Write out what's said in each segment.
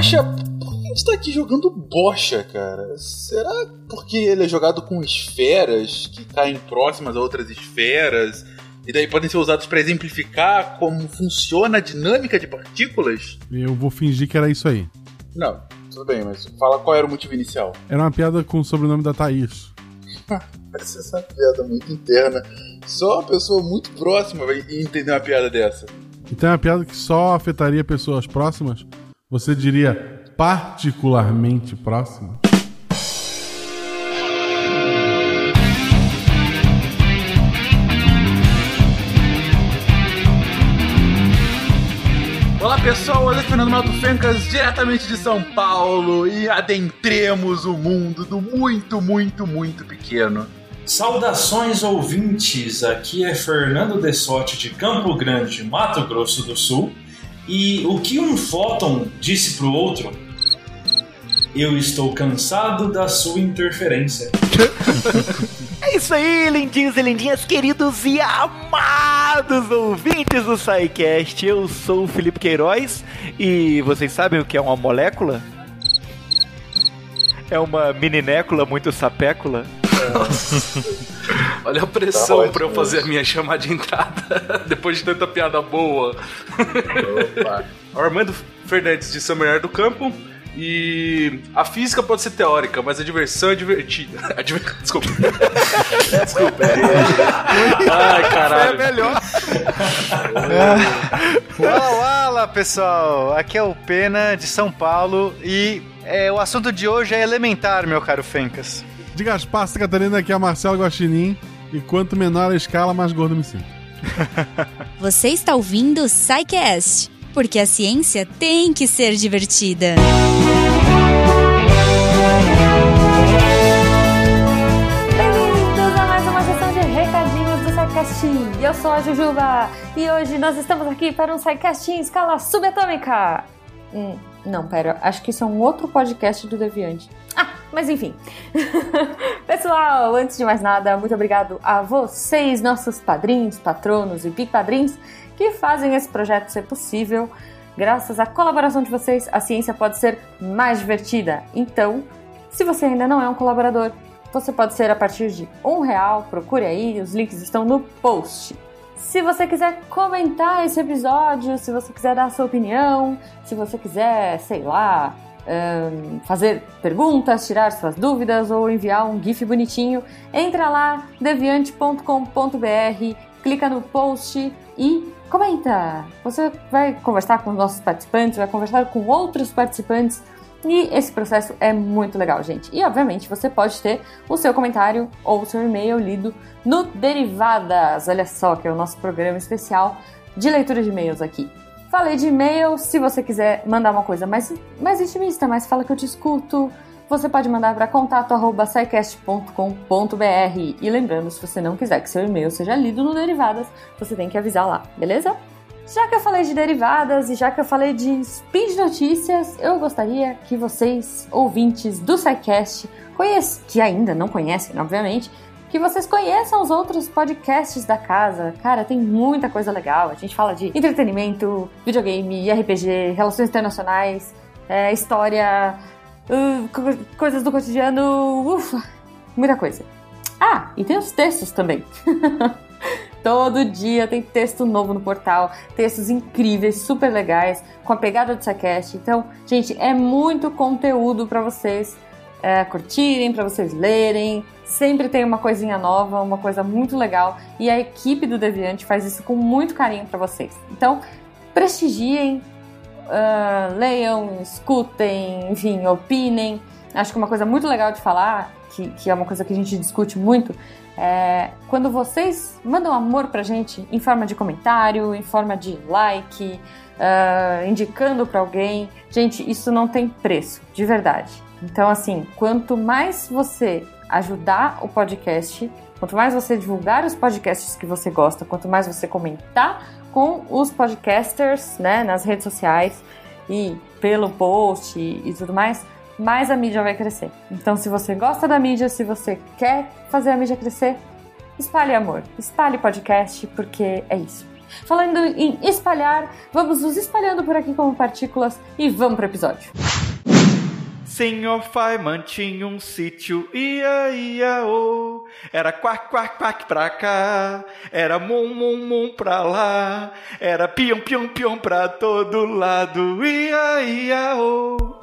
Bocha, por que a gente tá aqui jogando bocha, cara? Será porque ele é jogado com esferas que caem próximas a outras esferas? E daí podem ser usados para exemplificar como funciona a dinâmica de partículas? Eu vou fingir que era isso aí. Não, tudo bem, mas fala qual era o motivo inicial. Era uma piada com o sobrenome da Thaís. Parece essa piada muito interna. Só uma pessoa muito próxima vai entender uma piada dessa. Então é uma piada que só afetaria pessoas próximas? Você diria particularmente próximas? Olá pessoal, eu sou Fernando Mato Fencas, diretamente de São Paulo, e adentremos o mundo do muito, muito, muito pequeno. Saudações ouvintes, aqui é Fernando Dessotti de Campo Grande, Mato Grosso do Sul. E o que um fóton disse pro outro? Eu estou cansado da sua interferência. É isso aí, lindinhos e lindinhas, queridos e amados ouvintes do SciCast. Eu sou o Felipe Queiroz e vocês sabem o que é uma molécula? É uma mininécula muito sapécula. Olha a pressão tá pra eu fazer a minha chamada de entrada depois de tanta piada boa. Opa. Armando Fernandes de São Bernardo do Campo. E a física pode ser teórica, mas a diversão é divertida. A diver... Desculpa. Desculpa. É... Ai, caralho. É melhor. Wala wala, pessoal. Aqui é o Pena de São Paulo e é, o assunto de hoje é elementar, meu caro Fencas. De Gaspar, Santa Catarina, aqui é Marcelo Guaxinim. E quanto menor a escala, mais gordo me sinto. Você está ouvindo o SciCast, porque a ciência tem que ser divertida. Bem-vindos a mais uma sessão de recadinhos do SciCast. Eu sou a Jujuba e hoje nós estamos aqui para um SciCast em escala subatômica. Hum, não, pera, acho que isso é um outro podcast do Deviante. Ah, mas enfim. Pessoal, antes de mais nada, muito obrigado a vocês, nossos padrinhos, patronos e padrinhos, que fazem esse projeto ser possível. Graças à colaboração de vocês, a ciência pode ser mais divertida. Então, se você ainda não é um colaborador, você pode ser a partir de um real. Procure aí, os links estão no post. Se você quiser comentar esse episódio, se você quiser dar a sua opinião, se você quiser, sei lá, um, fazer perguntas, tirar suas dúvidas ou enviar um GIF bonitinho, entra lá, deviante.com.br, clica no post e comenta. Você vai conversar com os nossos participantes, vai conversar com outros participantes. E esse processo é muito legal, gente. E obviamente você pode ter o seu comentário ou o seu e-mail lido no Derivadas. Olha só que é o nosso programa especial de leitura de e-mails aqui. Falei de e-mail, se você quiser mandar uma coisa mais, mais intimista, mas fala que eu te escuto, você pode mandar para contato@scicast.com.br. E lembrando, se você não quiser que seu e-mail seja lido no Derivadas, você tem que avisar lá, beleza? Já que eu falei de derivadas e já que eu falei de speed notícias, eu gostaria que vocês, ouvintes do SciCast, que ainda não conhecem, obviamente, que vocês conheçam os outros podcasts da casa. Cara, tem muita coisa legal. A gente fala de entretenimento, videogame, RPG, relações internacionais, é, história, uh, coisas do cotidiano, ufa, muita coisa. Ah, e tem os textos também. Todo dia tem texto novo no portal, textos incríveis, super legais, com a pegada do Sacast. Então, gente, é muito conteúdo para vocês é, curtirem, para vocês lerem. Sempre tem uma coisinha nova, uma coisa muito legal. E a equipe do Deviante faz isso com muito carinho para vocês. Então, prestigiem, uh, leiam, escutem, enfim, opinem. Acho que uma coisa muito legal de falar, que, que é uma coisa que a gente discute muito, é, quando vocês mandam amor pra gente em forma de comentário, em forma de like, uh, indicando para alguém, gente, isso não tem preço, de verdade. Então, assim, quanto mais você ajudar o podcast, quanto mais você divulgar os podcasts que você gosta, quanto mais você comentar com os podcasters, né, nas redes sociais e pelo post e, e tudo mais, mais a mídia vai crescer. Então, se você gosta da mídia, se você quer fazer a mídia crescer, espalhe amor, espalhe podcast, porque é isso. Falando em espalhar, vamos nos espalhando por aqui como partículas e vamos pro episódio. Senhor Faiman tinha um sítio, ia, ia, oh. Era quack, quack, quack pra cá, era mum, mum, mum pra lá, era pião, pião, pião pra todo lado, ia, ia, oh.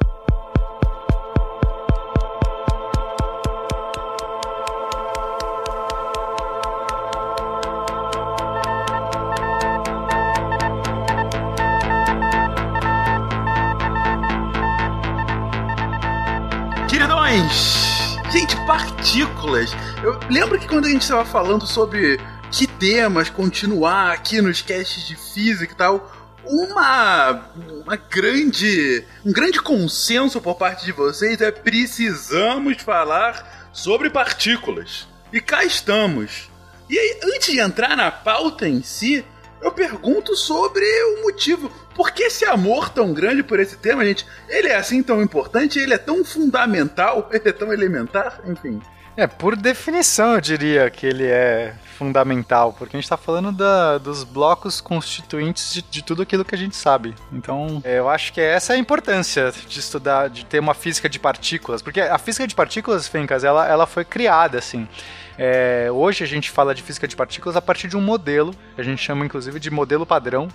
Eu lembro que quando a gente estava falando sobre que temas continuar aqui nos casts de física e tal, uma, uma grande, um grande consenso por parte de vocês é precisamos falar sobre partículas. E cá estamos. E aí, antes de entrar na pauta em si, eu pergunto sobre o motivo. Por que esse amor tão grande por esse tema, gente? Ele é assim tão importante, ele é tão fundamental, ele é tão elementar, enfim. É, por definição eu diria que ele é fundamental, porque a gente está falando da, dos blocos constituintes de, de, tudo aquilo que a gente sabe. Então, é, eu acho que essa é a importância de estudar, de ter uma física de partículas, porque a física de partículas, Fencas, ela, ela foi criada assim. É, hoje a gente fala de física de partículas a partir de um modelo, a gente chama inclusive de modelo padrão,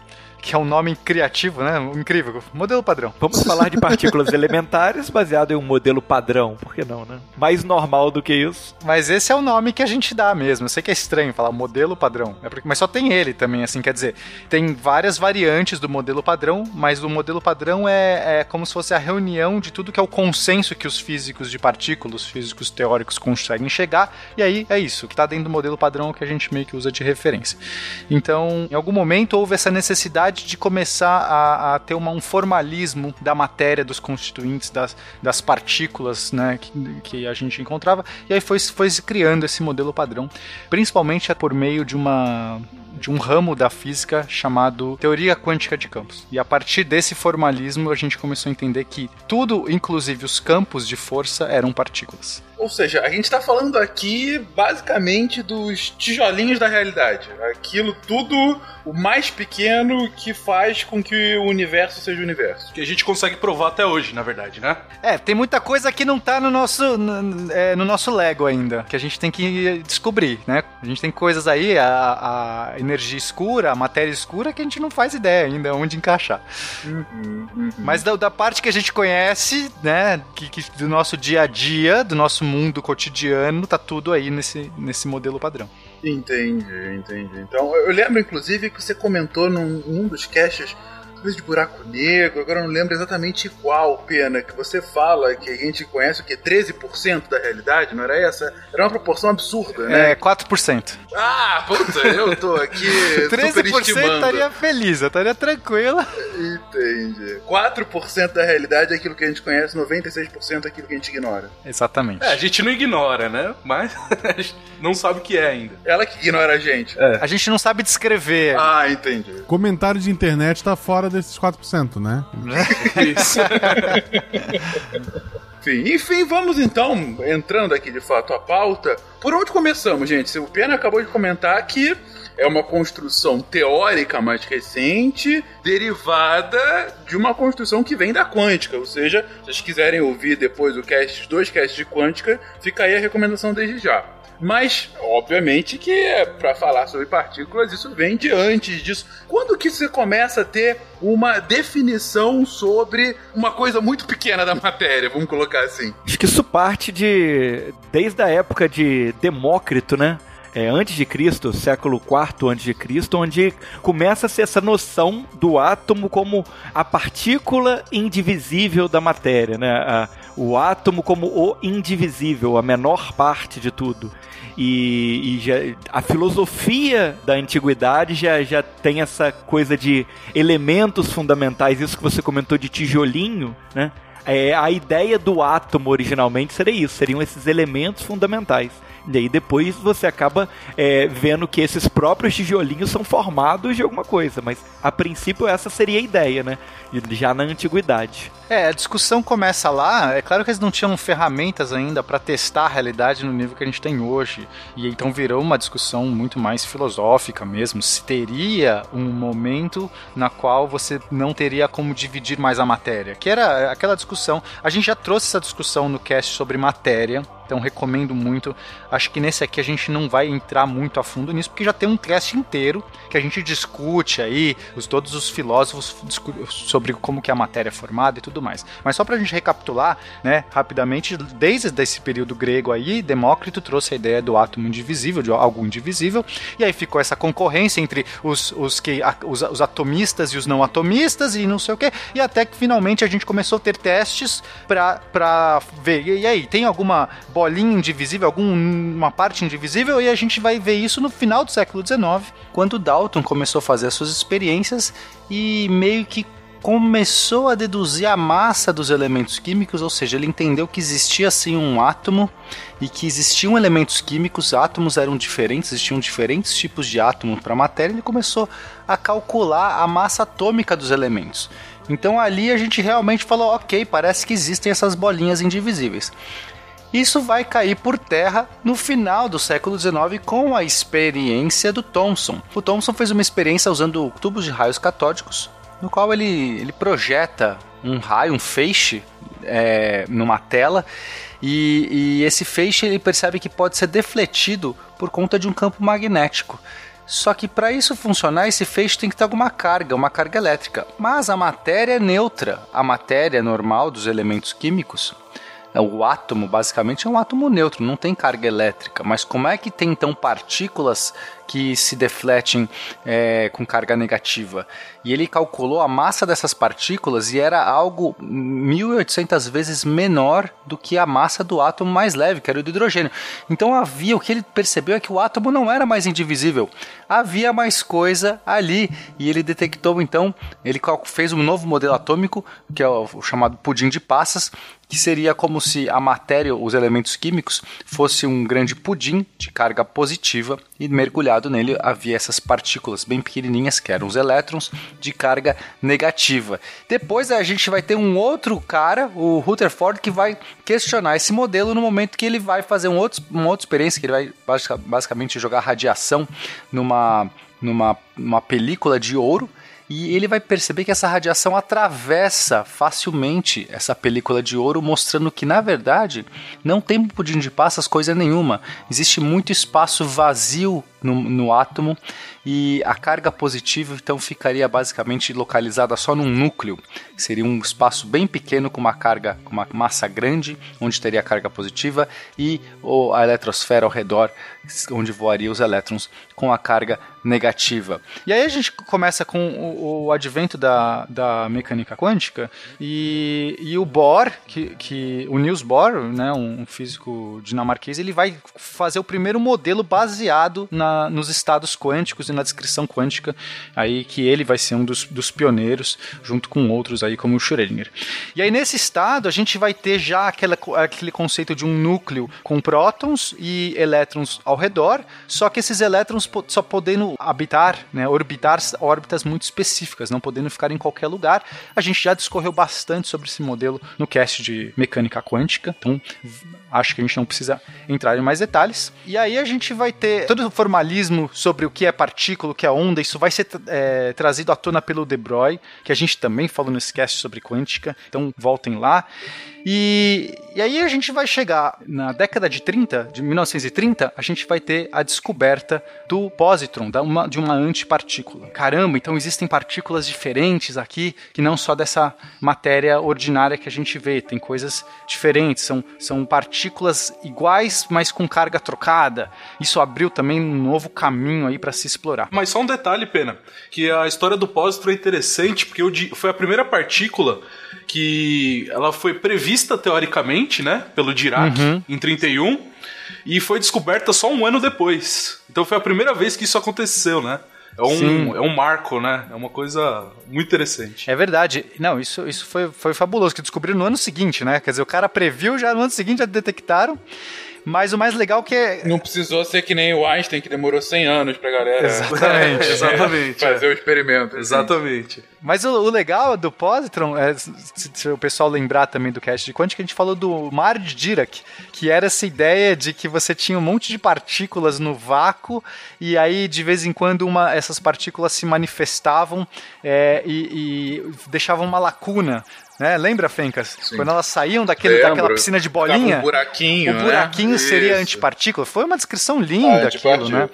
que é um nome criativo, né? Incrível. Modelo padrão. Vamos falar de partículas elementares baseado em um modelo padrão, por que não, né? Mais normal do que isso. Mas esse é o nome que a gente dá mesmo. Eu sei que é estranho falar modelo padrão, é porque, mas só tem ele também, assim, quer dizer, tem várias variantes do modelo padrão, mas o modelo padrão é, é como se fosse a reunião de tudo que é o consenso que os físicos de partículas, os físicos teóricos conseguem chegar, e aí é isso, que está dentro do modelo padrão que a gente meio que usa de referência. Então, em algum momento houve essa necessidade de começar a, a ter uma, um formalismo da matéria, dos constituintes, das, das partículas né, que, que a gente encontrava, e aí foi, foi se criando esse modelo padrão, principalmente por meio de uma de um ramo da física chamado teoria quântica de campos. E a partir desse formalismo a gente começou a entender que tudo, inclusive os campos de força, eram partículas. Ou seja, a gente está falando aqui basicamente dos tijolinhos da realidade. Aquilo tudo o mais pequeno que faz com que o universo seja o universo. Que a gente consegue provar até hoje, na verdade, né? É, tem muita coisa que não tá no nosso, no, é, no nosso Lego ainda, que a gente tem que descobrir, né? A gente tem coisas aí, a, a energia escura, a matéria escura, que a gente não faz ideia ainda onde encaixar. Uhum, uhum. Mas da, da, parte que a gente conhece, né, que, que, do nosso dia a dia, do nosso mundo cotidiano, tá tudo aí nesse, nesse modelo padrão. Entendi, entendi. Então, eu lembro, inclusive, que você comentou num, num dos caches coisa de buraco negro, agora eu não lembro exatamente qual, pena, que você fala que a gente conhece o que? 13% da realidade, não era essa? Era uma proporção absurda, né? É, 4%. Ah, puta, eu tô aqui 13% estaria feliz, eu estaria tranquila. Entendi. 4% da realidade é aquilo que a gente conhece, 96% é aquilo que a gente ignora. Exatamente. É, a gente não ignora, né? Mas a gente não sabe o que é ainda. Ela que ignora a gente. É. A gente não sabe descrever. Ah, entendi. Comentário de internet tá fora desses 4%, né? Isso. enfim, enfim, vamos então, entrando aqui de fato a pauta. Por onde começamos, gente? O Pena acabou de comentar que é uma construção teórica mais recente, derivada de uma construção que vem da quântica. Ou seja, se vocês quiserem ouvir depois o cast, dois casts de quântica, fica aí a recomendação desde já. Mas, obviamente, que é para falar sobre partículas, isso vem de antes disso. Quando que você começa a ter uma definição sobre uma coisa muito pequena da matéria, vamos colocar assim? Acho que isso parte de. desde a época de Demócrito, né? é, antes de Cristo, século IV antes de Cristo, onde começa a ser essa noção do átomo como a partícula indivisível da matéria, né? A, o átomo como o indivisível, a menor parte de tudo. E, e já, a filosofia da antiguidade já, já tem essa coisa de elementos fundamentais, isso que você comentou de tijolinho, né? É, a ideia do átomo originalmente seria isso, seriam esses elementos fundamentais. E aí depois você acaba é, vendo que esses próprios tijolinhos são formados de alguma coisa. Mas a princípio essa seria a ideia, né? Já na antiguidade. É, a discussão começa lá. É claro que eles não tinham ferramentas ainda para testar a realidade no nível que a gente tem hoje. E então virou uma discussão muito mais filosófica mesmo. Se teria um momento na qual você não teria como dividir mais a matéria. Que era aquela discussão. A gente já trouxe essa discussão no cast sobre matéria então recomendo muito. Acho que nesse aqui a gente não vai entrar muito a fundo nisso, porque já tem um cast inteiro que a gente discute aí, os, todos os filósofos sobre como que a matéria é formada e tudo mais. Mas só para a gente recapitular, né, rapidamente, desde esse período grego aí, Demócrito trouxe a ideia do átomo indivisível, de algo indivisível, e aí ficou essa concorrência entre os, os, que, os, os atomistas e os não atomistas e não sei o que, e até que finalmente a gente começou a ter testes para ver, e aí, tem alguma bolinha indivisível, alguma parte indivisível, e a gente vai ver isso no final do século XIX, quando Dalton começou a fazer as suas experiências e meio que começou a deduzir a massa dos elementos químicos, ou seja, ele entendeu que existia assim um átomo e que existiam elementos químicos, átomos eram diferentes, existiam diferentes tipos de átomo para a matéria, ele começou a calcular a massa atômica dos elementos. Então ali a gente realmente falou, ok, parece que existem essas bolinhas indivisíveis. Isso vai cair por terra no final do século XIX com a experiência do Thomson. O Thomson fez uma experiência usando tubos de raios catódicos, no qual ele, ele projeta um raio, um feixe, é, numa tela, e, e esse feixe ele percebe que pode ser defletido por conta de um campo magnético. Só que para isso funcionar, esse feixe tem que ter alguma carga, uma carga elétrica. Mas a matéria é neutra. A matéria normal dos elementos químicos é, o átomo, basicamente, é um átomo neutro, não tem carga elétrica. Mas como é que tem então partículas que se defletem é, com carga negativa? E ele calculou a massa dessas partículas e era algo 1800 vezes menor do que a massa do átomo mais leve, que era o do hidrogênio. Então havia, o que ele percebeu é que o átomo não era mais indivisível. Havia mais coisa ali. E ele detectou, então, ele fez um novo modelo atômico, que é o chamado pudim de passas, que seria como se a matéria, os elementos químicos, fosse um grande pudim de carga positiva e mergulhado nele havia essas partículas bem pequenininhas, que eram os elétrons, de carga negativa. Depois a gente vai ter um outro cara, o Rutherford, que vai questionar esse modelo no momento que ele vai fazer um outro, uma outra experiência, que ele vai basicamente jogar radiação numa, numa, numa película de ouro e ele vai perceber que essa radiação atravessa facilmente essa película de ouro, mostrando que na verdade não tem pudim de passas coisa nenhuma. Existe muito espaço vazio no, no átomo e a carga positiva então ficaria basicamente localizada só num núcleo, seria um espaço bem pequeno com uma carga, com uma massa grande, onde teria a carga positiva e a eletrosfera ao redor, onde voariam os elétrons com a carga negativa. E aí a gente começa com o, o advento da, da mecânica quântica e, e o Bohr, que, que o Niels Bohr, né, um físico dinamarquês, ele vai fazer o primeiro modelo baseado na nos estados quânticos e na descrição quântica, aí que ele vai ser um dos, dos pioneiros, junto com outros aí, como o Schrödinger. E aí, nesse estado, a gente vai ter já aquela, aquele conceito de um núcleo com prótons e elétrons ao redor, só que esses elétrons só podendo habitar, né, orbitar órbitas muito específicas, não podendo ficar em qualquer lugar. A gente já discorreu bastante sobre esse modelo no cast de mecânica quântica, então acho que a gente não precisa entrar em mais detalhes. E aí a gente vai ter todo o formalismo sobre o que é partícula, o que é onda, isso vai ser é, trazido à tona pelo De Broglie, que a gente também falou no cast sobre quântica, então voltem lá. E, e aí a gente vai chegar na década de 30, de 1930, a gente vai ter a descoberta do positron, da uma, de uma antipartícula. Caramba, então existem partículas diferentes aqui, que não só dessa matéria ordinária que a gente vê, tem coisas diferentes, são, são partículas iguais, mas com carga trocada. Isso abriu também um novo caminho aí para se explorar. Mas só um detalhe, Pena, que a história do positron é interessante, porque foi a primeira partícula que ela foi prevista teoricamente, né, pelo Dirac uhum. em 31 e foi descoberta só um ano depois. Então foi a primeira vez que isso aconteceu, né? É um, é um marco, né? É uma coisa muito interessante. É verdade. Não, isso, isso foi, foi fabuloso, que descobriram no ano seguinte, né? Quer dizer, o cara previu, já no ano seguinte já detectaram. Mas o mais legal que é. Não precisou ser que nem o Einstein, que demorou 100 anos pra galera Exatamente. Exatamente. fazer o experimento. Exatamente. Mas o, o legal do positron, é, se, se o pessoal lembrar também do cast de quântica, a gente falou do mar de Dirac, que era essa ideia de que você tinha um monte de partículas no vácuo e aí de vez em quando uma, essas partículas se manifestavam é, e, e deixavam uma lacuna né? Lembra, Fencas? Sim. Quando elas saíam daquele, Lembro. daquela piscina de bolinha, Um buraquinho, o buraquinho né? seria Isso. antipartícula. Foi uma descrição linda Ah, aquilo, né?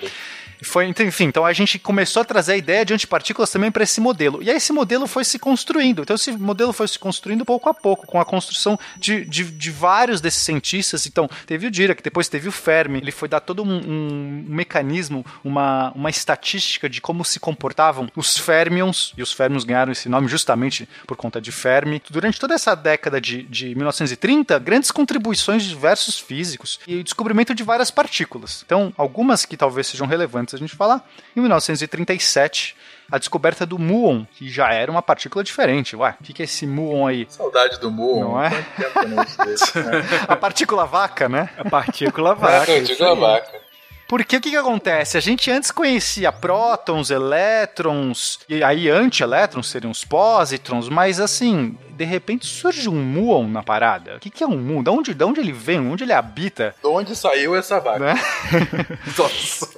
Foi, então, enfim, então a gente começou a trazer a ideia de antipartículas também para esse modelo. E aí esse modelo foi se construindo. Então esse modelo foi se construindo pouco a pouco, com a construção de, de, de vários desses cientistas. Então teve o Dirac, depois teve o Fermi. Ele foi dar todo um, um mecanismo, uma, uma estatística de como se comportavam os fermions. E os fermions ganharam esse nome justamente por conta de Fermi. Durante toda essa década de, de 1930, grandes contribuições de diversos físicos e o descobrimento de várias partículas. Então, algumas que talvez sejam relevantes a gente falar. Em 1937, a descoberta do muon, que já era uma partícula diferente. Ué, o que, que é esse muon aí? Saudade do Muon. Não é? Tempo não dele. A partícula vaca, né? A partícula É, vaca. digo a aí. vaca. Porque o que, que acontece? A gente antes conhecia prótons, elétrons, e aí antielétrons seriam os pósitrons, mas assim, de repente surge um muon na parada. O que, que é um muon? De onde, de onde ele vem? Onde ele habita? De onde saiu essa vaca? Né? Nossa.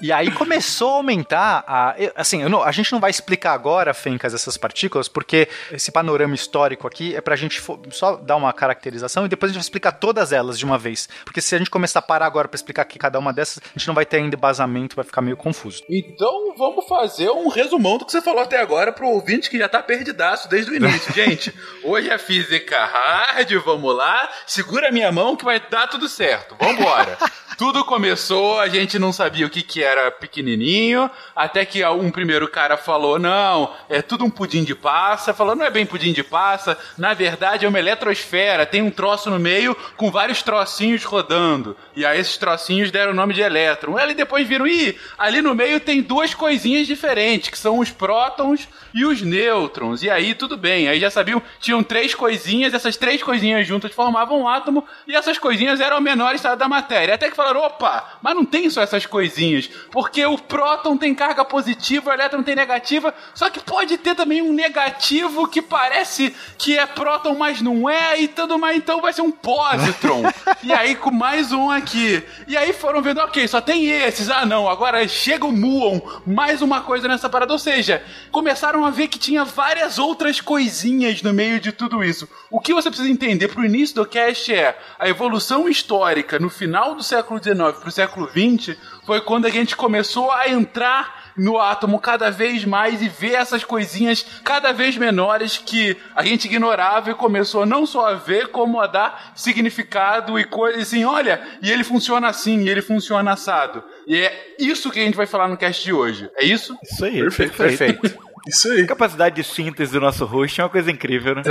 E aí começou a aumentar a. Assim, eu não- a gente não vai explicar agora, Fencas, essas partículas, porque esse panorama histórico aqui é pra gente só dar uma caracterização e depois a gente vai explicar todas elas de uma vez. Porque se a gente começar a parar agora pra explicar aqui cada uma dessas, a gente não vai ter ainda embasamento, vai ficar meio confuso. Então vamos fazer um resumão do que você falou até agora pro ouvinte que já tá perdidaço desde o início. Gente, hoje é física hard, vamos lá. Segura a minha mão que vai dar tudo certo. Vambora. Tudo começou, a gente não sabia o que, que era pequenininho, até que um primeiro cara falou, não, é tudo um pudim de passa. Falou, não é bem pudim de passa, na verdade é uma eletrosfera, tem um troço no meio com vários trocinhos rodando. E aí esses trocinhos deram o nome de elétron. Aí depois viram, ih, ali no meio tem duas coisinhas diferentes, que são os prótons e os nêutrons. E aí tudo bem, aí já sabiam, tinham três coisinhas, essas três coisinhas juntas formavam um átomo, e essas coisinhas eram o menor estado da matéria. Até que falaram, opa, mas não tem só essas coisinhas, porque o próton tem carga positiva, o elétron tem negativa, só que pode ter também um negativo que parece que é próton, mas não é, e tudo mais, então vai ser um positron. e aí com mais um aqui. E aí foram vendo, ok, só tem esses, ah não, agora chega o muon, mais uma coisa nessa parada, ou seja, começaram a ver que tinha várias outras coisinhas no meio de tudo isso. O que você precisa entender pro início do cast é a evolução histórica no final do século XIX pro século XX foi quando a gente começou a entrar no átomo cada vez mais e ver essas coisinhas cada vez menores que a gente ignorava e começou não só a ver, como a dar significado e coisas assim, olha, e ele funciona assim, e ele funciona assado. E é isso que a gente vai falar no cast de hoje. É isso? Isso aí. Perfeito. Perfeito. Isso aí. A capacidade de síntese do nosso host é uma coisa incrível, né?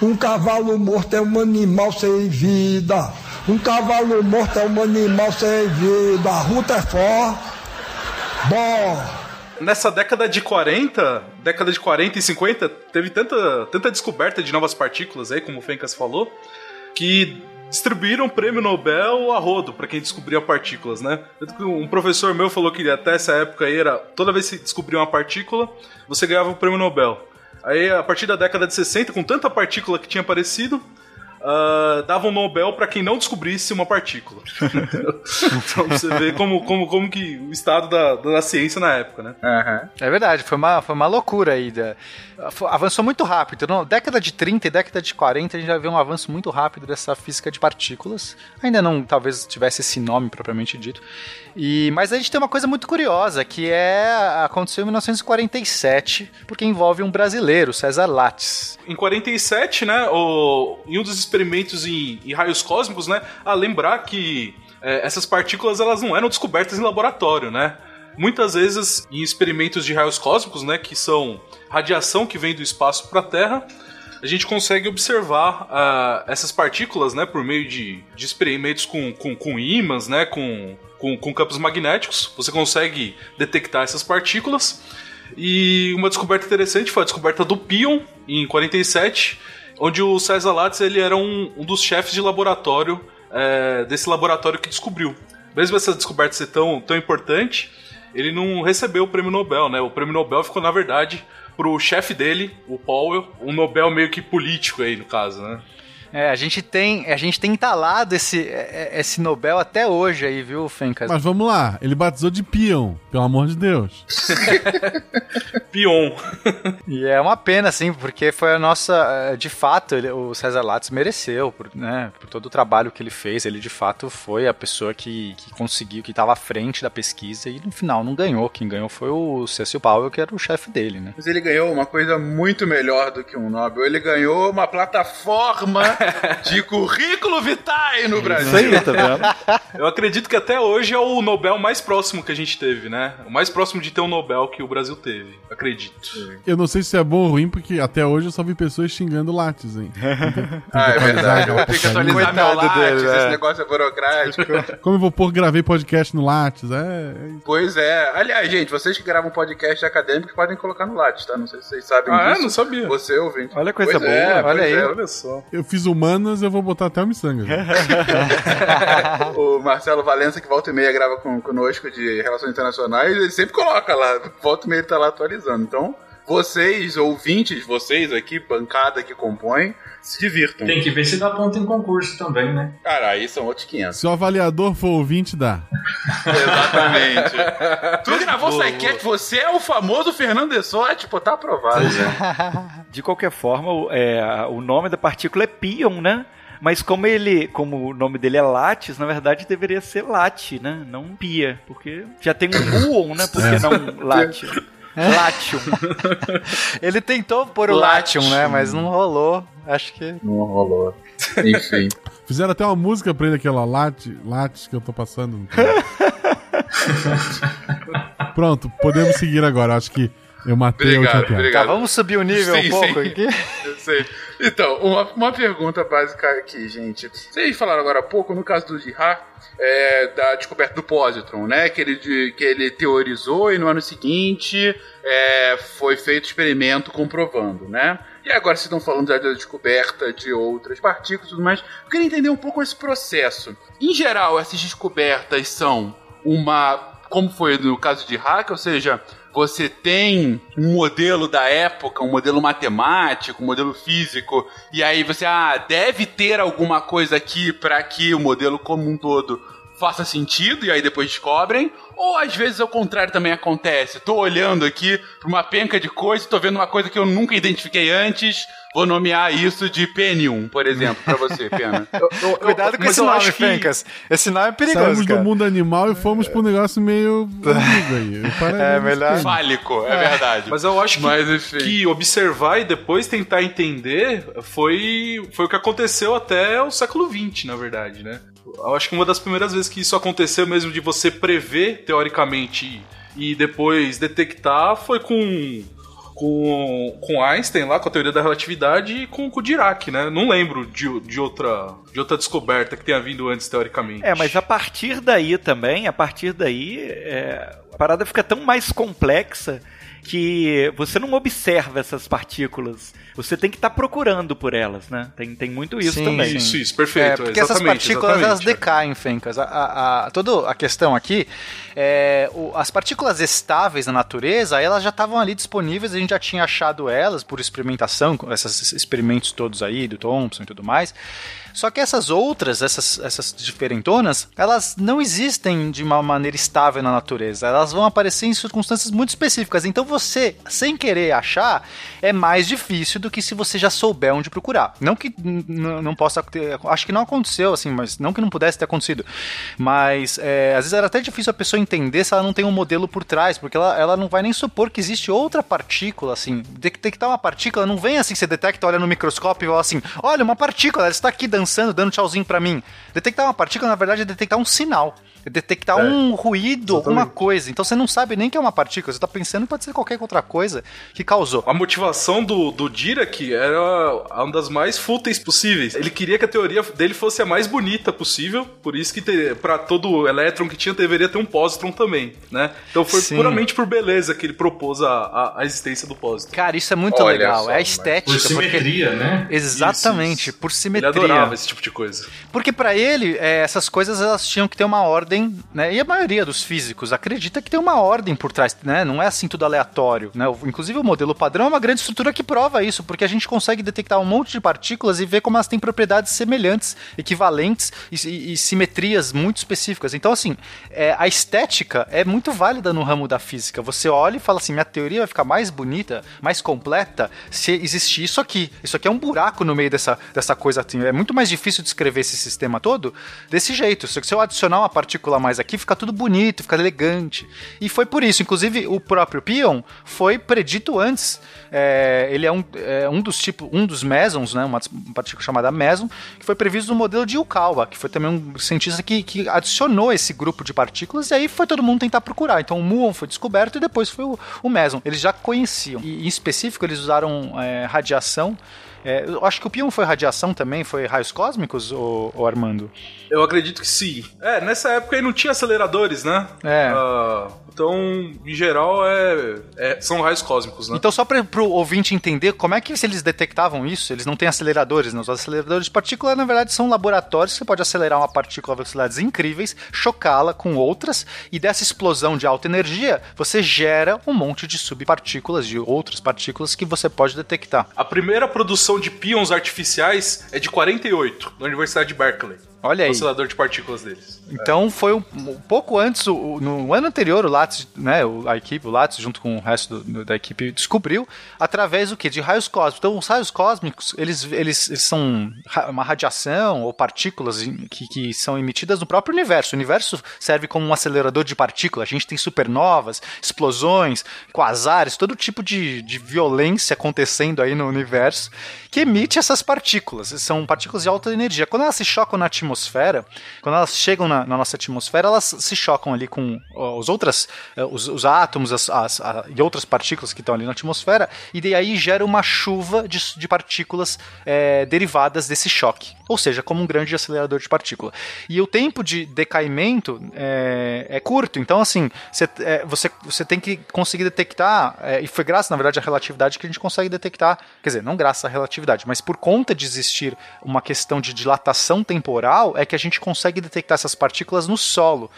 Um cavalo morto é um animal sem vida. Um cavalo morto é um animal sem vida. A ruta é forte. Bom. Nessa década de 40, década de 40 e 50, teve tanta, tanta descoberta de novas partículas aí, como o Fencas falou, que distribuíram o prêmio Nobel a rodo para quem descobria partículas, né? Um professor meu falou que até essa época aí era toda vez que se descobria uma partícula, você ganhava o prêmio Nobel. Aí a partir da década de 60, com tanta partícula que tinha aparecido, ah, davam Nobel para quem não descobrisse uma partícula. então você vê como, como, como que o estado da, da ciência na época, né? É verdade, foi uma, foi uma loucura aí. da- foi- avançou muito rápido. Na década de 30 e década de 40 a gente já vê um avanço muito rápido dessa física de partículas. Ainda não, talvez tivesse esse nome propriamente dito. E, mas a gente tem uma coisa muito curiosa, que é aconteceu em 1947, porque envolve um brasileiro, César Lattes. Em 47, né, o, em um dos experimentos em, em raios cósmicos, né, a lembrar que é, essas partículas elas não eram descobertas em laboratório, né? Muitas vezes em experimentos de raios cósmicos, né, que são radiação que vem do espaço para a Terra, a gente consegue observar ah, essas partículas, né, por meio de, de experimentos com, com, com ímãs, né, com, com, com campos magnéticos. Você consegue detectar essas partículas. E uma descoberta interessante foi a descoberta do pion em 47, onde o César Lattes ele era um, um dos chefes de laboratório é, desse laboratório que descobriu. Mesmo essa descoberta ser tão, tão importante, ele não recebeu o prêmio Nobel, né? O prêmio Nobel ficou, na verdade, pro chefe dele, o Powell, um Nobel meio que político aí, no caso, né? É, a gente tem, a gente tem entalado esse, é, é, esse Nobel até hoje aí, viu, Fencas? Mas vamos lá, ele batizou de Pion, pelo amor de Deus. Pion. E é uma pena, assim, porque foi a nossa. De fato, ele, o César Lattes mereceu, por, né, por todo o trabalho que ele fez. Ele de fato foi a pessoa que, que conseguiu, que estava à frente da pesquisa e no final não ganhou. Quem ganhou foi o Cecil Powell, que era o chefe dele, né? Mas ele ganhou uma coisa muito melhor do que um Nobel. Ele ganhou uma plataforma de currículo vitae no Brasil. Isso aí, tá vendo? Eu acredito que até hoje é o Nobel mais próximo que a gente teve, né? O mais próximo de ter um Nobel que o Brasil teve. Acredito. Eu não sei se é bom ou ruim, porque até hoje eu só vi pessoas xingando Lattes, hein? Ah, é verdade. Eu vou ter que atualizar meu Coitado Lattes, dele, esse é. negócio é burocrático. Como eu vou pôr, gravei podcast no Lattes, é... é pois é. Aliás, gente, vocês que gravam podcast acadêmico podem colocar no Lattes, tá? Não sei se vocês sabem Ah, é? disso. Não sabia. Você ouvinte. Olha a coisa Pois é, boa, pois olha aí. é. Olha só. Eu fiz humanas, eu vou botar até o miçanga. o Marcelo Valença, que volta e meia grava com, conosco de Relações Internacionais, ele sempre coloca lá, volta e meia ele tá lá atualizando. Então, vocês, ouvintes, vocês aqui, bancada que compõem, se divirtam. Tem que ver se dá ponto em concurso também, né? Cara, aí são outros 500. Se o avaliador for ouvinte, dá. Exatamente. tu gravou o SciCast, você é o famoso Fernando Dessotti, pô, tá aprovado. De qualquer forma, o, é, o nome da partícula é pion, né? Mas como ele, como o nome dele é Lattes, na verdade deveria ser Late, né? Não Pia, porque já tem um muon, né? Por que não Late? Latium. Ele tentou pôr o Latium, né? Mas não rolou. Acho que. Não rolou. Enfim. Fizeram até uma música pra ele, aquela Latte, Lattes que eu tô passando. Pronto, podemos seguir agora. Acho que eu matei Obrigado, a última piada. obrigado. Tá, vamos subir o nível Sim, um pouco sim. aqui. Eu sei. Então, uma, uma pergunta básica aqui, gente. Vocês falaram agora há pouco, no caso do Girard, é, da descoberta do positron, né? Que ele, de- que ele teorizou e no ano seguinte é, foi feito experimento comprovando, né? E agora vocês estão falando já da descoberta de outras partículas e tudo mais. Eu queria entender um pouco esse processo. Em geral, essas descobertas são uma. Como foi no caso de hack, ou seja, você tem um modelo da época, um modelo matemático, um modelo físico, e aí você, ah, deve ter alguma coisa aqui para que o modelo como um todo faça sentido, e aí depois descobrem. Ou às vezes ao contrário também acontece. Tô olhando aqui pra uma penca de coisa, tô vendo uma coisa que eu nunca identifiquei antes. Vou nomear isso de P1, por exemplo, pra você, Pena. Cuidado com esse eu nome, acho que- Fencas. Esse nome é perigoso, Saímos do cara. mundo animal e fomos pro negócio meio. Para- É, melhor- Fálico, é verdade. Mas eu acho que, Mas, enfim. que observar e depois tentar entender foi, foi o que aconteceu até o século XX, na verdade, né? Eu acho que uma das primeiras vezes que isso aconteceu mesmo de você prever, teoricamente, e depois detectar foi com, com, com Einstein lá, com a teoria da relatividade e com, com o Dirac, né? Não lembro de, de, outra, de outra descoberta que tenha vindo antes, teoricamente. É, mas a partir daí também, a partir daí, é, a parada fica tão mais complexa que você não observa essas partículas. Você tem que estar procurando por elas, né? Tem, tem muito isso Sim, também. Isso, isso, É, perfeito. porque essas partículas elas decaem, Fencas. A, a, a- toda a questão aqui é o- as partículas estáveis na natureza, elas já estavam ali disponíveis, a gente já tinha achado elas por experimentação, com esses experimentos todos aí do Thomson e tudo mais. Só que essas outras, essas, essas diferentonas, elas não existem de uma maneira estável na natureza. Elas vão aparecer em circunstâncias muito específicas. Então você, sem querer achar, é mais difícil do que se você já souber onde procurar. Não que não possa ter. Acho que não aconteceu, assim, mas não que não pudesse ter acontecido. Mas é, às vezes era até difícil a pessoa entender se ela não tem um modelo por trás, porque ela, ela não vai nem supor que existe outra partícula, assim. Detectar uma partícula não vem assim, você detecta, olha no microscópio e fala assim: olha, uma partícula, ela está aqui dançando, dando tchauzinho pra mim. Detectar uma partícula, na verdade, é detectar um sinal. Detectar É, um ruído, exatamente. alguma coisa. Então você não sabe nem que é uma partícula, você tá pensando que pode ser qualquer outra coisa que causou. A motivação do, do Dirac era uma das mais fúteis possíveis. Ele queria que a teoria dele fosse a mais bonita possível, por isso que pra todo elétron que tinha deveria ter um pósitron também, né? Então foi Sim. puramente por beleza que ele propôs a, a, a existência do pósitron. Cara, isso é muito Olha legal. só, é a estética. Por simetria, né? Exatamente, Isso, isso. por Ele simetria. adorava esse tipo de coisa. Porque pra ele, é, essas coisas elas tinham que ter uma ordem, né? E a maioria dos físicos acredita que tem uma ordem por trás, né? Não é assim tudo aleatório, né? Inclusive o modelo padrão é uma grande estrutura que prova isso, porque a gente consegue detectar um monte de partículas e ver como elas têm propriedades semelhantes, equivalentes e, e- e simetrias muito específicas. Então, assim, é, a estética é muito válida no ramo da física. Você olha e fala assim, minha teoria vai ficar mais bonita, mais completa, se existir isso aqui. Isso aqui é um buraco no meio dessa, dessa coisa. assim. É muito mais difícil descrever esse sistema todo desse jeito. Se eu adicionar uma partícula a mais aqui, fica tudo bonito, fica elegante. E foi por isso. Inclusive, o próprio Pion foi predito antes. É, ele é um, é um dos tipos, um dos mesons, né? Uma partícula chamada meson, que foi previsto no modelo de Yukawa, que foi também um cientista que, que adicionou esse grupo de partículas, e aí foi todo mundo tentar procurar. Então o muon foi descoberto e depois foi o, o meson. Eles já conheciam. E em específico, eles usaram é, radiação. É, eu acho que o Pion foi radiação também, foi raios cósmicos, ou, Armando? Eu acredito que sim. É, nessa época aí não tinha aceleradores, né? É. Ah, então, em geral, é, é- são raios cósmicos, né? Então, só para o ouvinte entender, como é que se eles detectavam isso? Eles não têm aceleradores, né? Os aceleradores de partícula, na verdade, são laboratórios que você pode acelerar uma partícula a velocidades incríveis, chocá-la com outras, e dessa explosão de alta energia, você gera um monte de subpartículas, de outras partículas que você pode detectar. A primeira produção de pions artificiais é de 48, da Universidade de Berkeley. Olha aí. oscilador de partículas deles. Então foi um, um pouco antes, o- no ano anterior, o Lattes, né, a equipe, o Lattes, junto com o resto do- da equipe, descobriu através do que? De raios cósmicos. Então, os raios cósmicos, eles, eles, eles são uma radiação ou partículas que, que são emitidas no próprio universo. O universo serve como um acelerador de partículas. A gente tem supernovas, explosões, quasares, todo tipo de, de violência acontecendo aí no universo que emite essas partículas. São partículas de alta energia. Quando elas se chocam na atmosfera, quando elas chegam na, na nossa atmosfera, elas se chocam ali com os outras, eh, os, os átomos as, as- a- e outras partículas que estão ali na atmosfera, e daí gera uma chuva de, de partículas eh, derivadas desse choque. Ou seja, como um grande acelerador de partícula. E o tempo de decaimento é, é curto. Então, assim, você, é, você, você tem que conseguir detectar, é, e foi graças, na verdade, à relatividade que a gente consegue detectar, quer dizer, não graças à relatividade, mas por conta de existir uma questão de dilatação temporal, é que a gente consegue detectar essas partículas no solo.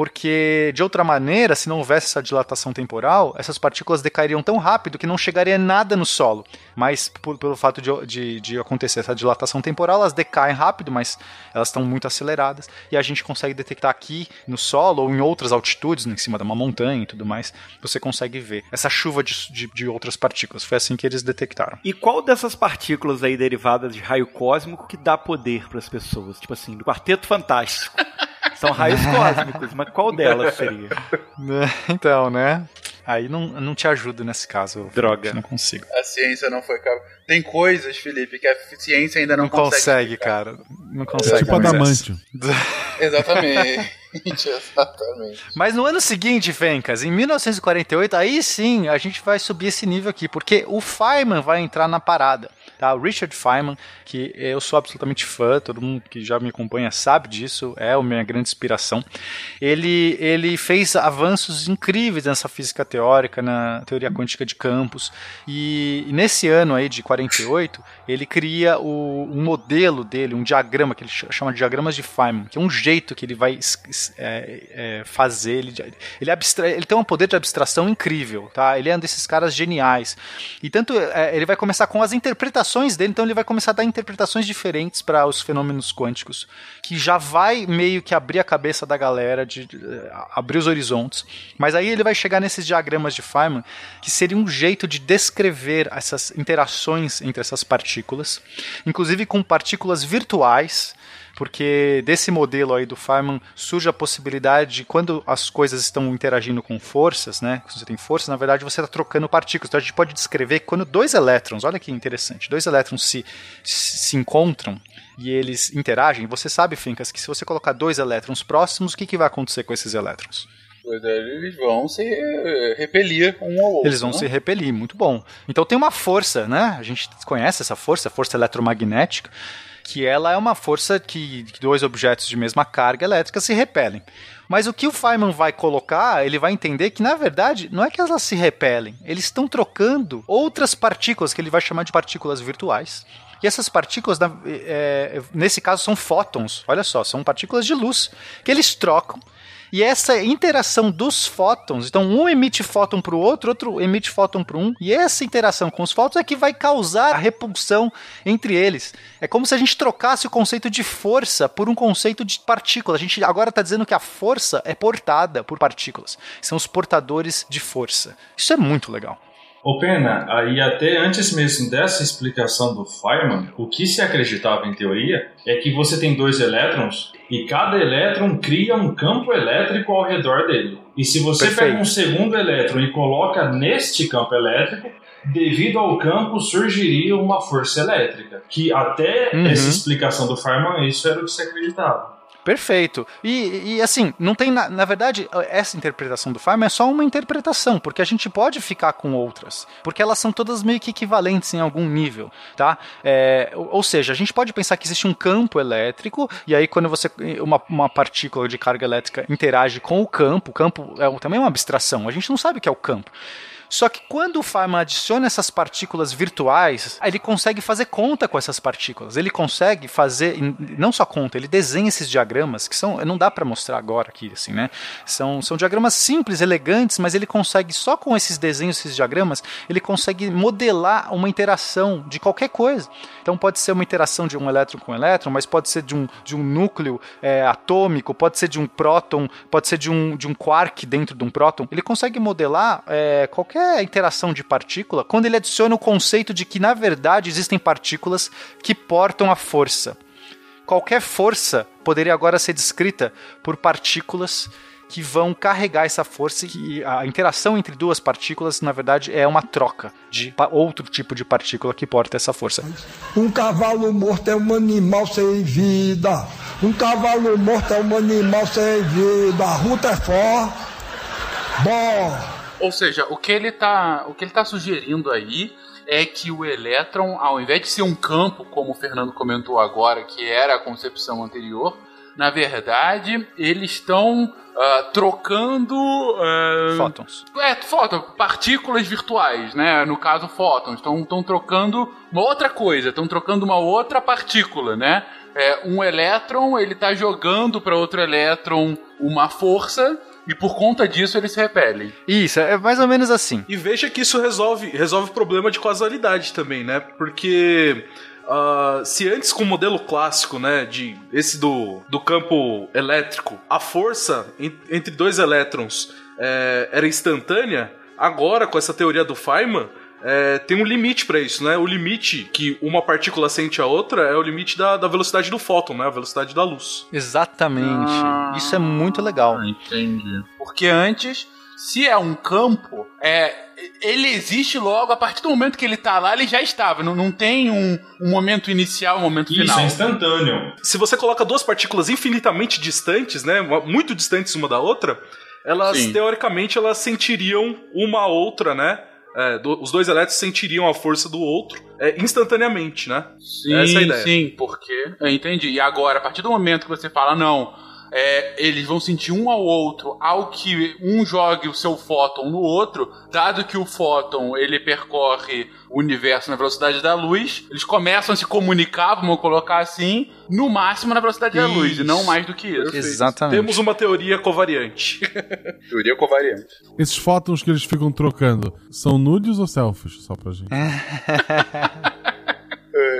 Porque, de outra maneira, se não houvesse essa dilatação temporal, essas partículas decairiam tão rápido que não chegaria nada no solo. Mas, por- pelo fato de, de, de acontecer essa dilatação temporal, elas decaem rápido, mas elas estão muito aceleradas. E a gente consegue detectar aqui no solo ou em outras altitudes, em cima de uma montanha e tudo mais, você consegue ver essa chuva de, de, de outras partículas. Foi assim que eles detectaram. E qual dessas partículas aí derivadas de raio cósmico que dá poder para as pessoas? Tipo assim, do Quarteto Fantástico. São raios cósmicos, mas qual delas seria? Então, né? Aí não, não te ajudo nesse caso. Droga. Não consigo. A ciência não foi capaz. Tem coisas, Felipe, que a ciência ainda não, Não consegue, consegue. cara. Não É consegue. tipo Moisés. adamantio. Exatamente. Exatamente. Mas no ano seguinte, Fencas, em 1948, aí sim a gente vai subir esse nível aqui, porque o Feynman vai entrar na parada, tá? O Richard Feynman, que eu sou absolutamente fã, todo mundo que já me acompanha sabe disso, é a minha grande inspiração. Ele, ele fez avanços incríveis nessa física teórica, na teoria quântica de campos, e, e nesse ano aí de 48, ele cria o, um modelo dele, um diagrama que ele ch- chama de diagramas de Feynman, que é um jeito que ele vai é, é, fazer. Ele, ele, abstra, ele tem um poder de abstração incrível, tá? Ele é um desses caras geniais. E tanto é, ele vai começar com as interpretações dele, então ele vai começar a dar interpretações diferentes para os fenômenos quânticos, que já vai meio que abrir a cabeça da galera, de, de, abrir os horizontes. Mas aí ele vai chegar nesses diagramas de Feynman, que seria um jeito de descrever essas interações entre essas partículas, inclusive com partículas virtuais porque desse modelo aí do Feynman surge a possibilidade de quando as coisas estão interagindo com forças, né? Quando você tem força, na verdade você está trocando partículas. Então a gente pode descrever que quando dois elétrons, olha que interessante, dois elétrons se, se encontram e eles interagem, você sabe, Fincas, que se você colocar dois elétrons próximos, o que, que vai acontecer com esses elétrons? Eles vão se repelir um ao outro. Eles vão né? se repelir, muito bom. Então tem uma força, né? A gente conhece essa força, a força eletromagnética, que ela é uma força que dois objetos de mesma carga elétrica se repelem. Mas o que o Feynman vai colocar, ele vai entender que, na verdade, não é que elas se repelem, eles estão trocando outras partículas, que ele vai chamar de partículas virtuais. E essas partículas, é, nesse caso, são fótons. Olha só, são partículas de luz que eles trocam. E essa interação dos fótons, então um emite fóton para o outro, outro emite fóton para um, e essa interação com os fótons é que vai causar a repulsão entre eles. É como se a gente trocasse o conceito de força por um conceito de partícula. A gente agora está dizendo que a força é portada por partículas. São os portadores de força. Isso é muito legal. Ô Pena, aí até antes mesmo dessa explicação do Feynman, o que se acreditava em teoria é que você tem dois elétrons e cada elétron cria um campo elétrico ao redor dele. E se você Perfeito. pega um segundo elétron e coloca neste campo elétrico, devido ao campo surgiria uma força elétrica. Que até Uhum. essa explicação do Feynman, isso era o que se acreditava. Perfeito. E, e, assim, não tem na, na verdade essa interpretação do Feynman é só uma interpretação, porque a gente pode ficar com outras, porque elas são todas meio que equivalentes em algum nível, tá? É, ou, seja, a gente pode pensar que existe um campo elétrico e aí quando você uma, uma partícula de carga elétrica interage com o campo, o campo é também uma abstração. A gente não sabe o que é o campo. Só que quando o Feynman adiciona essas partículas virtuais, ele consegue fazer conta com essas partículas. Ele consegue fazer, não só conta, ele desenha esses diagramas, que são, não dá para mostrar agora aqui, assim, né? São, são diagramas simples, elegantes, mas ele consegue, só com esses desenhos, esses diagramas, ele consegue modelar uma interação de qualquer coisa. Então pode ser uma interação de um elétron com um elétron, mas pode ser de um, de um núcleo é, atômico, pode ser de um próton, pode ser de um, de um quark dentro de um próton. Ele consegue modelar é, qualquer interação de partícula quando ele adiciona o conceito de que, na verdade, existem partículas que portam a força. Qualquer força poderia agora ser descrita por partículas que vão carregar essa força e a interação entre duas partículas, na verdade, é uma troca de outro tipo de partícula que porta essa força. Um cavalo morto é um animal sem vida. Um cavalo morto é um animal sem vida. A ruta é forte. Bom. Ou seja, o que ele tá, o que ele tá sugerindo aí é que o elétron, ao invés de ser um campo, como o Fernando comentou agora, que era a concepção anterior, na verdade, eles estão uh, trocando. Uh, fótons. É, fótons, partículas virtuais, né? No caso, fótons. Estão trocando uma outra coisa, estão trocando uma outra partícula, né? É, um elétron, ele está jogando para outro elétron uma força e por conta disso eles se repelem. Isso, é mais ou menos assim. E veja que isso resolve, resolve o problema de causalidade também, né? Porque uh, se antes com o modelo clássico, né, de esse do, do campo elétrico, a força en, entre dois elétrons é, era instantânea, agora com essa teoria do Feynman é, tem um limite para isso, né? O limite que uma partícula sente a outra é o limite da, da velocidade do fóton, né? A velocidade da luz. Exatamente. Ah, isso é muito legal. Entendi. Porque antes, se é um campo, é, ele existe logo, a partir do momento que ele tá lá, ele já estava. Não, não tem um, um momento inicial, um momento Isso, final. é instantâneo. Se você coloca duas partículas infinitamente distantes, né? Muito distantes uma da outra, elas, Sim. teoricamente, elas sentiriam uma a outra, né? É, do, os dois elétrons sentiriam a força do outro é, instantaneamente, né? Sim, Essa é a ideia. sim, porque. Eu entendi. E agora, a partir do momento que você fala, não, é, eles vão sentir um ao outro ao que um jogue o seu fóton no outro, dado que o fóton ele percorre o universo na velocidade da luz, eles começam a se comunicar, vamos colocar assim, no máximo na velocidade isso. da luz, e não mais do que isso. Exatamente. Temos uma teoria covariante. teoria covariante. Esses fótons que eles ficam trocando são nudes ou selfies? Só pra gente.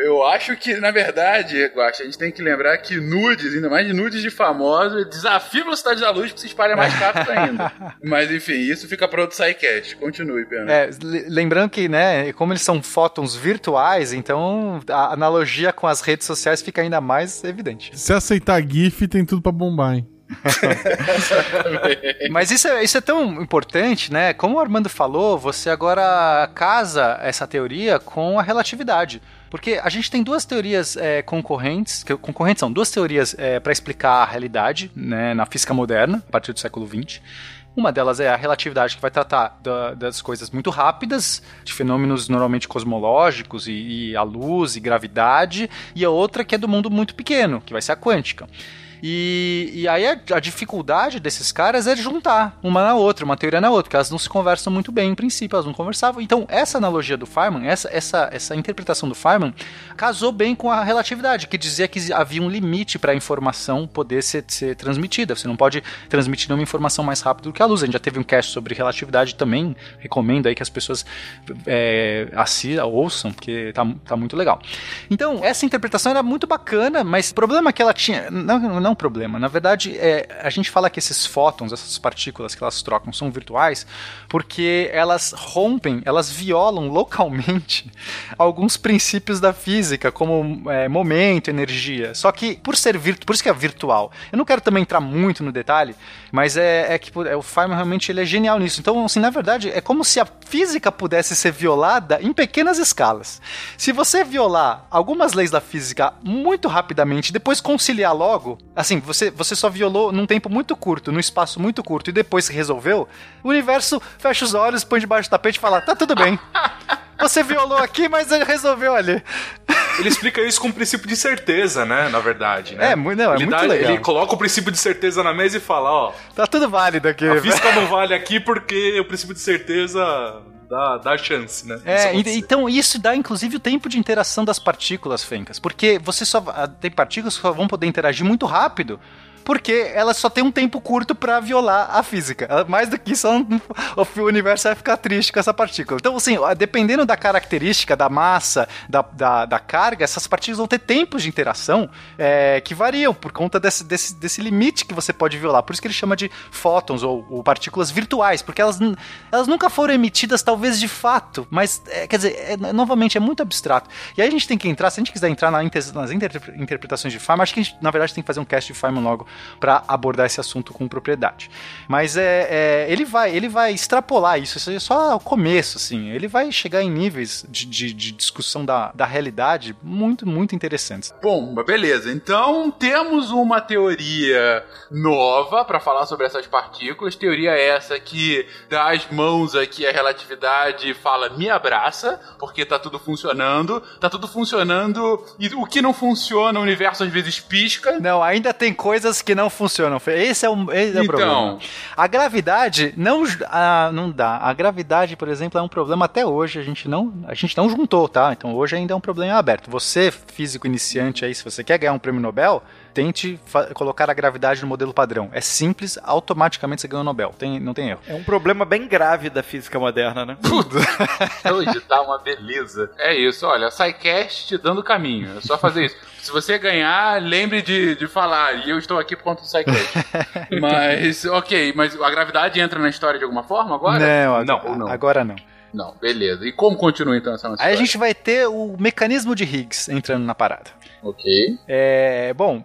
eu Eu acho que, na verdade, Guaxa, a gente tem que lembrar que nudes, ainda mais nudes de famosos, desafia a velocidade da luz pra se espalhar mais rápido ainda. Mas enfim, isso fica para outro sidecast. Continue, Pena. É, lembrando que, né, como eles são fótons virtuais, então a analogia com as redes sociais fica ainda mais evidente. Se aceitar GIF, tem tudo para bombar, hein? Mas isso é, isso é tão importante, né? Como o Armando falou, você agora casa essa teoria com a relatividade. Porque a gente tem duas teorias é, concorrentes, que concorrentes são duas teorias é, para explicar a realidade né, na física moderna, a partir do século XX. Uma delas é a relatividade, que vai tratar da, das coisas muito rápidas, de fenômenos normalmente cosmológicos, e, e a luz e gravidade, e a outra que é do mundo muito pequeno, que vai ser a quântica. E, e aí a, a, dificuldade desses caras é juntar uma na outra, uma teoria na outra, porque elas não se conversam muito bem em princípio, elas não conversavam. Então, essa analogia do Feynman, essa, essa, essa interpretação do Feynman, casou bem com a relatividade, que dizia que havia um limite para a informação poder ser, ser transmitida. Você não pode transmitir nenhuma informação mais rápido do que a luz. A gente já teve um cast sobre relatividade também, recomendo aí que as pessoas é, assistam, ouçam, porque tá, tá muito legal. Então, essa interpretação era muito bacana, mas o problema é que ela tinha. Não, não é um problema. Na verdade, é, a gente fala que esses fótons, essas partículas que elas trocam, são virtuais porque elas rompem, elas violam localmente alguns princípios da física, como é, momento, energia. Só que, por ser virtual, por isso que é virtual. Eu não quero também entrar muito no detalhe, mas é, é que é, o Feynman realmente ele é genial nisso. Então, assim, na verdade, é como se a física pudesse ser violada em pequenas escalas. Se você violar algumas leis da física muito rapidamente, depois conciliar logo, assim, você, você só violou num tempo muito curto, num espaço muito curto, e depois se resolveu, o universo fecha os olhos, põe debaixo do tapete e fala: tá tudo bem. Você violou aqui, mas ele resolveu ali. Ele explica isso com um princípio de certeza, né? Na verdade, né? É, não, é ele muito dá, legal. Ele coloca o princípio de certeza na mesa e fala, ó... Tá tudo válido aqui. A física não vale aqui porque o princípio de certeza dá, dá chance, né? É, então isso dá inclusive o tempo de interação das partículas, Fencas, porque você só tem partículas que vão poder interagir muito rápido porque ela só tem um tempo curto para violar a física. Mais do que isso, o universo vai ficar triste com essa partícula. Então, assim, dependendo da característica, da massa, da, da, da carga, essas partículas vão ter tempos de interação é, que variam por conta desse, desse, desse limite que você pode violar. Por isso que ele chama de fótons ou, ou partículas virtuais, porque elas, elas nunca foram emitidas, talvez de fato, mas, é, quer dizer, é, novamente, é muito abstrato. E aí a gente tem que entrar, se a gente quiser entrar na, nas interpretações de Feynman, acho que a gente, na verdade, tem que fazer um cast de Feynman logo para abordar esse assunto com propriedade. Mas é, é, ele vai ele vai extrapolar isso, isso é só o começo, assim. Ele vai chegar em níveis de, de, de discussão da, da realidade muito, muito interessantes. Bom, beleza. Então temos uma teoria nova para falar sobre essas partículas. Teoria essa que dá as mãos aqui à relatividade e fala me abraça, porque tá tudo funcionando. Tá tudo funcionando e o que não funciona, o universo às vezes pisca. Não, ainda tem coisas que não funcionam. Esse é, um, esse é o então. problema. A gravidade não, ah, não dá. A gravidade, por exemplo, é um problema até hoje. A gente não, a gente não juntou, tá? Então hoje ainda é um problema aberto. Você, físico iniciante aí, se você quer ganhar um prêmio Nobel, tente colocar a gravidade no modelo padrão. É simples, automaticamente você ganha o Nobel. Tem, não tem erro. É um problema bem grave da física moderna, né? Tudo. Hoje tá uma beleza. É isso, olha, a SciCast te dando caminho. É só fazer isso. Se você ganhar, lembre de, de falar. E eu estou aqui por conta do SciCast. mas, ok, mas a gravidade entra na história de alguma forma agora? Não, não, não. agora não. Não, beleza. E como continua então essa nossa Aí a gente vai ter o mecanismo de Higgs entrando na parada. Ok. É, bom,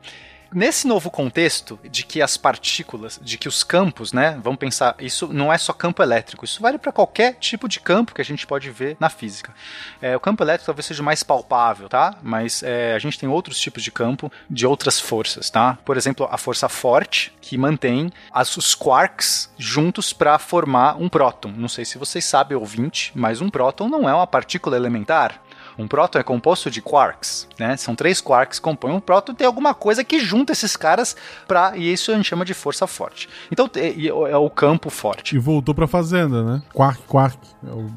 nesse novo contexto de que as partículas, de que os campos, né, vamos pensar, isso não é só campo elétrico, isso vale para qualquer tipo de campo que a gente pode ver na física. É, o campo elétrico talvez seja mais palpável, tá? Mas é, a gente tem outros tipos de campo de outras forças, tá? Por exemplo, a força forte que mantém as, os quarks juntos para formar um próton. Não sei se vocês sabem, ouvinte, mas um próton não é uma partícula elementar. Um próton é composto de quarks, né? São três quarks que compõem um próton e tem alguma coisa que junta esses caras para e isso a gente chama de força forte. Então é, é o campo forte. E voltou para fazenda, né? Quark, quark. É o,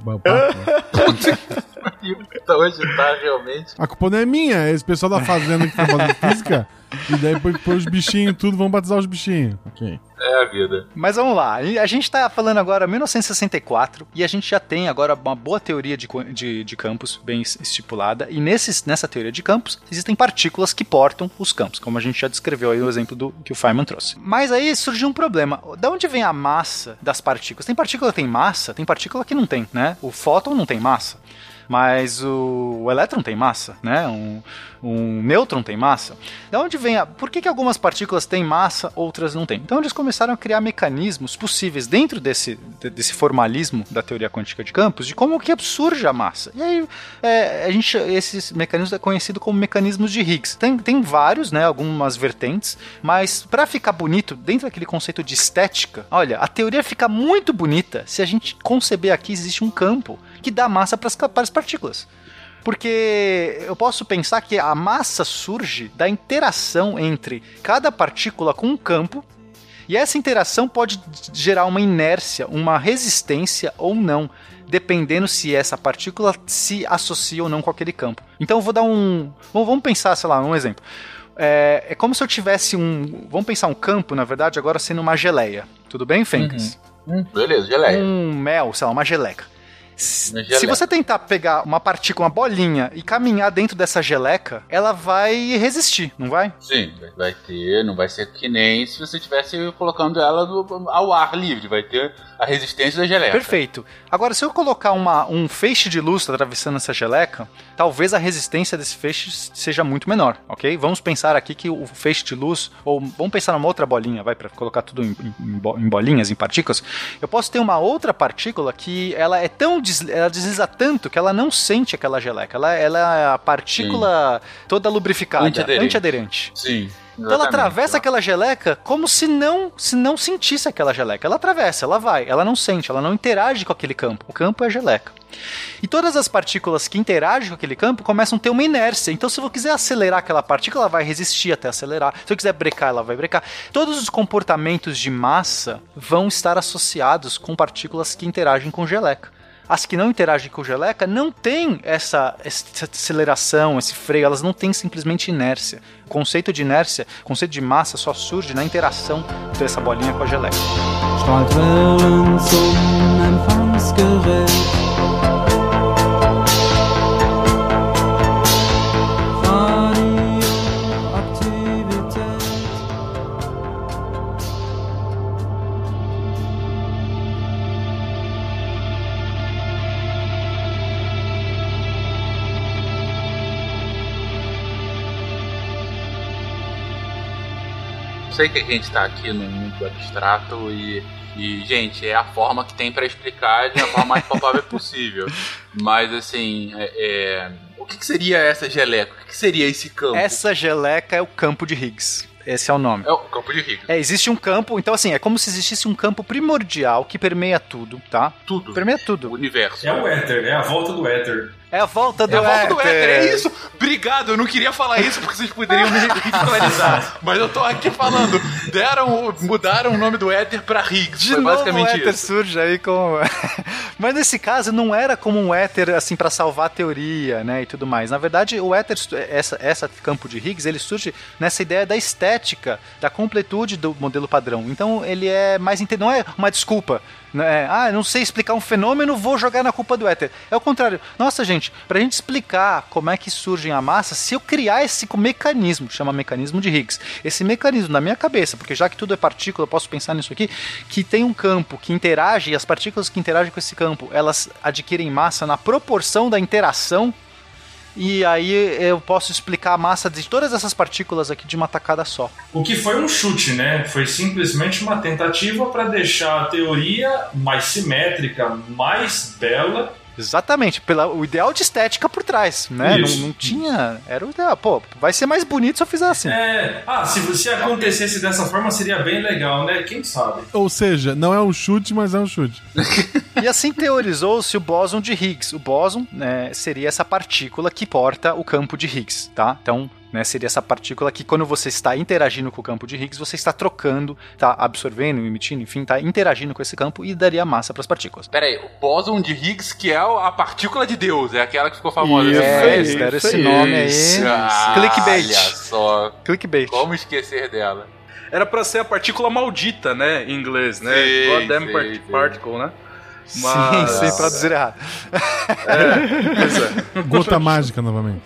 então hoje tá realmente. A culpa não é minha, é esse pessoal da fazenda que tá fazendo física. E daí põe os bichinhos tudo, vão batizar os bichinhos. Ok. é a vida. Mas vamos lá, a gente tá falando agora 1964 e a gente já tem agora uma boa teoria de, de, de campos bem es- estipulada. E nesses, nessa teoria de campos existem partículas que portam os campos, como a gente já descreveu aí o exemplo do que o Feynman trouxe. Mas aí surgiu um problema. Da onde vem a massa das partículas? Tem partícula que tem massa, tem partícula que não tem, né? O fóton não tem massa. Mas o, o elétron tem massa, né? Um, um nêutron tem massa. Da onde vem a. Por que, que algumas partículas têm massa, outras não têm? Então eles começaram a criar mecanismos possíveis dentro desse, de- desse formalismo da teoria quântica de campos de como que surge a massa. E aí é, a gente, esses mecanismos é conhecido como mecanismos de Higgs. Tem, tem vários, né? Algumas vertentes, mas para ficar bonito dentro daquele conceito de estética, olha, a teoria fica muito bonita se a gente conceber aqui existe um campo que dá massa para as partículas. Porque eu posso pensar que a massa surge da interação entre cada partícula com um campo, e essa interação pode gerar uma inércia, uma resistência ou não, dependendo se essa partícula se associa ou não com aquele campo. Então eu vou dar um. Bom, vamos pensar, sei lá, um exemplo. É, é como se eu tivesse um. Vamos pensar um campo, na verdade, agora sendo uma geleia. Tudo bem, Fencas? Hum, beleza, geleia. Um mel, sei lá, uma geleca. Se você tentar pegar uma partícula, uma bolinha e caminhar dentro dessa geleca, ela vai resistir, não vai? Sim, vai- ter, não vai ser que nem se você estivesse colocando ela no- ao ar livre, vai ter a resistência da geleca. Perfeito. Agora, se eu colocar uma, um feixe de luz atravessando essa geleca, talvez a resistência desse feixe seja muito menor, ok? Vamos pensar aqui que o feixe de luz, ou vamos pensar numa outra bolinha, vai, para colocar tudo em, em em bolinhas, em partículas. Eu posso ter uma outra partícula que ela é tão, ela desliza tanto que ela não sente aquela geleca. Ela, ela é a partícula toda lubrificada, Antiaderente. antiaderente. Sim. Então ela atravessa aquela geleca como se não, se não sentisse aquela geleca. Ela atravessa, ela vai, ela não sente, ela não interage com aquele campo. O campo é a geleca. E todas as partículas que interagem com aquele campo começam a ter uma inércia. Então, se eu quiser acelerar aquela partícula, ela vai resistir até acelerar. Se eu quiser brecar, ela vai brecar. Todos os comportamentos de massa vão estar associados com partículas que interagem com geleca. As que não interagem com geleca não têm essa, essa aceleração, esse freio, elas não têm simplesmente inércia. O conceito de inércia, o conceito de massa só surge na interação dessa bolinha com a geleca. Sei que a gente tá aqui num mundo abstrato e, e, gente, é a forma que tem pra explicar de uma forma mais palpável possível. Mas, assim, é, é, o que, que seria essa geleca? O que, que seria esse campo? Essa geleca é o campo de Higgs. Esse é o nome. É o campo de Higgs. É, existe um campo, então assim, é como se existisse um campo primordial que permeia tudo, tá? Tudo. Permeia O tudo. universo. É o éter, é a volta do éter. É a volta do É a volta do éter. é isso! Obrigado, eu não queria falar isso porque vocês poderiam me ridicularizar. mas eu tô aqui falando. Deram, mudaram o nome do éter pra Higgs. De Foi novo o basicamente éter isso. surge aí como... Mas nesse caso não era como um éter assim para salvar a teoria, né, e tudo mais. Na verdade, o éter essa essa campo de Higgs, ele surge nessa ideia da estética, da completude do modelo padrão. Então, ele é mais inte- não é uma desculpa, né? Ah, não sei explicar um fenômeno, vou jogar na culpa do éter. É o contrário. Nossa, gente, pra gente explicar como é que surge a massa, se eu criar esse mecanismo, chama mecanismo de Higgs, esse mecanismo na minha cabeça, porque já que tudo é partícula, eu posso pensar nisso aqui, que tem um campo que interage, e as partículas que interagem com esse campo, elas adquirem massa na proporção da interação e aí eu posso explicar a massa de todas essas partículas aqui de uma tacada só. O que foi um chute, né? Foi simplesmente uma tentativa para deixar a teoria mais simétrica, mais bela. Exatamente, pela, o ideal de estética por trás, né? Não, não tinha. Era o ideal. Pô, vai ser mais bonito se eu fizer assim. É, ah, se, se acontecesse dessa forma seria bem legal, né? Quem sabe? Ou seja, não é um chute, mas é um chute. E assim teorizou-se o bóson de Higgs. O bóson né, seria essa partícula que porta o campo de Higgs, tá? Então, né, seria essa partícula que quando você está interagindo com o campo de Higgs, você está trocando, tá absorvendo, emitindo, enfim, tá interagindo com esse campo e daria massa para as partículas. Pera aí, o bóson de Higgs, que é a partícula de Deus, é aquela que ficou famosa. Isso, assim, É, né? eles deram esse nome aí. Ah, Clickbait. Olha só, Clickbait. como esquecer dela. era pra ser a partícula maldita, né? Em inglês, né? Sim, Goddamn sim, part- sim. particle, né? Sim, sim, traduzir errado. É, pois é. Gota mágica novamente.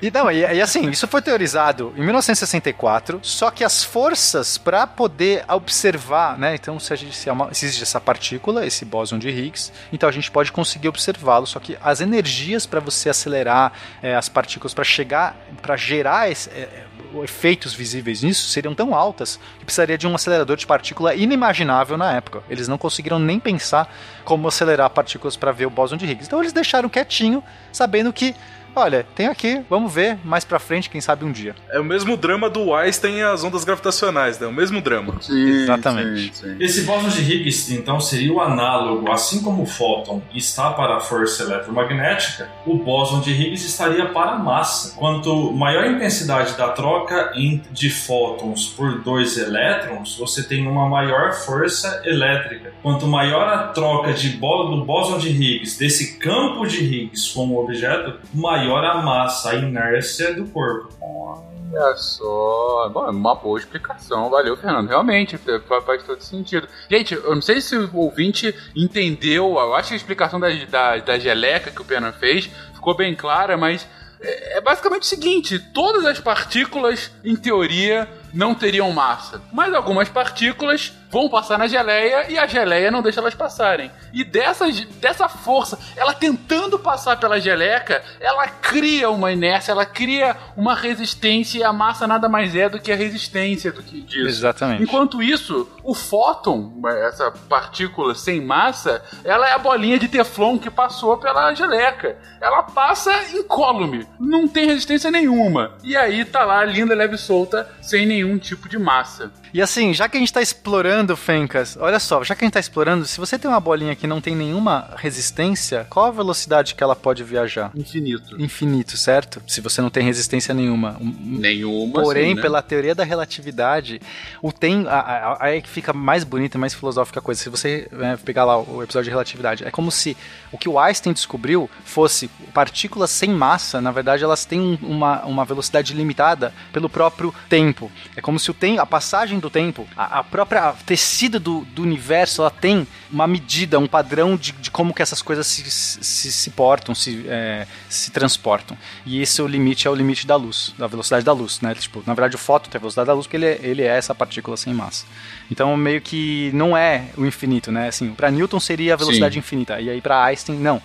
E não, e, e assim, isso foi teorizado em 1964, só que as forças para poder observar, né? Então, se, a gente, se, é uma- se existe essa partícula, esse bóson de Higgs, então a gente pode conseguir observá-lo, só que as energias para você acelerar é, as partículas para chegar, para gerar esse, é, é, efeitos visíveis nisso seriam tão altas que precisaria de um acelerador de partícula inimaginável na época. Eles não conseguiram nem pensar como acelerar partículas para ver o bóson de Higgs. Então eles deixaram quietinho, sabendo que, olha, tem aqui, vamos ver mais pra frente, quem sabe um dia. É o mesmo drama do Einstein e as ondas gravitacionais, né? O mesmo drama. Sim, Exatamente. sim, sim. Esse bóson de Higgs, então, seria o análogo, assim como o fóton está para a força eletromagnética, o bóson de Higgs estaria para a massa. Quanto maior a intensidade da troca de fótons por dois elétrons, você tem uma maior força elétrica. Quanto maior a troca de bó- do bóson de Higgs, desse campo de Higgs com o objeto, maior a massa, a inércia do corpo. Olha só. Bom, é uma boa explicação. Valeu, Fernando. Realmente, faz, faz todo sentido. Gente, eu não sei se o ouvinte entendeu. Eu acho que a explicação da, da, da geleca que o Fernando fez ficou bem clara, mas é, é basicamente o seguinte: todas as partículas, em teoria, não teriam massa. Mas algumas partículas vão passar na geleia e a geleia não deixa elas passarem. E dessa, dessa força, ela tentando passar pela geleca, ela cria uma inércia, ela cria uma resistência e a massa nada mais é do que a resistência do que disso. Exatamente. Enquanto isso, o fóton, essa partícula sem massa, ela é a bolinha de teflon que passou pela geleca. Ela passa incólume, não tem resistência nenhuma. E aí tá lá, linda, leve e solta, sem nenhum tipo de massa. E assim, já que a gente tá explorando, Fencas, olha só, já que a gente tá explorando, se você tem uma bolinha que não tem nenhuma resistência, qual a velocidade que ela pode viajar? Infinito. Infinito, certo? Se você não tem resistência nenhuma. Um- Nenhuma. Porém, assim, né? pela teoria da relatividade, o tem. Aí é que fica mais bonita, mais filosófica a coisa. Se você né, pegar lá o episódio de relatividade, é como se o que o Einstein descobriu fosse partículas sem massa, na verdade, elas têm um- uma, uma velocidade limitada pelo próprio tempo. É como se o tem, a passagem do tempo, a, a própria tecido do, do universo, ela tem uma medida, um padrão de, de como que essas coisas se, se, se portam, se, é, se transportam. E esse é o limite, é o limite da luz, da velocidade da luz, né? Tipo, na verdade o fóton tem a velocidade da luz porque ele é, ele é essa partícula sem massa. Então meio que não é o infinito, né? Assim, para Newton seria a velocidade Sim. infinita e aí para Einstein não.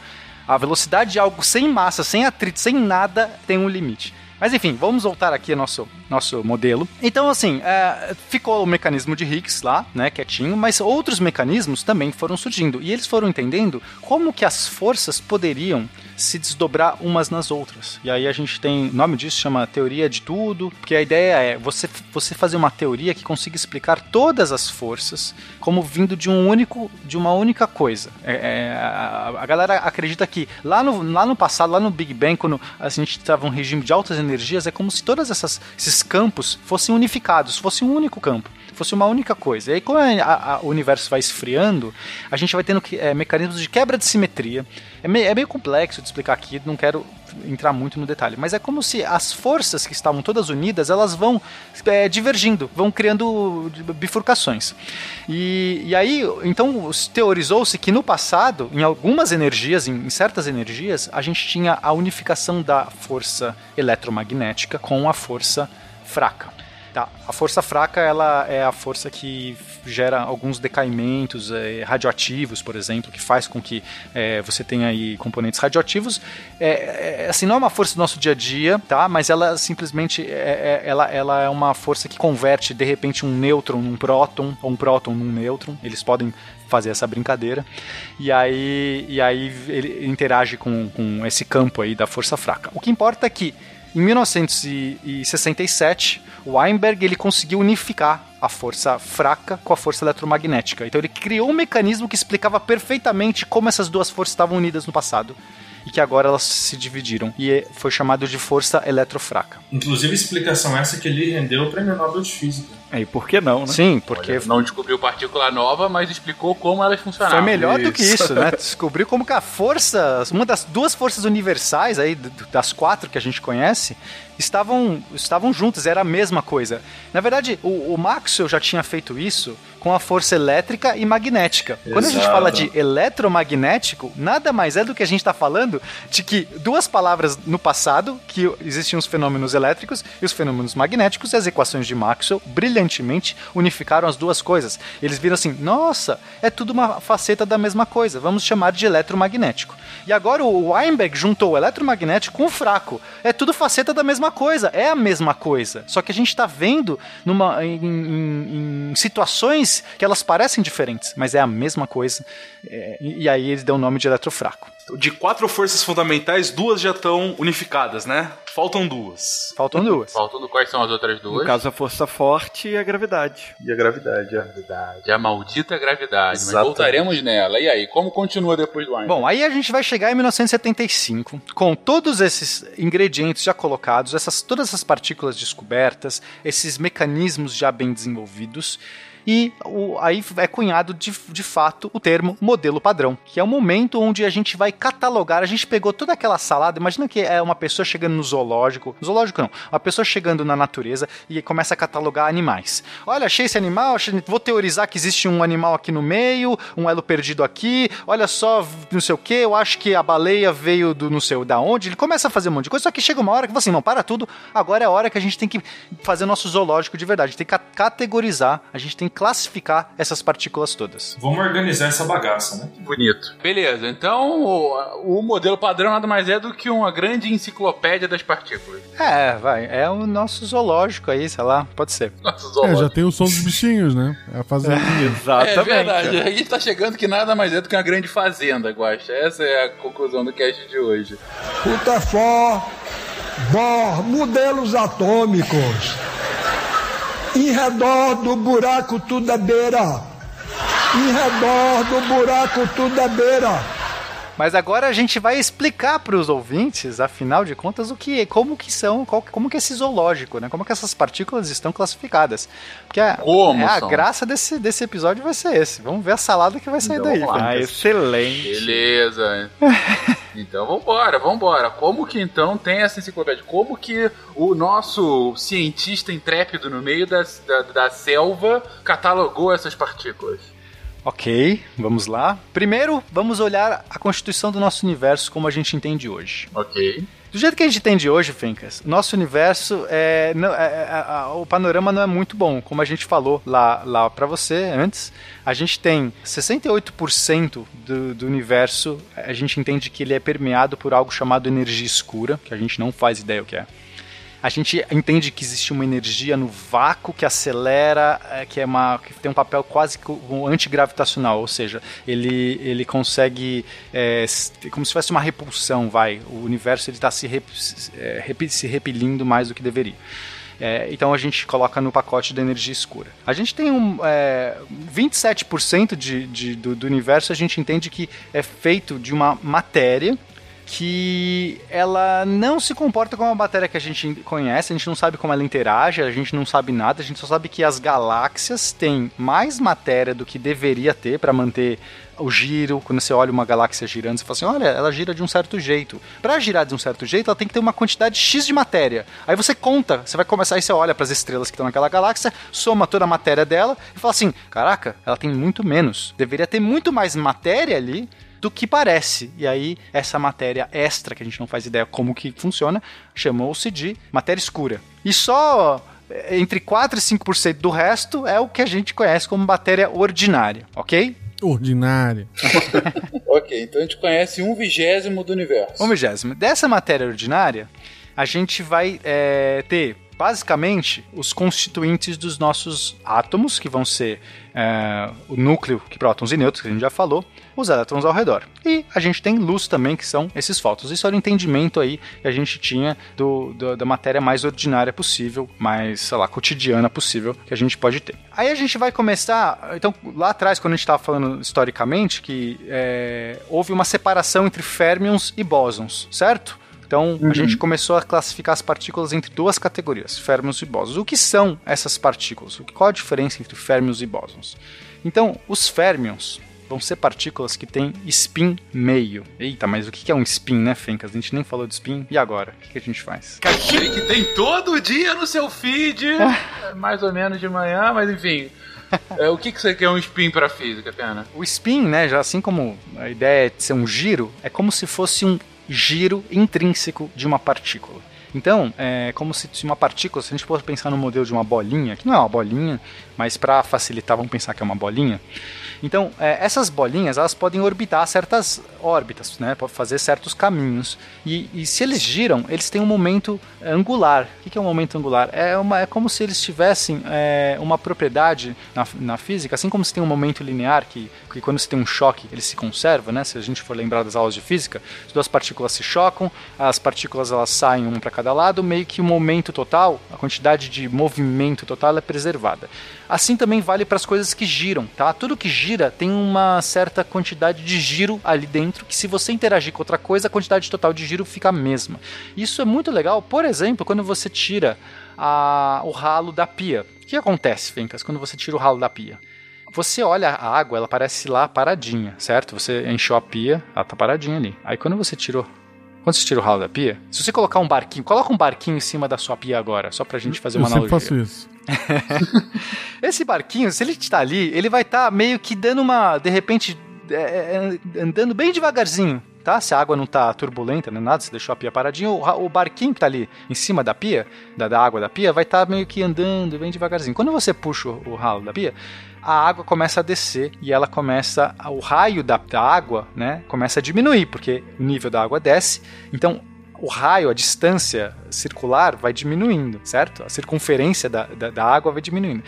A velocidade de algo sem massa, sem atrito, sem nada tem um limite. Mas enfim, vamos voltar aqui ao nosso, nosso modelo. Então, assim, é, ficou o mecanismo de Higgs lá, né, quietinho, mas outros mecanismos também foram surgindo. E eles foram entendendo como que as forças poderiam se desdobrar umas nas outras. E aí a gente tem, o nome disso chama teoria de tudo, porque a ideia é você, você fazer uma teoria que consiga explicar todas as forças como vindo de um único, de uma única coisa. É, é, a, a galera acredita que lá no, lá no passado, lá no Big Bang, quando a gente estava um regime de altas energias, é como se todos esses campos fossem unificados, fosse um único campo fosse uma única coisa. E aí, como a, a, o universo vai esfriando, a gente vai tendo é, mecanismos de quebra de simetria. É meio, é meio, complexo de explicar aqui, não quero entrar muito no detalhe, mas é como se as forças que estavam todas unidas, elas vão é, divergindo, vão criando bifurcações. E, e aí, então, teorizou-se que no passado, em algumas energias, em, em certas energias, a gente tinha a unificação da força eletromagnética com a força fraca. Tá. A força fraca ela é a força que gera alguns decaimentos é, radioativos, por exemplo, que faz com que é, você tenha aí componentes radioativos. É, assim, não é uma força do nosso dia a dia, tá? Mas ela simplesmente é, ela, ela é uma força que converte de repente um nêutron num próton ou um próton num nêutron. Eles podem fazer essa brincadeira e aí, e aí ele interage com, com esse campo aí da força fraca. O que importa é que em 1967, o Weinberg ele conseguiu unificar a força fraca com a força eletromagnética. Então ele criou um mecanismo que explicava perfeitamente como essas duas forças estavam unidas no passado. e que agora elas se dividiram e é- foi chamado de força eletrofraca. Inclusive, explicação essa que ele rendeu o prêmio Nobel de Física. Aí, por que não, né? Sim, porque Olha, não descobriu partícula nova, mas explicou como elas funcionavam. Foi melhor do que Isso. isso, né? Descobriu como que a força, uma das duas forças universais aí, das quatro que a gente conhece, estavam, estavam juntas, era a mesma coisa. Na verdade, o, o Maxwell já tinha feito isso com a força elétrica e magnética. Quando a gente Exato. fala de eletromagnético, nada mais é do que a gente está falando de que duas palavras no passado, que existiam os fenômenos elétricos e os fenômenos magnéticos, e as equações de Maxwell brilhantemente unificaram as duas coisas. Eles viram assim: nossa, é tudo uma faceta da mesma coisa, vamos chamar de eletromagnético. E agora o Weinberg juntou o eletromagnético com o fraco. É tudo faceta da mesma coisa, é a mesma coisa. Só que a gente está vendo numa, em, em- em situações que elas parecem diferentes, mas é a mesma coisa. É, e, aí eles dão o nome de eletrofraco. De quatro forças fundamentais, duas já estão unificadas, né? Faltam duas. Faltam duas. Faltando quais são as outras duas? No caso, a força forte e a gravidade. E a gravidade, é. Gravidade, a maldita gravidade. Mas Exatamente. voltaremos nela. E aí, como continua depois do Einstein? Bom, aí a gente vai chegar em 1975 com todos esses ingredientes já colocados, essas, todas essas partículas descobertas, esses mecanismos já bem desenvolvidos. E o- aí é cunhado de, de fato o termo modelo padrão, que é o momento onde a gente vai catalogar. A gente pegou toda aquela salada. Imagina que é uma pessoa chegando no zoológico, zoológico não, uma pessoa chegando na natureza e começa a catalogar animais. Olha, achei esse animal, achei- vou teorizar que existe um animal aqui no meio, um elo perdido aqui. Olha só, não sei o que, eu acho que a baleia veio do não sei da onde. Ele começa a fazer um monte de coisa, só que chega uma hora que fala assim: não, para tudo, agora é a hora que a gente tem que fazer nosso zoológico de verdade. A gente tem que ca- categorizar, a gente tem que classificar essas partículas todas. Vamos organizar essa bagaça, né? Bonito. Beleza, então o, o modelo padrão nada mais é do que uma grande enciclopédia das partículas. É, vai, é o nosso zoológico aí, sei lá, pode ser. Nosso É, zoológico. já tem o som dos bichinhos, né? É a fazendinha. Exatamente. É verdade, a gente tá chegando que nada mais é do que uma grande fazenda, Guaxa. Essa é a conclusão do cast de hoje. Rutherford, Bohr, modelos atômicos. Em redor do buraco tudo é beira. Em redor do buraco tudo é beira. Mas agora a gente vai explicar para os ouvintes, afinal de contas, o que, como que são, qual- como que é esse zoológico, né? Como que essas partículas estão classificadas? Porque a, Como é, a graça desse, desse episódio vai ser esse. Vamos ver a salada que vai sair Então, daí. Ah, excelente. Beleza. Então vambora, vambora. Como que então tem essa enciclopédia? Como que o nosso cientista intrépido no meio da, da, da selva catalogou essas partículas? Ok, vamos lá. Primeiro, vamos olhar a constituição do nosso universo como a gente entende hoje. Ok. Do jeito que a gente entende hoje, Fencas, nosso universo é, não- é- é- o panorama não é muito bom. Como a gente falou lá, lá para você antes, a gente tem 68% do, do universo, a gente entende que ele é permeado por algo chamado energia escura, que a gente não faz ideia o que é. A gente entende que existe uma energia no vácuo que acelera, é, que é uma que tem um papel quase antigravitacional, ou seja, ele, ele consegue é, como se fosse uma repulsão, vai. O universo ele está se, rep, é, se repelindo mais do que deveria. É, então a gente coloca no pacote da energia escura. A gente tem um é, 27% de, de, do, do universo, a gente entende que é feito de uma matéria que ela não se comporta como a matéria que a gente conhece, a gente não sabe como ela interage, a gente não sabe nada, a gente só sabe que as galáxias têm mais matéria do que deveria ter para manter o giro, quando você olha uma galáxia girando, você fala assim, olha, ela gira de um certo jeito. Para girar de um certo jeito, ela tem que ter uma quantidade X de matéria. Aí você conta, você vai começar, aí você olha para as estrelas que estão naquela galáxia, soma toda a matéria dela e fala assim, caraca, ela tem muito menos. Deveria ter muito mais matéria ali do que parece. E aí, essa matéria extra, que a gente não faz ideia como que funciona, chamou-se de matéria escura. E só eh, entre 4 e 5% do resto é o que a gente conhece como matéria ordinária, ok? Ordinária. Ok, então a gente conhece um vigésimo do universo. Um vigésimo. Dessa matéria ordinária, a gente vai eh, ter basicamente os constituintes dos nossos átomos, que vão ser é, o núcleo, que prótons e nêutrons, que a gente já falou, os elétrons ao redor. E a gente tem luz também, que são esses fótons. Isso era o entendimento aí que a gente tinha do, do, da matéria mais ordinária possível, mais, sei lá, cotidiana possível que a gente pode ter. Aí a gente vai começar. Então, lá atrás, quando a gente estava falando historicamente, que é, houve uma separação entre férmions e bósons, certo? Então, a gente começou a classificar as partículas entre duas categorias, férmions e bósons. O que são essas partículas? Qual a diferença entre férmions e bósons? Então, os férmions vão ser partículas que têm spin meio. Eita, mas o que é um spin, né, Fencas? A gente nem falou de spin. E agora? O que a gente faz? Aquele que tem todo dia no seu feed, é mais ou menos de manhã, mas enfim. É, o que, que você quer um spin pra física, Pena? O spin, né, já assim como a ideia de ser um giro, é como se fosse um giro intrínseco de uma partícula. Então, é como se uma partícula, se a gente fosse pensar no modelo de uma bolinha, que não é uma bolinha, mas para facilitar, vamos pensar que é uma bolinha. Então, é, essas bolinhas, elas podem orbitar certas órbitas, né? Pode fazer certos caminhos. E, e se eles giram, eles têm um momento angular. O que é um momento angular? É, uma, é como se eles tivessem é, uma propriedade na, na física, assim como se tem um momento linear, que, que quando você tem um choque, ele se conserva, né? Se a gente for lembrar das aulas de física, as duas partículas se chocam, as partículas elas saem uma para cada lado, meio que o momento total, a quantidade de movimento total é preservada. Assim também vale para as coisas que giram, tá? Tudo que gira tem uma certa quantidade de giro ali dentro, que se você interagir com outra coisa, a quantidade total de giro fica a mesma. Isso é muito legal, por exemplo, quando você tira a, o ralo da pia. O que acontece, Fencas, quando você tira o ralo da pia? Você olha a água, ela parece lá paradinha, certo? Você encheu a pia, ela tá paradinha ali. Aí quando você tirou quando você tira o ralo da pia, se você colocar um barquinho, coloca um barquinho em cima da sua pia agora, só pra gente fazer uma Eu analogia. faço isso. Esse barquinho, se ele está ali, ele vai estar meio que dando uma, de repente, é, é, andando bem devagarzinho, tá? Se a água não tá turbulenta, nem nada, se deixou a pia paradinha, o, o barquinho que tá ali em cima da pia, da, da água da pia, vai estar meio que andando bem devagarzinho. Quando você puxa o, o ralo da pia, a água começa a descer e ela começa, o raio da, da água, né, começa a diminuir, porque o nível da água desce, então o raio, a distância circular vai diminuindo, certo? A circunferência da, da, da água vai diminuindo.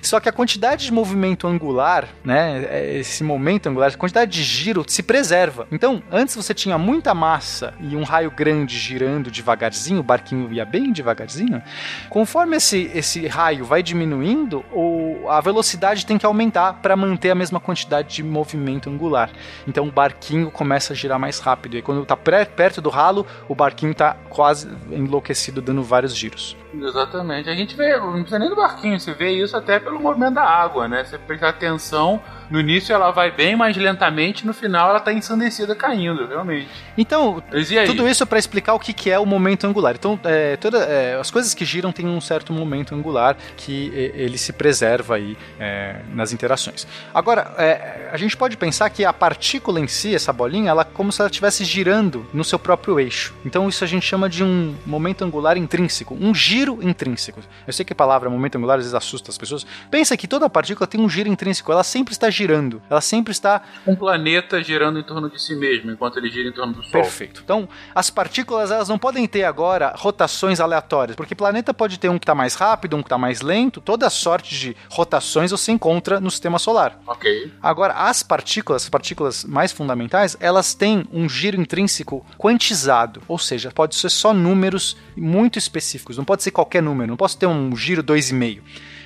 Só que a quantidade de movimento angular, né, é, esse momento angular, a quantidade de giro se preserva. Então, antes você tinha muita massa e um raio grande girando devagarzinho, o barquinho ia bem devagarzinho. Conforme esse, esse raio vai diminuindo, o, a velocidade tem que aumentar para manter a mesma quantidade de movimento angular. Então, o barquinho começa a girar mais rápido. E quando está perto do ralo, o barquinho está quase enlouquecido, dando vários giros. Exatamente. A gente vê, não precisa nem do barquinho, você vê isso até pelo movimento da água, né? Você prestar atenção, no início ela vai bem mais lentamente, no final ela tá ensandecida caindo, realmente. Então, tudo isso para explicar o que, que é o momento angular. Então, é, toda, é, as coisas que giram têm um certo momento angular que é, ele se preserva aí é, nas interações. Agora, é, a gente pode pensar que a partícula em si, essa bolinha, ela é como se ela estivesse girando no seu próprio eixo. Então, isso a gente chama de um momento angular intrínseco, um giro intrínseco. Eu sei que a palavra momento angular às vezes assusta as pessoas. Pensa que toda partícula tem um giro intrínseco, ela sempre está girando, ela sempre está Um planeta girando em torno de si mesmo, enquanto ele gira em torno do Sol. Perfeito. Então, as partículas elas não podem ter agora rotações aleatórias, porque planeta pode ter um que está mais rápido, um que está mais lento. Toda sorte de rotações você encontra no sistema solar. Ok. Agora, as partículas, as partículas mais fundamentais, elas têm um giro intrínseco quantizado, ou seja, pode ser só números muito específicos, não pode ser qualquer número, não posso ter um giro 2,5.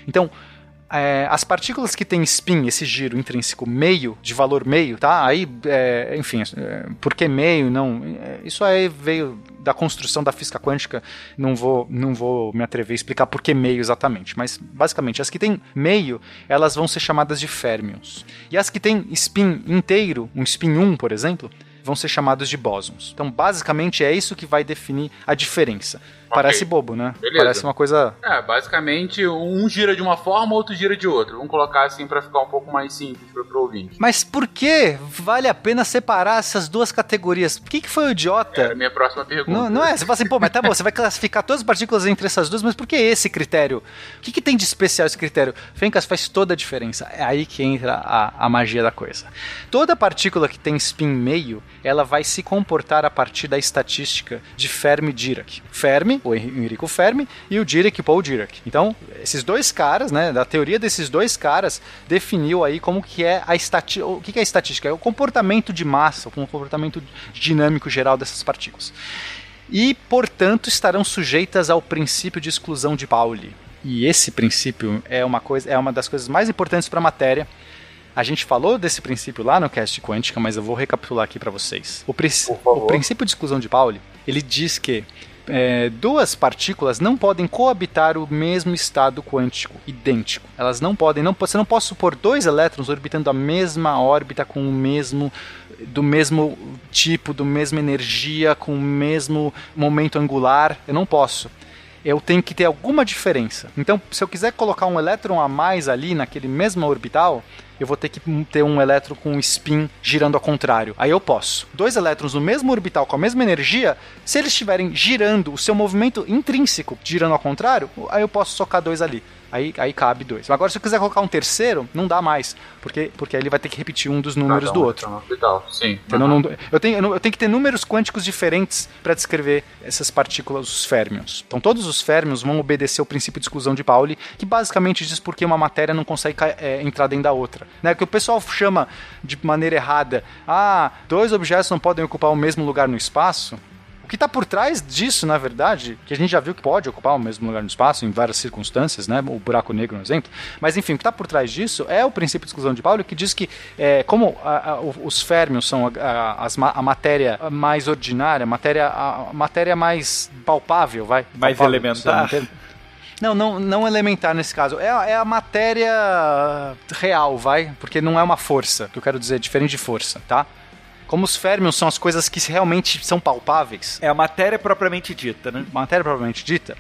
Então, é, as partículas que têm spin, esse giro intrínseco meio, de valor meio, tá? Aí, é, enfim, é, por que meio? Não, é, isso aí veio da construção da física quântica, não vou, não vou me atrever a explicar por que meio exatamente, mas basicamente, as que têm meio, elas vão ser chamadas de férmions. E as que têm spin inteiro, um spin 1, por exemplo, vão ser chamados de bósons. Então, basicamente, é isso que vai definir a diferença. Parece bobo, né? Beleza. Parece uma coisa É, basicamente, um gira de uma forma, outro gira de outra. Vamos colocar assim pra ficar um pouco mais simples pro, pro ouvinte. Mas por que vale a pena separar essas duas categorias? Por que, que foi o idiota? Era a minha próxima pergunta. Não, não é, você fala assim, pô, mas tá bom, você vai classificar todas as partículas entre essas duas, mas por que esse critério? O que, que tem de especial esse critério? Fencas faz toda a diferença. É aí que entra a, a magia da coisa. Toda partícula que tem spin meio, ela vai se comportar a partir da estatística de Fermi-Dirac. Fermi Fermi, o Enrico Fermi, e o Dirac, Paul Dirac. Então, esses dois caras, né, da teoria desses dois caras, definiu aí como que é a estatística, o que é a estatística? É o comportamento de massa, o comportamento dinâmico geral dessas partículas. E, portanto, estarão sujeitas ao princípio de exclusão de Pauli. E esse princípio é uma coisa, é uma das coisas mais importantes para a matéria. A gente falou desse princípio lá no cast quântica, mas eu vou recapitular aqui para vocês. O, o princípio de exclusão de Pauli, ele diz que é, duas partículas não podem coabitar o mesmo estado quântico, idêntico. Elas não podem, não, você não pode supor dois elétrons orbitando a mesma órbita com o mesmo do mesmo tipo, do mesma energia, com o mesmo momento angular. Eu não posso eu tenho que ter alguma diferença. Então, se eu quiser colocar um elétron a mais ali naquele mesmo orbital, eu vou ter que ter um elétron com um spin girando ao contrário. Aí eu posso. Dois elétrons no mesmo orbital com a mesma energia, se eles estiverem girando o seu movimento intrínseco girando ao contrário, aí eu posso socar dois ali. Aí, aí cabe dois. Agora, se eu quiser colocar um terceiro, não dá mais. Porque, porque aí ele vai ter que repetir um dos números Cada do outro. tá hospital, sim. Entendeu? Não- eu, tenho, eu tenho que ter números quânticos diferentes para descrever essas partículas, os férmions. Então, todos os férmions vão obedecer ao princípio de exclusão de Pauli, que basicamente diz por que uma matéria não consegue é, entrar dentro da outra. Né? Que o pessoal chama de maneira errada, ah, dois objetos não podem ocupar o mesmo lugar no espaço. O que está por trás disso, na verdade, que a gente já viu que pode ocupar o mesmo lugar no espaço em várias circunstâncias, né? O buraco negro, um exemplo. Mas enfim, o que está por trás disso é o princípio de exclusão de Pauli, que diz que é, como a- a- os férmions são a, a- matéria mais ordinária, a matéria, a, matéria mais palpável, vai? Mais Palpável, elementar? não não, não, elementar nesse caso. É, a- é a matéria real, vai? Porque não é uma força, que eu quero dizer, diferente de força, tá? Como os férmions são as coisas que realmente são palpáveis. É a matéria propriamente dita, né? Matéria propriamente dita.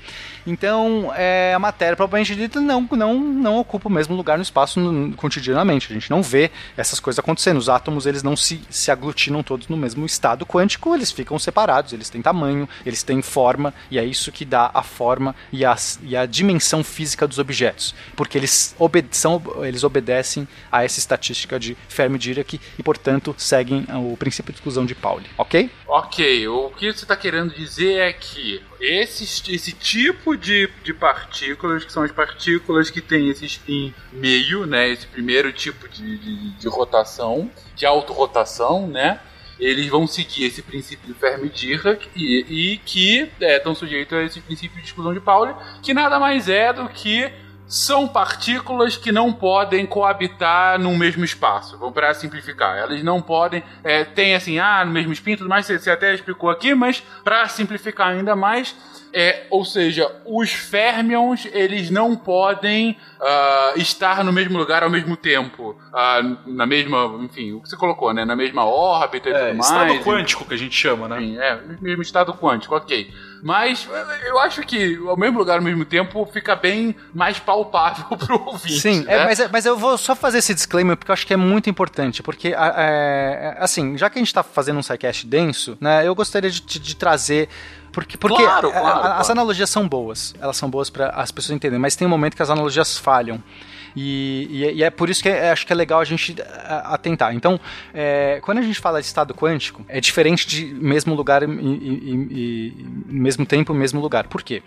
Então, é, a matéria propriamente dita não, não, não ocupa o mesmo lugar no espaço no- cotidianamente. A gente não vê essas coisas acontecendo. Os átomos eles não se, se aglutinam todos no mesmo estado quântico, eles ficam separados, eles têm tamanho, eles têm forma, e é isso que dá a forma e a, e a dimensão física dos objetos. Porque eles, obede são, eles obedecem a essa estatística de Fermi-Dirac e, portanto, seguem o princípio de exclusão de Pauli. Ok? Ok, o que você está querendo dizer é que esse, esse tipo de, de partículas, que são as partículas que têm esse spin meio, né? Esse primeiro tipo de, de, de rotação, de autorrotação, né? Eles vão seguir esse princípio de Fermi-Dirac e, e que é, estão sujeitos a esse princípio de exclusão de Pauli, que nada mais é do que são partículas que não podem coabitar no mesmo espaço. Vamos para simplificar. Elas não podem. É, tem assim, ah, no mesmo spin, tudo mais, você, você até explicou aqui, mas para simplificar ainda mais. É, ou seja, os férmions eles não podem ah, estar no mesmo lugar ao mesmo tempo, Ah, na mesma, enfim, o que você colocou, né, na mesma órbita e É, tudo mais. estado quântico que a gente chama, né? Enfim, é, mesmo estado quântico, ok. Mas eu acho que ao mesmo lugar ao mesmo tempo fica bem mais palpável pro ouvinte. Sim, né? é, mas, é- mas eu vou só fazer esse disclaimer porque eu acho que é muito importante. Porque, a- é, assim, já que a gente tá fazendo um sidecast denso, né, eu gostaria de, de- trazer. Porque, porque Claro, a- claro, a- as claro. analogias são boas, elas são boas para as pessoas entenderem, mas tem um momento que as analogias falham. E, e é- e é por isso que é- acho que é legal a gente atentar. Então, é, quando a gente fala de estado quântico, é diferente de mesmo lugar e, e- mesmo tempo, mesmo lugar. Por quê?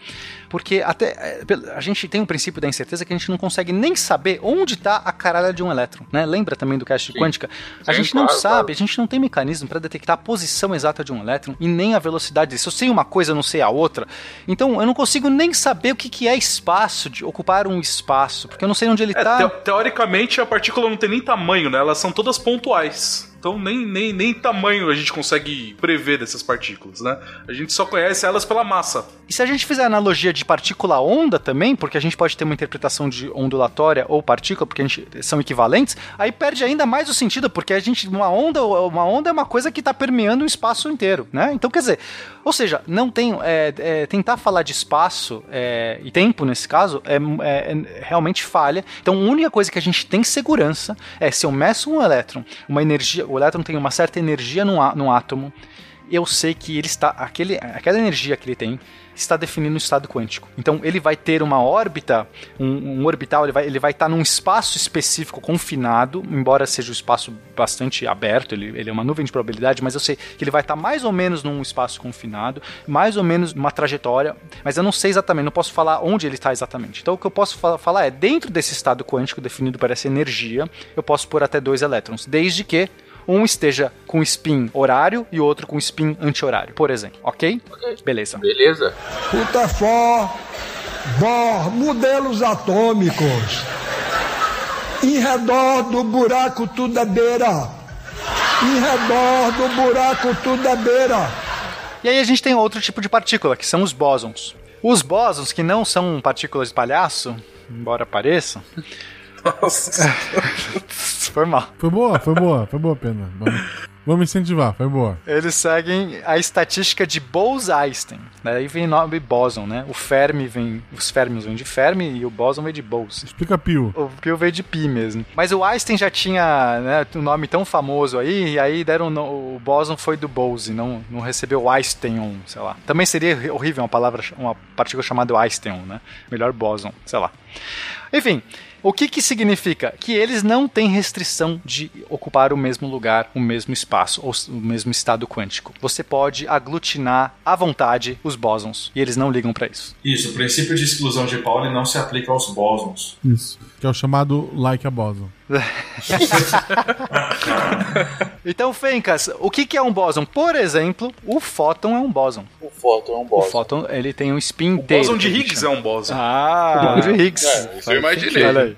Porque até é, a gente tem um princípio da incerteza que a gente não consegue nem saber onde está a caralha de um elétron, né? Lembra também do cast de quântica? A gente não sabe, a gente não tem mecanismo para detectar a posição exata de um elétron e nem a velocidade dele. Se eu sei uma coisa, eu não sei a outra. Então, eu não consigo nem saber o que, que é espaço, de ocupar um espaço, porque eu não sei onde ele É, está. teo- teoricamente a partícula não tem nem tamanho, né? Elas são todas pontuais. Então nem, nem, nem tamanho a gente consegue prever dessas partículas, né? A gente só conhece elas pela massa. E se a gente fizer a analogia de partícula-onda também, porque a gente pode ter uma interpretação de ondulatória ou partícula, porque a gente, são equivalentes, aí perde ainda mais o sentido, porque a gente uma onda, uma onda é uma coisa que está permeando o espaço inteiro, né? Então quer dizer, ou seja, não tem é, é, tentar falar de espaço é, e tempo nesse caso é, é- é realmente falha. Então a única coisa que a gente tem segurança é se eu meço um elétron, uma energia, o elétron tem uma certa energia no, no átomo eu sei que ele está. Aquele, aquela energia que ele tem está definindo o estado quântico. Então ele vai ter uma órbita, um, um orbital, ele vai ele vai estar num espaço específico confinado, embora seja um espaço bastante aberto, ele, ele é uma nuvem de probabilidade, mas eu sei que ele vai estar mais ou menos num espaço confinado, mais ou menos uma trajetória, mas eu não sei exatamente, não posso falar onde ele está exatamente. Então o que eu posso fa falar é, dentro desse estado quântico definido por essa energia, eu posso pôr até dois elétrons, desde que um esteja com spin horário e outro com spin anti-horário, por exemplo, ok? Beleza. Beleza. Rutherford, Bohr, modelos atômicos. Em redor do buraco tudo é beira. Em redor do buraco tudo é beira. E aí a gente tem outro tipo de partícula, que são os bósons. Os bósons, que não são partículas de palhaço, embora pareçam. Nossa. Foi mal. Foi boa, foi boa, foi boa, pena. Vamos, vamos incentivar, foi boa. Eles seguem a estatística de Bose-Einstein. Daí vem o nome bóson, né? O Fermi vem. Os Fermions vêm de Fermi e o bóson vem de Bose. Explica Pio. O Pio veio de Pi mesmo. Mas o Einstein já tinha né, um nome tão famoso aí, e aí deram no- o bóson foi do Bose, não, não recebeu o Einstein, sei lá. Também seria horrível uma palavra, uma partícula chamada Einstein, né? Melhor bóson, sei lá. Enfim, o que que significa? Que eles não têm restrição de ocupar o mesmo lugar, o mesmo espaço, ou o mesmo estado quântico. Você pode aglutinar à vontade os bósons, e eles não ligam para isso. Isso, o princípio de exclusão de Pauli não se aplica aos bósons. Isso. Que é o chamado like a boson. Então, Fencas, o que que é um bóson? Por exemplo, o fóton é um bóson. O fóton é um O boss. fóton, ele tem um spin O bóson de dele, que a gente Higgs é um bóson. Ah, o bóson de Higgs. É, isso eu imaginei. Olha aí.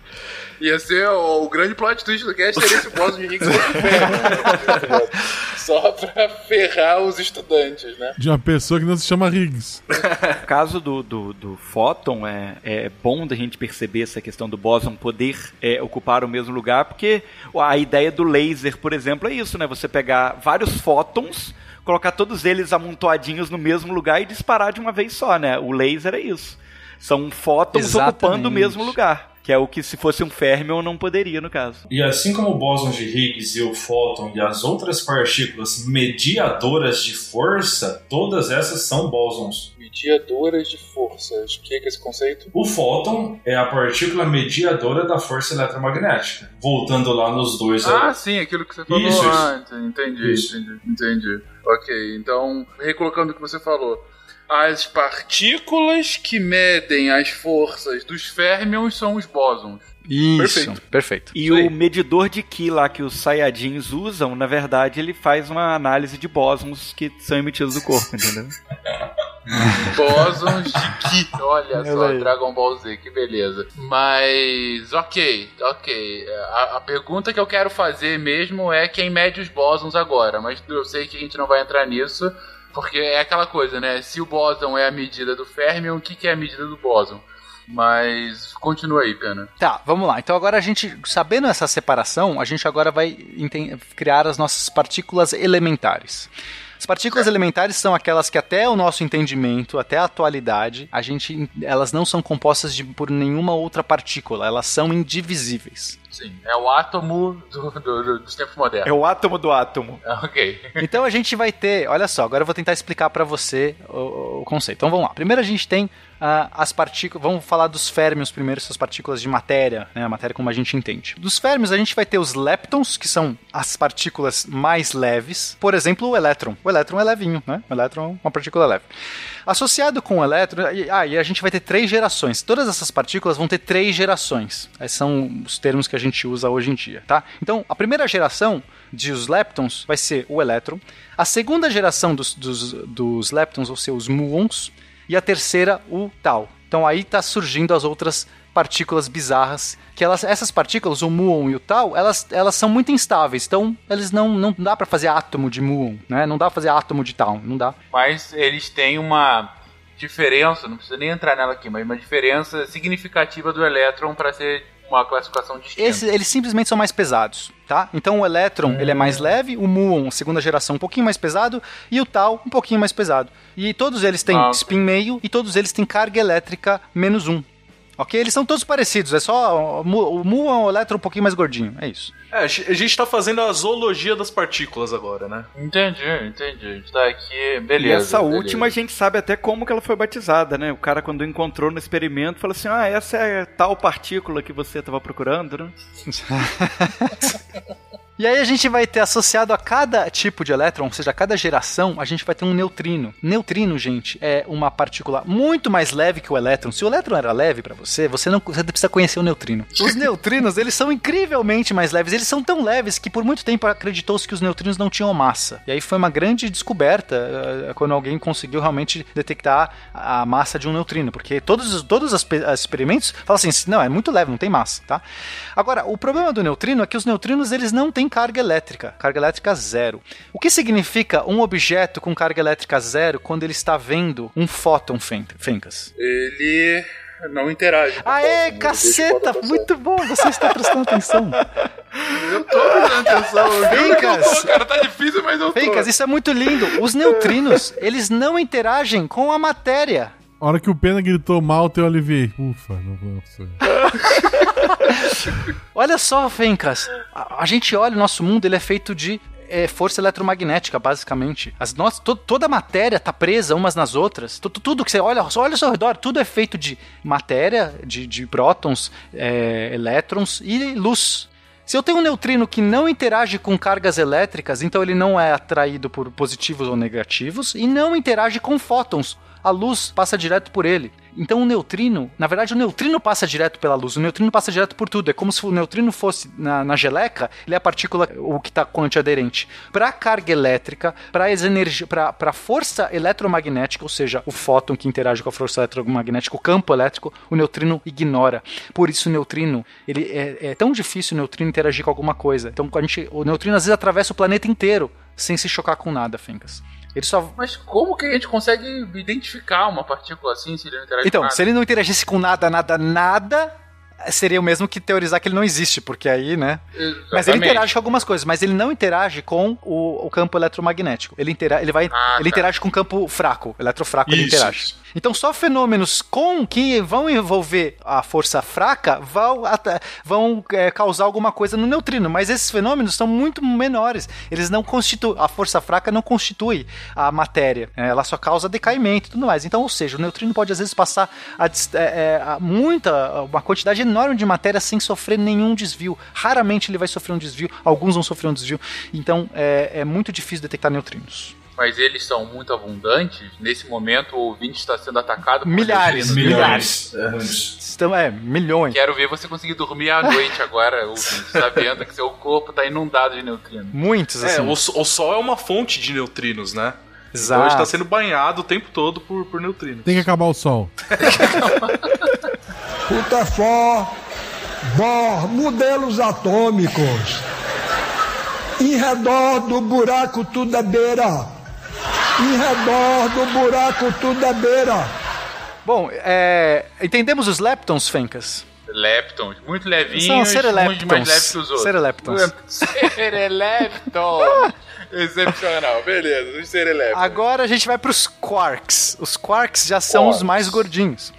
Ia ser o, o grande plot twist do cast seria esse boss de Higgs Só pra ferrar os estudantes, né? De uma pessoa que não se chama Higgs. No caso do, do, do fóton, é, é bom da gente perceber essa questão do bóson poder é, ocupar o mesmo lugar, porque a ideia do laser, por exemplo, é isso, né? Você pegar vários fótons, colocar todos eles amontoadinhos no mesmo lugar e disparar de uma vez só, né? O laser é isso. São fótons Exatamente. ocupando o mesmo lugar. Que é o que se fosse um fermion não poderia, no caso. E assim como o bóson de Higgs e o fóton e as outras partículas mediadoras de força, todas essas são bósons. Mediadoras de força. Explica esse conceito. O fóton é a partícula mediadora da força eletromagnética. Voltando lá nos dois. Ah, sim, aquilo que você falou Isso, antes. Entendi, Isso. entendi, entendi. Ok, então, recolocando o que você falou. As partículas que medem as forças dos férmions são os bósons. Isso, Perfeito. perfeito. E aí. o medidor de Ki lá que os Saiyajins usam, na verdade, ele faz uma análise de bósons que são emitidos do corpo, entendeu? Bósons de Ki. Olha Olha só, aí. Dragon Ball Z, que beleza. Mas, ok, ok. A, a pergunta que eu quero fazer mesmo é quem mede os bósons agora. Mas eu sei que a gente não vai entrar nisso, porque é aquela coisa, né? Se o bóson é a medida do férmion, o que, que é a medida do bóson? Mas continua aí, Pena. Tá, vamos lá. Então agora a gente, sabendo essa separação, a gente agora vai criar as nossas partículas elementares. As partículas elementares são aquelas que até o nosso entendimento, até a atualidade, a gente, elas não são compostas de, por nenhuma outra partícula, elas são indivisíveis. Sim, é o átomo do, do- do- dos tempos modernos. É o átomo do átomo. Ok. Então a gente vai ter, olha só, agora eu vou tentar explicar pra você o, o conceito. Então vamos lá. Primeiro a gente tem ah, as partículas, vamos falar dos férmions primeiro, essas partículas de matéria, né, a matéria como a gente entende. Dos férmions a gente vai ter os leptons, que são as partículas mais leves. Por exemplo, o elétron. O elétron é levinho, né? O elétron é uma partícula leve. Associado com o elétron, e- ah, e a gente vai ter três gerações. Todas essas partículas vão ter três gerações. Esses são os termos que a gente usa hoje em dia, tá? Então, a primeira geração de os leptons vai ser o elétron. A segunda geração dos, dos, dos leptons vão ser os muons. E a terceira, o tau. Então aí tá surgindo as outras partículas bizarras, que elas, essas partículas, o muon e o tau, elas, elas são muito instáveis, então eles não, não dá pra fazer átomo de muon, né? Não dá pra fazer átomo de tau, não dá. Mas eles têm uma diferença, não precisa nem entrar nela aqui, mas uma diferença significativa do elétron para ser uma classificação distinta. Esse- eles simplesmente são mais pesados, tá? Então o elétron, ele é mais leve, o muon, segunda geração, um pouquinho mais pesado, e o tau, um pouquinho mais pesado. E todos eles têm Ah. spin meio, e todos eles têm carga elétrica menos um. Ok? Eles são todos parecidos, é só. O mu, é um elétron um pouquinho mais gordinho, é isso. É, a gente a gente tá fazendo a zoologia das partículas agora, né? Entendi, entendi. A gente tá aqui, E beleza. essa beleza. última a gente sabe até como que ela foi batizada, né? O cara quando encontrou no experimento falou assim: "Ah, essa é tal partícula que você estava procurando, né?" E aí a gente vai ter associado a cada tipo de elétron, ou seja, a cada geração, a gente vai ter um neutrino. Neutrino, gente, é uma partícula muito mais leve que o elétron. Se o elétron era leve pra você, você não você precisa conhecer o neutrino. Os neutrinos, eles são incrivelmente mais leves. Eles são tão leves que por muito tempo acreditou-se que os neutrinos não tinham massa. E aí foi uma grande descoberta eh, quando alguém conseguiu realmente detectar a massa de um neutrino, porque todos, os- todos os experimentos falam assim, não, é muito leve, não tem massa, tá? Agora, o problema do neutrino é que os neutrinos eles não têm carga elétrica, carga elétrica zero. O que significa um objeto com carga elétrica zero quando ele está vendo um fóton, Fen- Fencas? Ele não interage. Aê, fóton, ele deixa o caceta! Muito bom, você está prestando atenção. Eu tô prestando atenção. eu Fencas! tô, cara, tá difícil, mas eu tô. Fencas, isso é muito lindo. Os neutrinos, eles não interagem com a matéria. A hora que o Pena gritou mal, eu aliviei. Ufa, não vou. Olha só, Fencas. A, a gente olha o nosso mundo, ele é feito de é, força eletromagnética, basicamente. As nossas, to- toda a matéria tá presa umas nas outras. Tu- tu- tudo que você olha, olha ao seu redor, tudo é feito de matéria, de, de prótons, é, elétrons e luz. Se eu tenho um neutrino que não interage com cargas elétricas, então ele não é atraído por positivos ou negativos e não interage com fótons. A luz passa direto por ele. Então o neutrino, na verdade o neutrino passa direto pela luz, o neutrino passa direto por tudo. É como se o neutrino fosse na, na geleca, ele é a partícula, o que está com antiaderente. Para carga elétrica, para para força eletromagnética, ou seja, o fóton que interage com a força eletromagnética, o campo elétrico, o neutrino ignora. Por isso o neutrino, ele é, é tão difícil o neutrino interagir com alguma coisa. Então a gente, o neutrino às vezes atravessa o planeta inteiro sem se chocar com nada, Fencas. Ele só Mas como que a gente consegue identificar uma partícula assim se ele não interage Então, com nada? se ele não interagisse com nada, nada, nada, seria o mesmo que teorizar que ele não existe, porque aí, né? Mas ele Exatamente. interage com algumas coisas, mas ele não interage com o, o campo eletromagnético. Ele, intera ele, vai, Ah, ele tá. interage com o campo fraco, eletrofraco, ele Isso, interage. isso. Então, só fenômenos com que vão envolver a força fraca vão, vão é, causar alguma coisa no neutrino, mas esses fenômenos são muito menores. Eles não constituem, a força fraca não constitui a matéria, ela só causa decaimento e tudo mais. Então, ou seja, o neutrino pode às vezes passar a, é, é, a muita, uma quantidade enorme de matéria sem sofrer nenhum desvio. Raramente ele vai sofrer um desvio, alguns vão sofrer um desvio. Então, é, é muito difícil detectar neutrinos. Mas eles são muito abundantes. Nesse momento, o ouvinte está sendo atacado por Milhares, neutrinos. Milhões. É, Então, é, milhões. Quero ver você conseguir dormir à noite agora, ouvinte, sabendo que seu corpo está inundado de neutrinos. Muitos, É, assim. o, so- o Sol é uma fonte de neutrinos, né? Então Exato. a gente tá sendo banhado o tempo todo por, por neutrinos. Tem que acabar o sol. Rutherford, Bohr, modelos atômicos. Em redor do buraco tudo é beira. Em redor do buraco tudo é beira. Bom, é, entendemos os leptons, Fencas? Leptons, muito levinhos, São sereleptons. mais leves que os outros. Sereleptons. Sereleptons. Excepcional, beleza, os sereleptons. Agora a gente vai para os quarks. Os quarks já são Quarks. os mais gordinhos.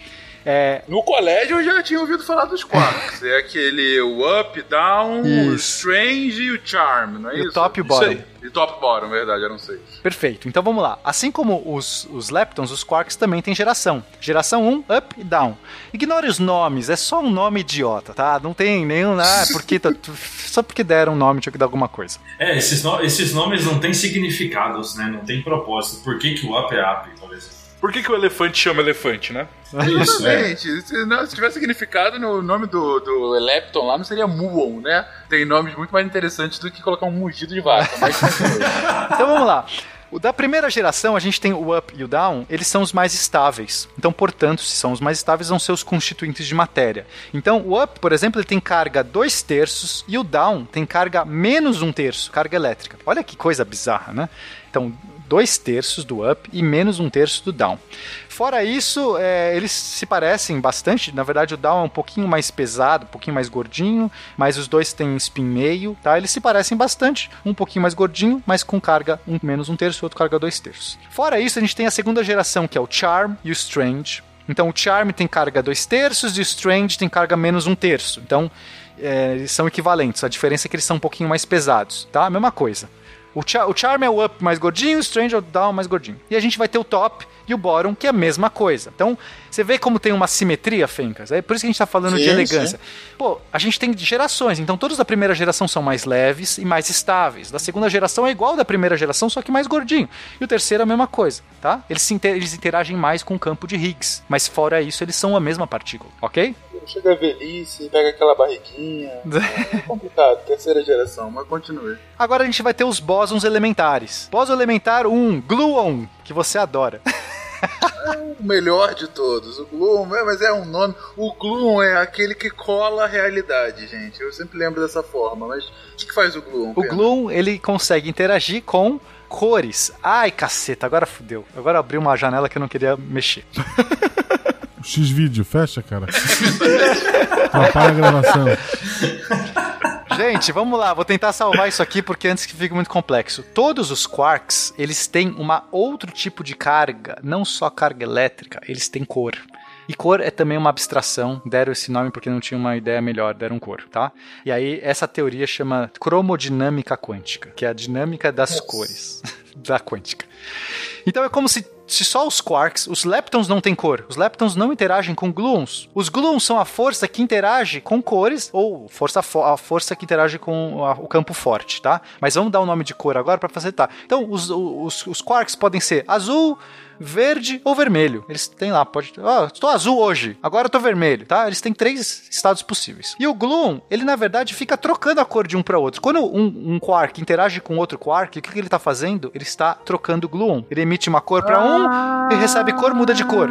É, No colégio eu já tinha ouvido falar dos quarks. é aquele o up, down, o Isso. strange e o charm, não é E o isso? top e o Isso bottom. aí. E top bottom, verdade, eram seis. perfeito. Então vamos lá. Assim como os, os leptons, os quarks também têm geração. Geração 1, up e down. Ignore os nomes, é só um nome idiota, tá? Não tem nenhum. Ah, porque tá- só porque deram um nome tinha que dar alguma coisa. É, esses, no- esses nomes não têm significados, né? Não tem propósito. Por que, que o up é up, por exemplo? Por que, que o elefante chama elefante, né? Isso, é. Se, não, se tivesse significado no nome do, do Lepton lá, não seria Muon, né? Tem nomes muito mais interessantes do que colocar um mugido de vaca. Mas Então vamos lá. O da primeira geração, a gente tem o up e o down, eles são os mais estáveis. Então, portanto, se são os mais estáveis, são seus constituintes de matéria. Então, o up, por exemplo, ele tem carga 2 terços e o down tem carga menos um terço, carga elétrica. Olha que coisa bizarra, né? Então, 2 terços do up e menos um terço do down. Fora isso, é, eles se parecem bastante. Na verdade, o down é um pouquinho mais pesado, um pouquinho mais gordinho, mas os dois têm spin meio, tá? Eles se parecem bastante, um pouquinho mais gordinho, mas com carga um menos um terço, outro carga dois terços. Fora isso, a gente tem a segunda geração, que é o Charm e o Strange. Então o Charm tem carga 2 terços e o Strange tem carga menos 1 terço. Então é, eles são equivalentes. A diferença é que eles são um pouquinho mais pesados, tá? A mesma coisa. O, Char o Charm é o up mais gordinho, o Strange é o down mais gordinho. E a gente vai ter o top e o bottom, que é a mesma coisa. Então, você vê como tem uma simetria, Fencas? É por isso que a gente tá falando de Sim, elegância. Pô, a gente tem gerações, então todos da primeira geração são mais leves e mais estáveis. Da segunda geração é igual da primeira geração, só que mais gordinho. E o terceiro é a mesma coisa, tá? Eles, inter- eles interagem mais com o campo de Higgs. Mas fora isso, eles são a mesma partícula, ok? Chega a velhice, pega aquela barriguinha. É complicado, terceira geração, mas continue. Agora a gente vai ter os bósons elementares. Bóson elementar 1, Gluon, que você adora. O melhor de todos, o Gloom, é, mas é um nome. O Gloom é aquele que cola a realidade, gente. Eu sempre lembro dessa forma, mas o que, que faz o Gloom? O? Gloom, ele consegue interagir com cores. Ai, caceta, agora fudeu. Agora abriu uma janela que eu não queria mexer. X-Vídeo, fecha, cara. Atrapalha a gravação. Gente, vamos lá, vou tentar salvar isso aqui porque antes que fique muito complexo. Todos os quarks, eles têm uma outro tipo de carga, não só carga elétrica, eles têm cor. E cor é também uma abstração, deram esse nome porque não tinha uma ideia melhor, deram cor, tá? E aí essa teoria chama cromodinâmica quântica, que é a dinâmica das cores da quântica. Então é como se, se só os quarks, os leptons não têm cor. Os leptons não interagem com gluons. Os gluons são a força que interage com cores, ou força fo- a força que interage com a- o campo forte, tá? Mas vamos dar o nome de cor agora para facilitar. Então, os, os, os quarks podem ser azul, verde ou vermelho. Eles têm lá, pode. Ó, estou azul hoje, agora tô vermelho, tá? Eles têm três estados possíveis. E o gluon, ele na verdade fica trocando a cor de um para outro. Quando um, um quark interage com outro quark, o que, que ele tá fazendo? Ele está trocando gluon. Ele emite uma cor para um e recebe cor, muda de cor.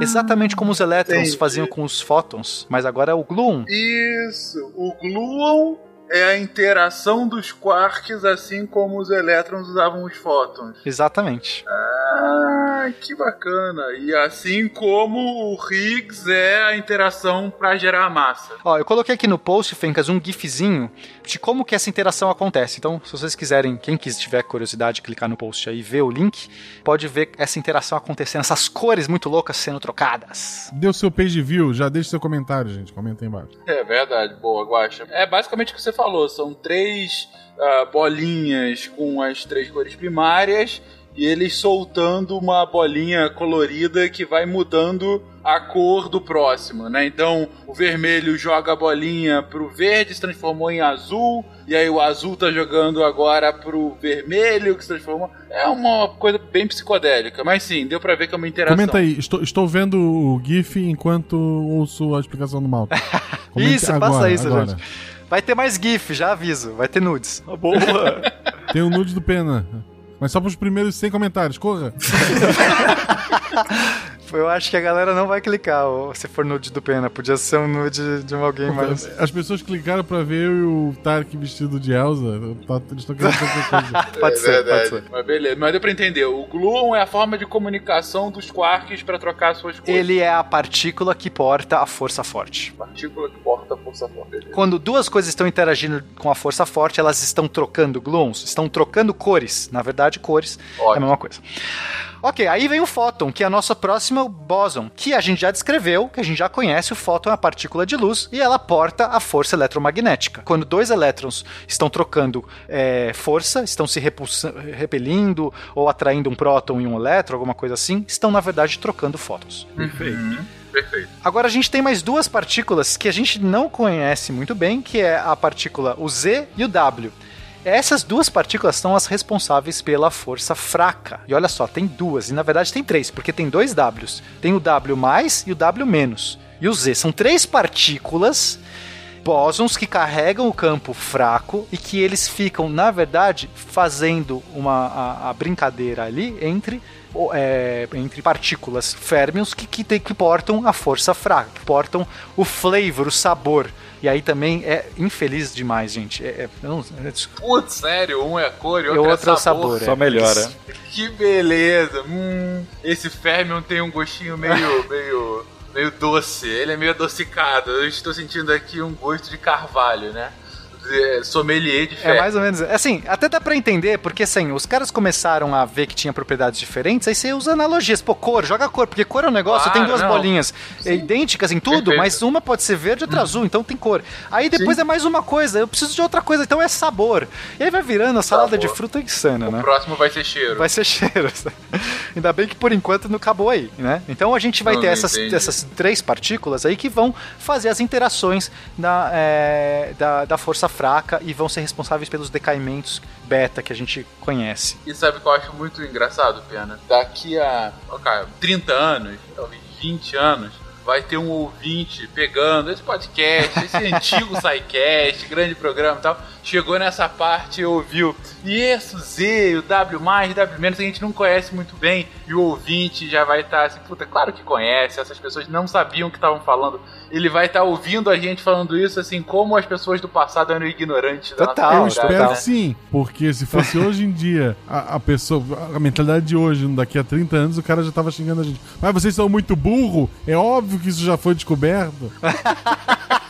Exatamente como os elétrons Entendi. faziam com os fótons, mas agora é o gluon. Isso, o Gluon é a interação dos quarks, assim como os elétrons usavam os fótons. Exatamente. Ah, que bacana. E assim como o Higgs é a interação para gerar a massa. Ó, eu coloquei aqui no post, Fencas, um gifzinho de como que essa interação acontece. Então, se vocês quiserem, quem quis tiver curiosidade, clicar no post aí e ver o link, pode ver essa interação acontecendo, essas cores muito loucas sendo trocadas. Deu seu page view, já deixa seu comentário, gente. Comenta aí embaixo. É verdade, boa, Guaxa. É basicamente o que você falou, são três ah, bolinhas com as três cores primárias e eles soltando uma bolinha colorida que vai mudando a cor do próximo, né? Então o vermelho joga a bolinha pro verde, se transformou em azul, e aí o azul tá jogando agora pro vermelho, que se transformou. É uma coisa bem psicodélica, mas sim, deu pra ver que é uma interação. Comenta aí, estou, estou vendo o GIF enquanto ouço a explicação do. Comente isso, agora, faça isso, agora. gente. Vai ter mais GIF, já aviso. Vai ter nudes. Boa. Tem o nude do Pena. Mas só pros primeiros 100 comentários, corra. Eu acho que a galera não vai clicar se for nude do Pena. Podia ser um nude de alguém mais. As pessoas clicaram pra ver eu e o Tarek vestido de Elsa. Eles estão querendo qualquer coisa. Pode é ser, verdade. pode ser. Mas beleza, mas deu pra entender. O gluon é a forma de comunicação dos quarks pra trocar suas cores. Ele é a partícula que porta a força forte. Partícula que porta a força forte. Beleza. Quando duas coisas estão interagindo com a força forte, elas estão trocando gluons, estão trocando cores. Na verdade, cores é a Ótimo. mesma coisa. Ok, aí vem o fóton, que é a nossa próxima bóson, que a gente já descreveu, que a gente já conhece. O fóton é uma partícula de luz e ela porta a força eletromagnética. Quando dois elétrons estão trocando é, força, estão se repelindo ou atraindo um próton e um elétron, alguma coisa assim, estão na verdade trocando fótons. Perfeito. Perfeito. Agora a gente tem mais duas partículas que a gente não conhece muito bem, que é a partícula o Z e o W. Essas duas partículas são as responsáveis pela força fraca. E olha só, tem duas, e na verdade tem três, porque tem dois Ws. Tem o W mais e o W menos. E o Z. São três partículas bósons que carregam o campo fraco e que eles ficam, na verdade, fazendo uma a, a brincadeira ali entre é, entre partículas férmions que, que, que portam a força fraca, que portam o flavor, o sabor. E aí também é infeliz demais, gente. É, é, não- é. Putz, sério, um é cor e E outro, outro é é o sabor. sabor, Só melhora. Que beleza. Hum, esse Fermion tem um gostinho meio, meio, meio doce. Ele é meio adocicado. Eu estou sentindo aqui um gosto de carvalho, né? É, sommelier de fé. É mais ou menos. Assim, até dá pra entender, porque assim, os caras começaram a ver que tinha propriedades diferentes, aí você usa analogias. Pô, cor, joga cor, porque cor é um negócio, Claro, tem duas não. bolinhas é, idênticas em tudo, Perfeito. mas uma pode ser verde e outra azul, então tem cor. Aí depois é mais uma coisa, eu preciso de outra coisa, então é sabor. E aí vai virando a salada de fruta insana, O né? próximo vai ser cheiro. Vai ser cheiro. Ainda bem que por enquanto não acabou aí, né? Então a gente vai Não, ter não essas, entendi. essas três partículas aí que vão fazer as interações da, é, da, da força fraca e vão ser responsáveis pelos decaimentos beta que a gente conhece. E sabe o que eu acho muito engraçado, Pena? Daqui a ok, 30 anos, talvez 20 anos, vai ter um ouvinte pegando esse podcast, esse antigo SciCast, grande programa e tal, chegou nessa parte e ouviu. E esse Z, o W+, W- a gente não conhece muito bem, e o ouvinte já vai estar assim, puta, claro que conhece, essas pessoas não sabiam o que estavam falando. Ele vai estar ouvindo a gente falando isso, assim, como as pessoas do passado eram ignorantes da Total, Eu espero realidade. que sim, porque se fosse hoje em dia, a, a pessoa, a mentalidade de hoje, daqui a 30 anos, o cara já tava xingando a gente. Mas vocês são muito burro, é óbvio que isso já foi descoberto.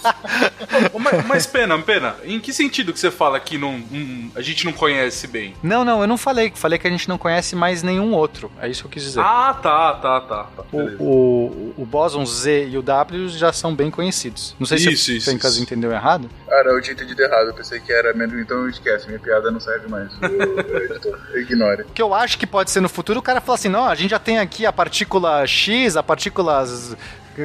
mas, mas, pena, pena. Em que sentido que você fala que não, hum, a gente não conhece bem? Não, não, eu não falei. Falei que a gente não conhece mais nenhum outro. É isso que eu quis dizer. Ah, tá, tá, tá. tá. Beleza. O, o, o bóson Z e o W já são bem conhecidos. Não sei se Isso, o isso, Fencas entendeu errado. Cara, eu tinha entendido errado, eu pensei que era menos, então esquece, minha piada não serve mais. O editor ignore. O que eu acho que pode ser no futuro, o cara fala assim, não, a gente já tem aqui a partícula X, a partícula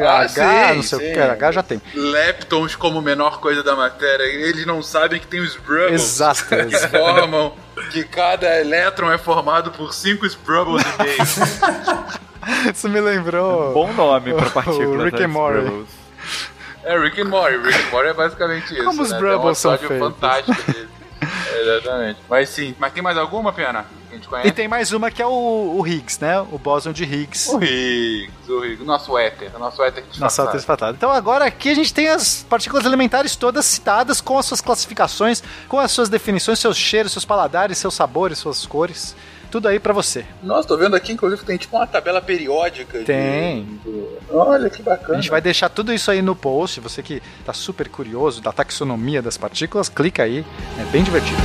Ah, H, sim, não sei sim. o que, H já tem. Leptons como menor coisa da matéria, eles não sabem que tem os Brubbles. Exato. Que formam que cada elétron é formado por cinco Sprubbles e meio. Isso me lembrou... Bom nome pra O partículas. Rick and né, Morty. Scribbles. É Rick and Morty. Rick and Morty é basicamente isso. Como os né? Brubbles um são episódio feitos. fantástico dele. Exatamente. Mas sim, mas tem mais alguma, Pena? Que a gente E tem mais uma que é o, o Higgs, né? O bóson de Higgs. O Higgs, o Higgs, nosso éter, nosso éter disfarçado. outra espatado. Então agora aqui a gente tem as partículas elementares todas citadas com as suas classificações, com as suas definições, seus cheiros, seus paladares, seus sabores, suas cores. Tudo aí pra você. Nossa, tô vendo aqui, inclusive, tem tipo uma tabela periódica. de- Tem. do- Olha que A bacana. gente vai deixar tudo isso aí no post. Você que tá super curioso da taxonomia das partículas, clica aí. É bem divertido.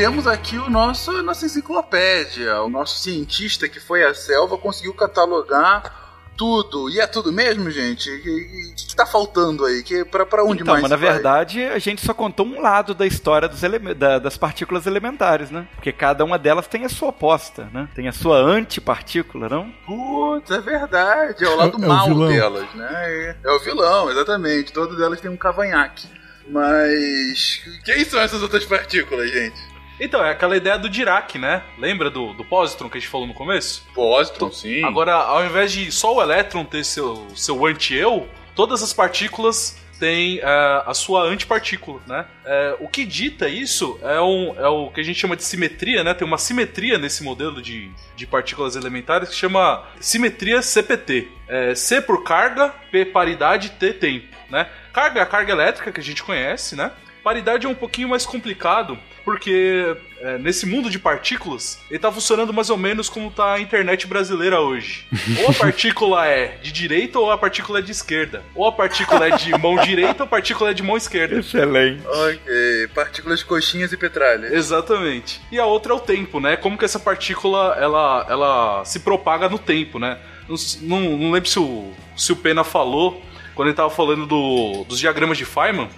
Temos aqui o nosso a nossa enciclopédia. O nosso cientista que foi à selva conseguiu catalogar tudo. E é tudo mesmo, gente? O que, que tá faltando aí? Que, pra, pra onde Então, mais? mas na vai? verdade a gente só contou um lado da história da- das partículas elementares, né? Porque cada uma delas tem a sua oposta, né? Tem a sua antipartícula, não? Putz, é verdade. É o lado É o mal vilão. delas, né? É, é o vilão, exatamente. Todas elas têm um cavanhaque. Mas. Quem são essas outras partículas, gente? Então, é aquela ideia do Dirac, né? Lembra do, do positron que a gente falou no começo? Pósitron, sim. Agora, ao invés de só o elétron ter seu, seu anti-eu, todas as partículas têm é, a sua antipartícula, né? É, o que dita isso é, um, é o que a gente chama de simetria, né? Tem uma simetria nesse modelo de, de partículas elementares que chama simetria CPT. É, C por carga, P paridade, T tempo, né? Carga é a carga elétrica que a gente conhece, né? Paridade é um pouquinho mais complicado, porque é, nesse mundo de partículas, ele tá funcionando mais ou menos como tá a internet brasileira hoje. Ou a partícula é de direita ou a partícula é de esquerda. Ou a partícula é de mão direita ou a partícula é de mão esquerda. Excelente. Ok, partículas coxinhas e petralhas. Exatamente. E a outra é o tempo, né? Como que essa partícula ela, ela se propaga no tempo, né? Não, não, não lembro se o, se o Pena falou quando ele tava falando do, dos diagramas de Feynman,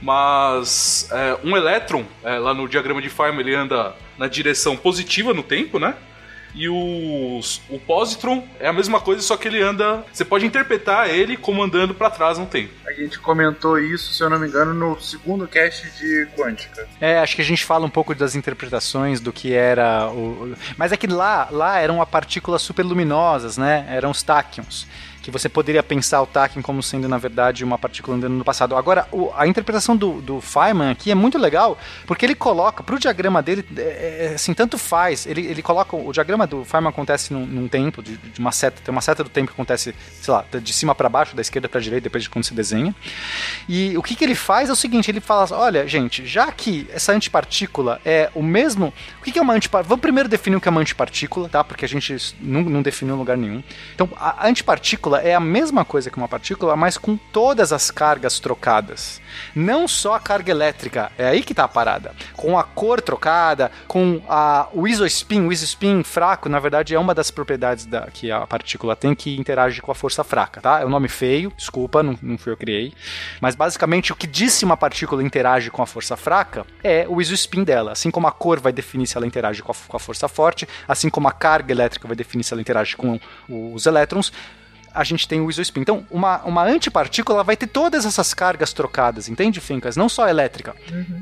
mas é, um elétron, é, lá no diagrama de Feynman, ele anda na direção positiva no tempo, né? E os, o positron é a mesma coisa, só que ele anda. Você pode interpretar ele como andando para trás no tempo. A gente comentou isso, se eu não me engano, no segundo cast de Quântica. É, acho que a gente fala um pouco das interpretações do que era o. Mas é que lá, lá eram a partículas superluminosas, né? Eram os táquions. Que você poderia pensar o Taken como sendo, na verdade, uma partícula andando no passado. Agora, o- a interpretação do, do Feynman aqui é muito legal, porque ele coloca, pro diagrama dele, é, é, assim, tanto faz, ele, ele coloca, o diagrama do Feynman acontece num, num tempo, de, de uma seta, tem uma seta do tempo que acontece, sei lá, de cima para baixo, da esquerda para direita, depende de quando se desenha. E o que, que ele faz é o seguinte: ele fala, olha, gente, já que essa antipartícula é o mesmo. O que, que é uma antipartícula? Vamos primeiro definir o que é uma antipartícula, tá? Porque a gente não, não definiu em lugar nenhum. Então, a antipartícula é a mesma coisa que uma partícula, mas com todas as cargas trocadas. Não só a carga elétrica, é aí que tá a parada. Com a cor trocada, com a, o isospin, o isospin fraco, na verdade, é uma das propriedades da, que a partícula tem que interage com a força fraca, tá? É um nome feio, desculpa, não, não fui eu que criei. Mas basicamente o que diz se uma partícula interage com a força fraca é o isospin dela. Assim como a cor vai definir se ela interage com a, com a força forte, assim como a carga elétrica vai definir se ela interage com os elétrons, a gente tem o isospin. Então, uma, uma antipartícula vai ter todas essas cargas trocadas, entende, Fincas? Não só elétrica.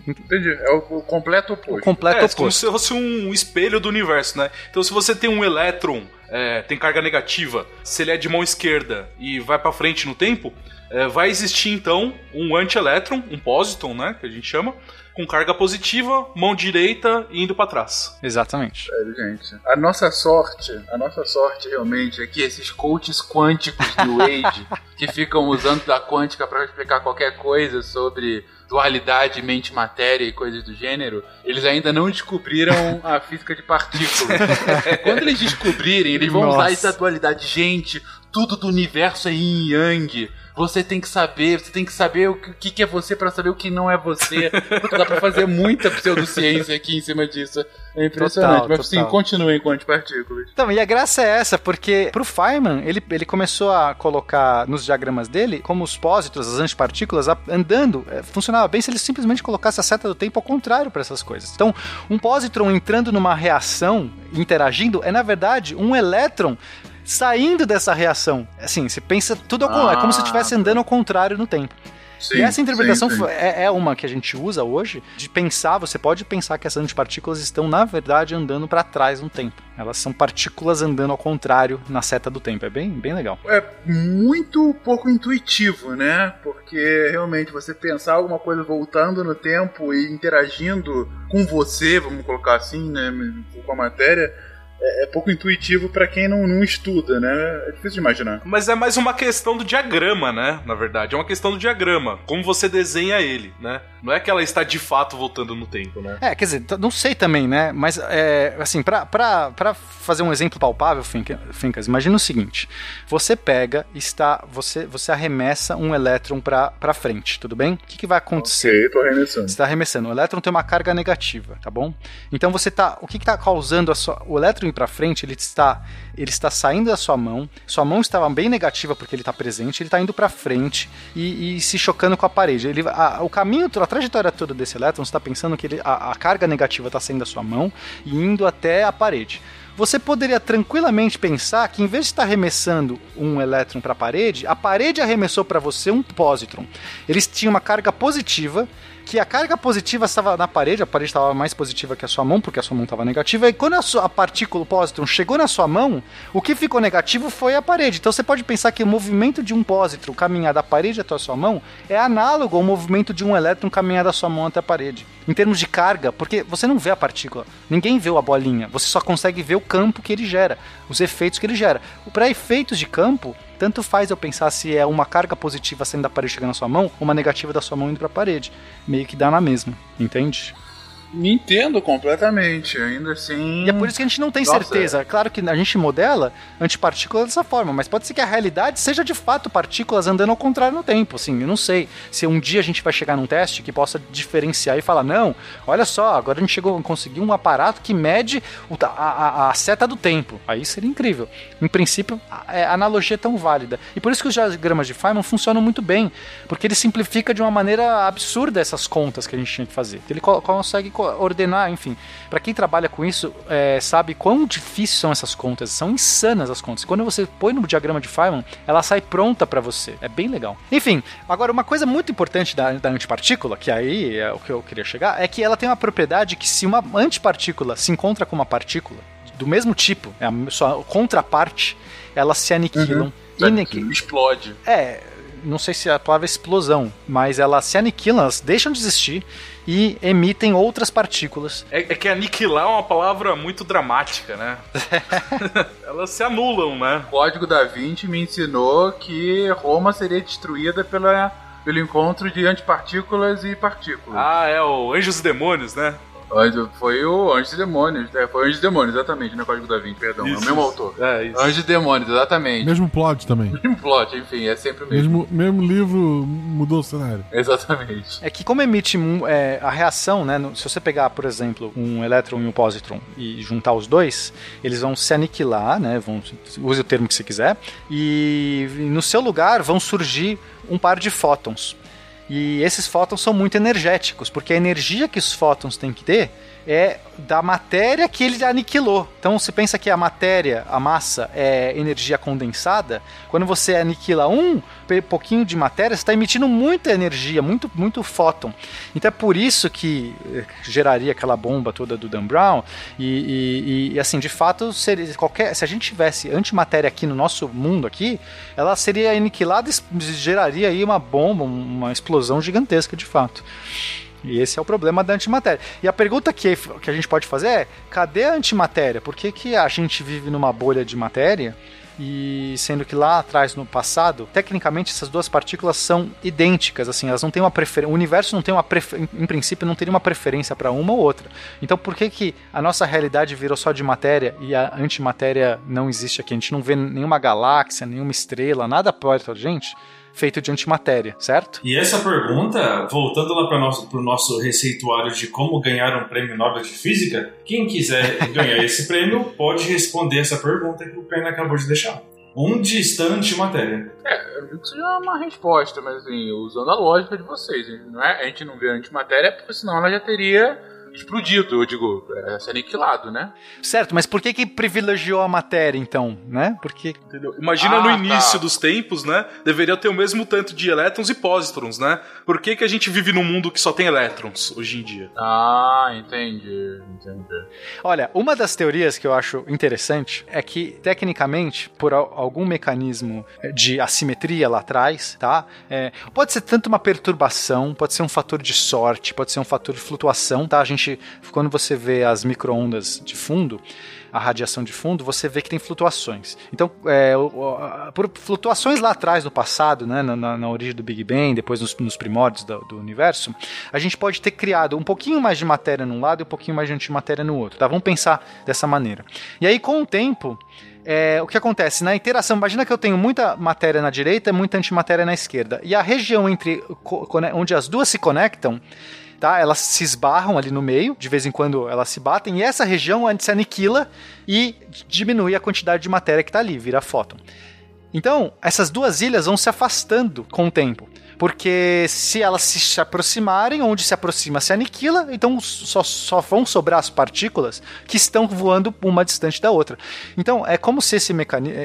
Entendi. É o, o completo oposto. O completo é, como oposto. se fosse um espelho do universo, né? Então, se você tem um elétron, é, tem carga negativa, se ele é de mão esquerda e vai pra frente no tempo, é, vai existir então um antielétron, um pósiton, né? Que a gente chama, com carga positiva, mão direita e indo pra trás. Exatamente. Sério, gente. A nossa sorte, a nossa sorte realmente é que esses coaches quânticos do Wade, que ficam usando da quântica para explicar qualquer coisa sobre dualidade mente-matéria e coisas do gênero, eles ainda não descobriram a física de partículas. Quando eles descobrirem, eles vão usar Nossa. essa dualidade. Gente, tudo do universo é yin yang. Você tem que saber, você tem que saber o que, que é você para saber o que não é você. Dá pra fazer muita pseudociência aqui em cima disso. É impressionante. Total, Mas sim, total. continuem com antipartículas. Então, e a graça é essa, porque pro Feynman, ele, ele começou a colocar nos diagramas dele como os pósitrons, as antipartículas, andando. É, funcionava bem se ele simplesmente colocasse a seta do tempo ao contrário para essas coisas. Então, um pósitron entrando numa reação, interagindo, é na verdade um elétron saindo dessa reação. Assim, você pensa tudo ao contrário, é como se estivesse andando ao contrário no tempo. Sim, e essa interpretação sim, sim. é, é uma que a gente usa hoje de pensar, você pode pensar que essas antipartículas estão, na verdade, andando para trás no tempo. Elas são partículas andando ao contrário na seta do tempo. É bem, bem legal. É muito pouco intuitivo, né? Porque realmente você pensar alguma coisa voltando no tempo e interagindo com você, vamos colocar assim, né? Com a matéria, é, é pouco intuitivo pra quem não, não estuda, né? É difícil de imaginar. Mas é mais uma questão do diagrama, né? Na verdade, é uma questão do diagrama. Como você desenha ele, né? Não é que ela está de fato voltando no tempo, né? É, quer dizer, não sei também, né? Mas, é, assim, pra, pra, pra fazer um exemplo palpável, Finca- Fincas, imagina o seguinte: você pega, está, você, você arremessa um elétron pra, pra frente, tudo bem? O que, que vai acontecer? Ok, tô arremessando. Você está arremessando. O elétron tem uma carga negativa, tá bom? Então você tá. O que está causando a sua, o elétron para frente? Ele está, ele está saindo da sua mão. Sua mão estava bem negativa porque ele está presente. Ele está indo para frente e, e se chocando com a parede. Ele, a- o caminho, a trajetória toda desse elétron, você está pensando que ele- a, a carga negativa está saindo da sua mão e indo até a parede. Você poderia tranquilamente pensar que em vez de estar arremessando um elétron para a parede, a parede arremessou para você um pósitron. Eles tinham uma carga positiva, que a carga positiva estava na parede, a parede estava mais positiva que a sua mão, porque a sua mão estava negativa, e quando a, sua, a partícula, o pósitron, chegou na sua mão, o que ficou negativo foi a parede. Então você pode pensar que o movimento de um pósitron caminhar da parede até a sua mão é análogo ao movimento de um elétron caminhar da sua mão até a parede. Em termos de carga, porque você não vê a partícula, ninguém vê a bolinha, você só consegue ver o campo que ele gera, os efeitos que ele gera. Para efeitos de campo, tanto faz eu pensar se é uma carga positiva saindo da parede chegando na sua mão, uma negativa da sua mão indo para a parede. Meio que dá na mesma, entende? Entendo completamente, ainda assim. E é por isso que a gente não tem Nossa, certeza. Claro que a gente modela antipartículas dessa forma, mas pode ser que a realidade seja de fato partículas andando ao contrário no tempo. Assim, eu não sei se um dia a gente vai chegar num teste que possa diferenciar e falar: não, olha só, agora a gente chegou, conseguiu um aparato que mede a, a- a seta do tempo. Aí seria incrível. Em princípio, a, é, a analogia é tão válida. E por isso que os diagramas de Feynman funcionam muito bem, porque ele simplifica de uma maneira absurda essas contas que a gente tinha que fazer. Ele co- consegue co- ordenar, enfim. Para quem trabalha com isso, é, sabe quão difíceis são essas contas. São insanas as contas. Quando você põe no diagrama de Feynman, ela sai pronta para você. É bem legal. Enfim, agora uma coisa muito importante da, da antipartícula, que aí é o que eu queria chegar, é que ela tem uma propriedade que se uma antipartícula se encontra com uma partícula do mesmo tipo, é a sua contraparte, elas se aniquilam iniqui- Explode. É, não sei se a palavra é explosão, mas elas se aniquilam, elas deixam de existir e emitem outras partículas. É, é que aniquilar é uma palavra muito dramática, né? Elas se anulam, né? O Código da Vinci me ensinou que Roma seria destruída pela, pelo encontro de antipartículas e partículas. Ah, é o Anjos e Demônios, né? Anjo- Foi o Anjos e Demônios. É, foi Anjos e Demônios, exatamente, não é Código da Vinci, perdão. é o Isso, mesmo isso. autor. É, isso. Anjos e Demônios, exatamente. Mesmo plot também. Mesmo plot, enfim, é sempre o mesmo. Mesmo, mesmo livro mudou o cenário. Exatamente. É que como emite é, a reação, né? no- se você pegar, por exemplo, um elétron e um positron e juntar os dois, eles vão se aniquilar, né? Vão, use o termo que você quiser, e no seu lugar vão surgir um par de fótons. E esses fótons são muito energéticos, porque a energia que os fótons têm que ter é da matéria que ele aniquilou. Então, se pensa que a matéria, a massa, é energia condensada, quando você aniquila um pouquinho de matéria, você está emitindo muita energia, muito, muito fóton. Então é por isso que eh, geraria aquela bomba toda do Dan Brown. E, e- e, assim, de fato, seria, qualquer, se a gente tivesse antimatéria aqui no nosso mundo aqui, ela seria aniquilada e geraria aí uma bomba, uma explosão gigantesca de fato. E esse é o problema da antimatéria. E a pergunta que, que a gente pode fazer é: cadê a antimatéria? Por que, que a gente vive numa bolha de matéria? E sendo que lá atrás, no passado, tecnicamente essas duas partículas são idênticas, assim, elas não têm uma preferência. O universo não tem uma preferência, em princípio, não teria uma preferência para uma ou outra. Então, por que, que a nossa realidade virou só de matéria e a antimatéria não existe aqui? A gente não vê nenhuma galáxia, nenhuma estrela, nada perto da gente feito de antimatéria, certo? E essa pergunta, voltando lá para nosso, o nosso receituário de como ganhar um prêmio Nobel de Física, quem quiser ganhar esse prêmio pode responder essa pergunta que o Pena acabou de deixar. Onde está a antimatéria? É, eu digo que isso já é uma resposta, mas assim, usando a lógica de vocês, não é? A gente não vê a antimatéria porque senão ela já teria explodido, eu digo, é, se aniquilado, né? Certo, mas por que que privilegiou a matéria então, né? Porque Entendeu? Imagina Ah, no início tá. dos tempos, né? Deveria ter o mesmo tanto de elétrons e pósitrons, né? Por que, que a gente vive num mundo que só tem elétrons hoje em dia? Ah, entendi, entendi. Olha, uma das teorias que eu acho interessante é que, tecnicamente, por al- algum mecanismo eh, de assimetria lá atrás, tá? É, pode ser tanto uma perturbação, pode ser um fator de sorte, pode ser um fator de flutuação, tá? A gente, quando você vê as microondas de fundo, a radiação de fundo, você vê que tem flutuações. Então, é, por flutuações lá atrás, no passado, né, na, na- origem do Big Bang, depois nos, nos primórdios do, do universo, a gente pode ter criado um pouquinho mais de matéria num lado e um pouquinho mais de antimatéria no outro. Tá? Vamos pensar dessa maneira. E aí, com o tempo, é, o que acontece? Na interação, imagina que eu tenho muita matéria na direita e muita antimatéria na esquerda. E a região entre cone- onde as duas se conectam tá? Elas se esbarram ali no meio, de vez em quando elas se batem, e essa região se aniquila e diminui a quantidade de matéria que está ali, vira fóton. Então, essas duas ilhas vão se afastando com o tempo. Porque se elas se aproximarem, onde se aproxima se aniquila, então só, só vão sobrar as partículas que estão voando uma distante da outra. Então é como se esse mecanismo,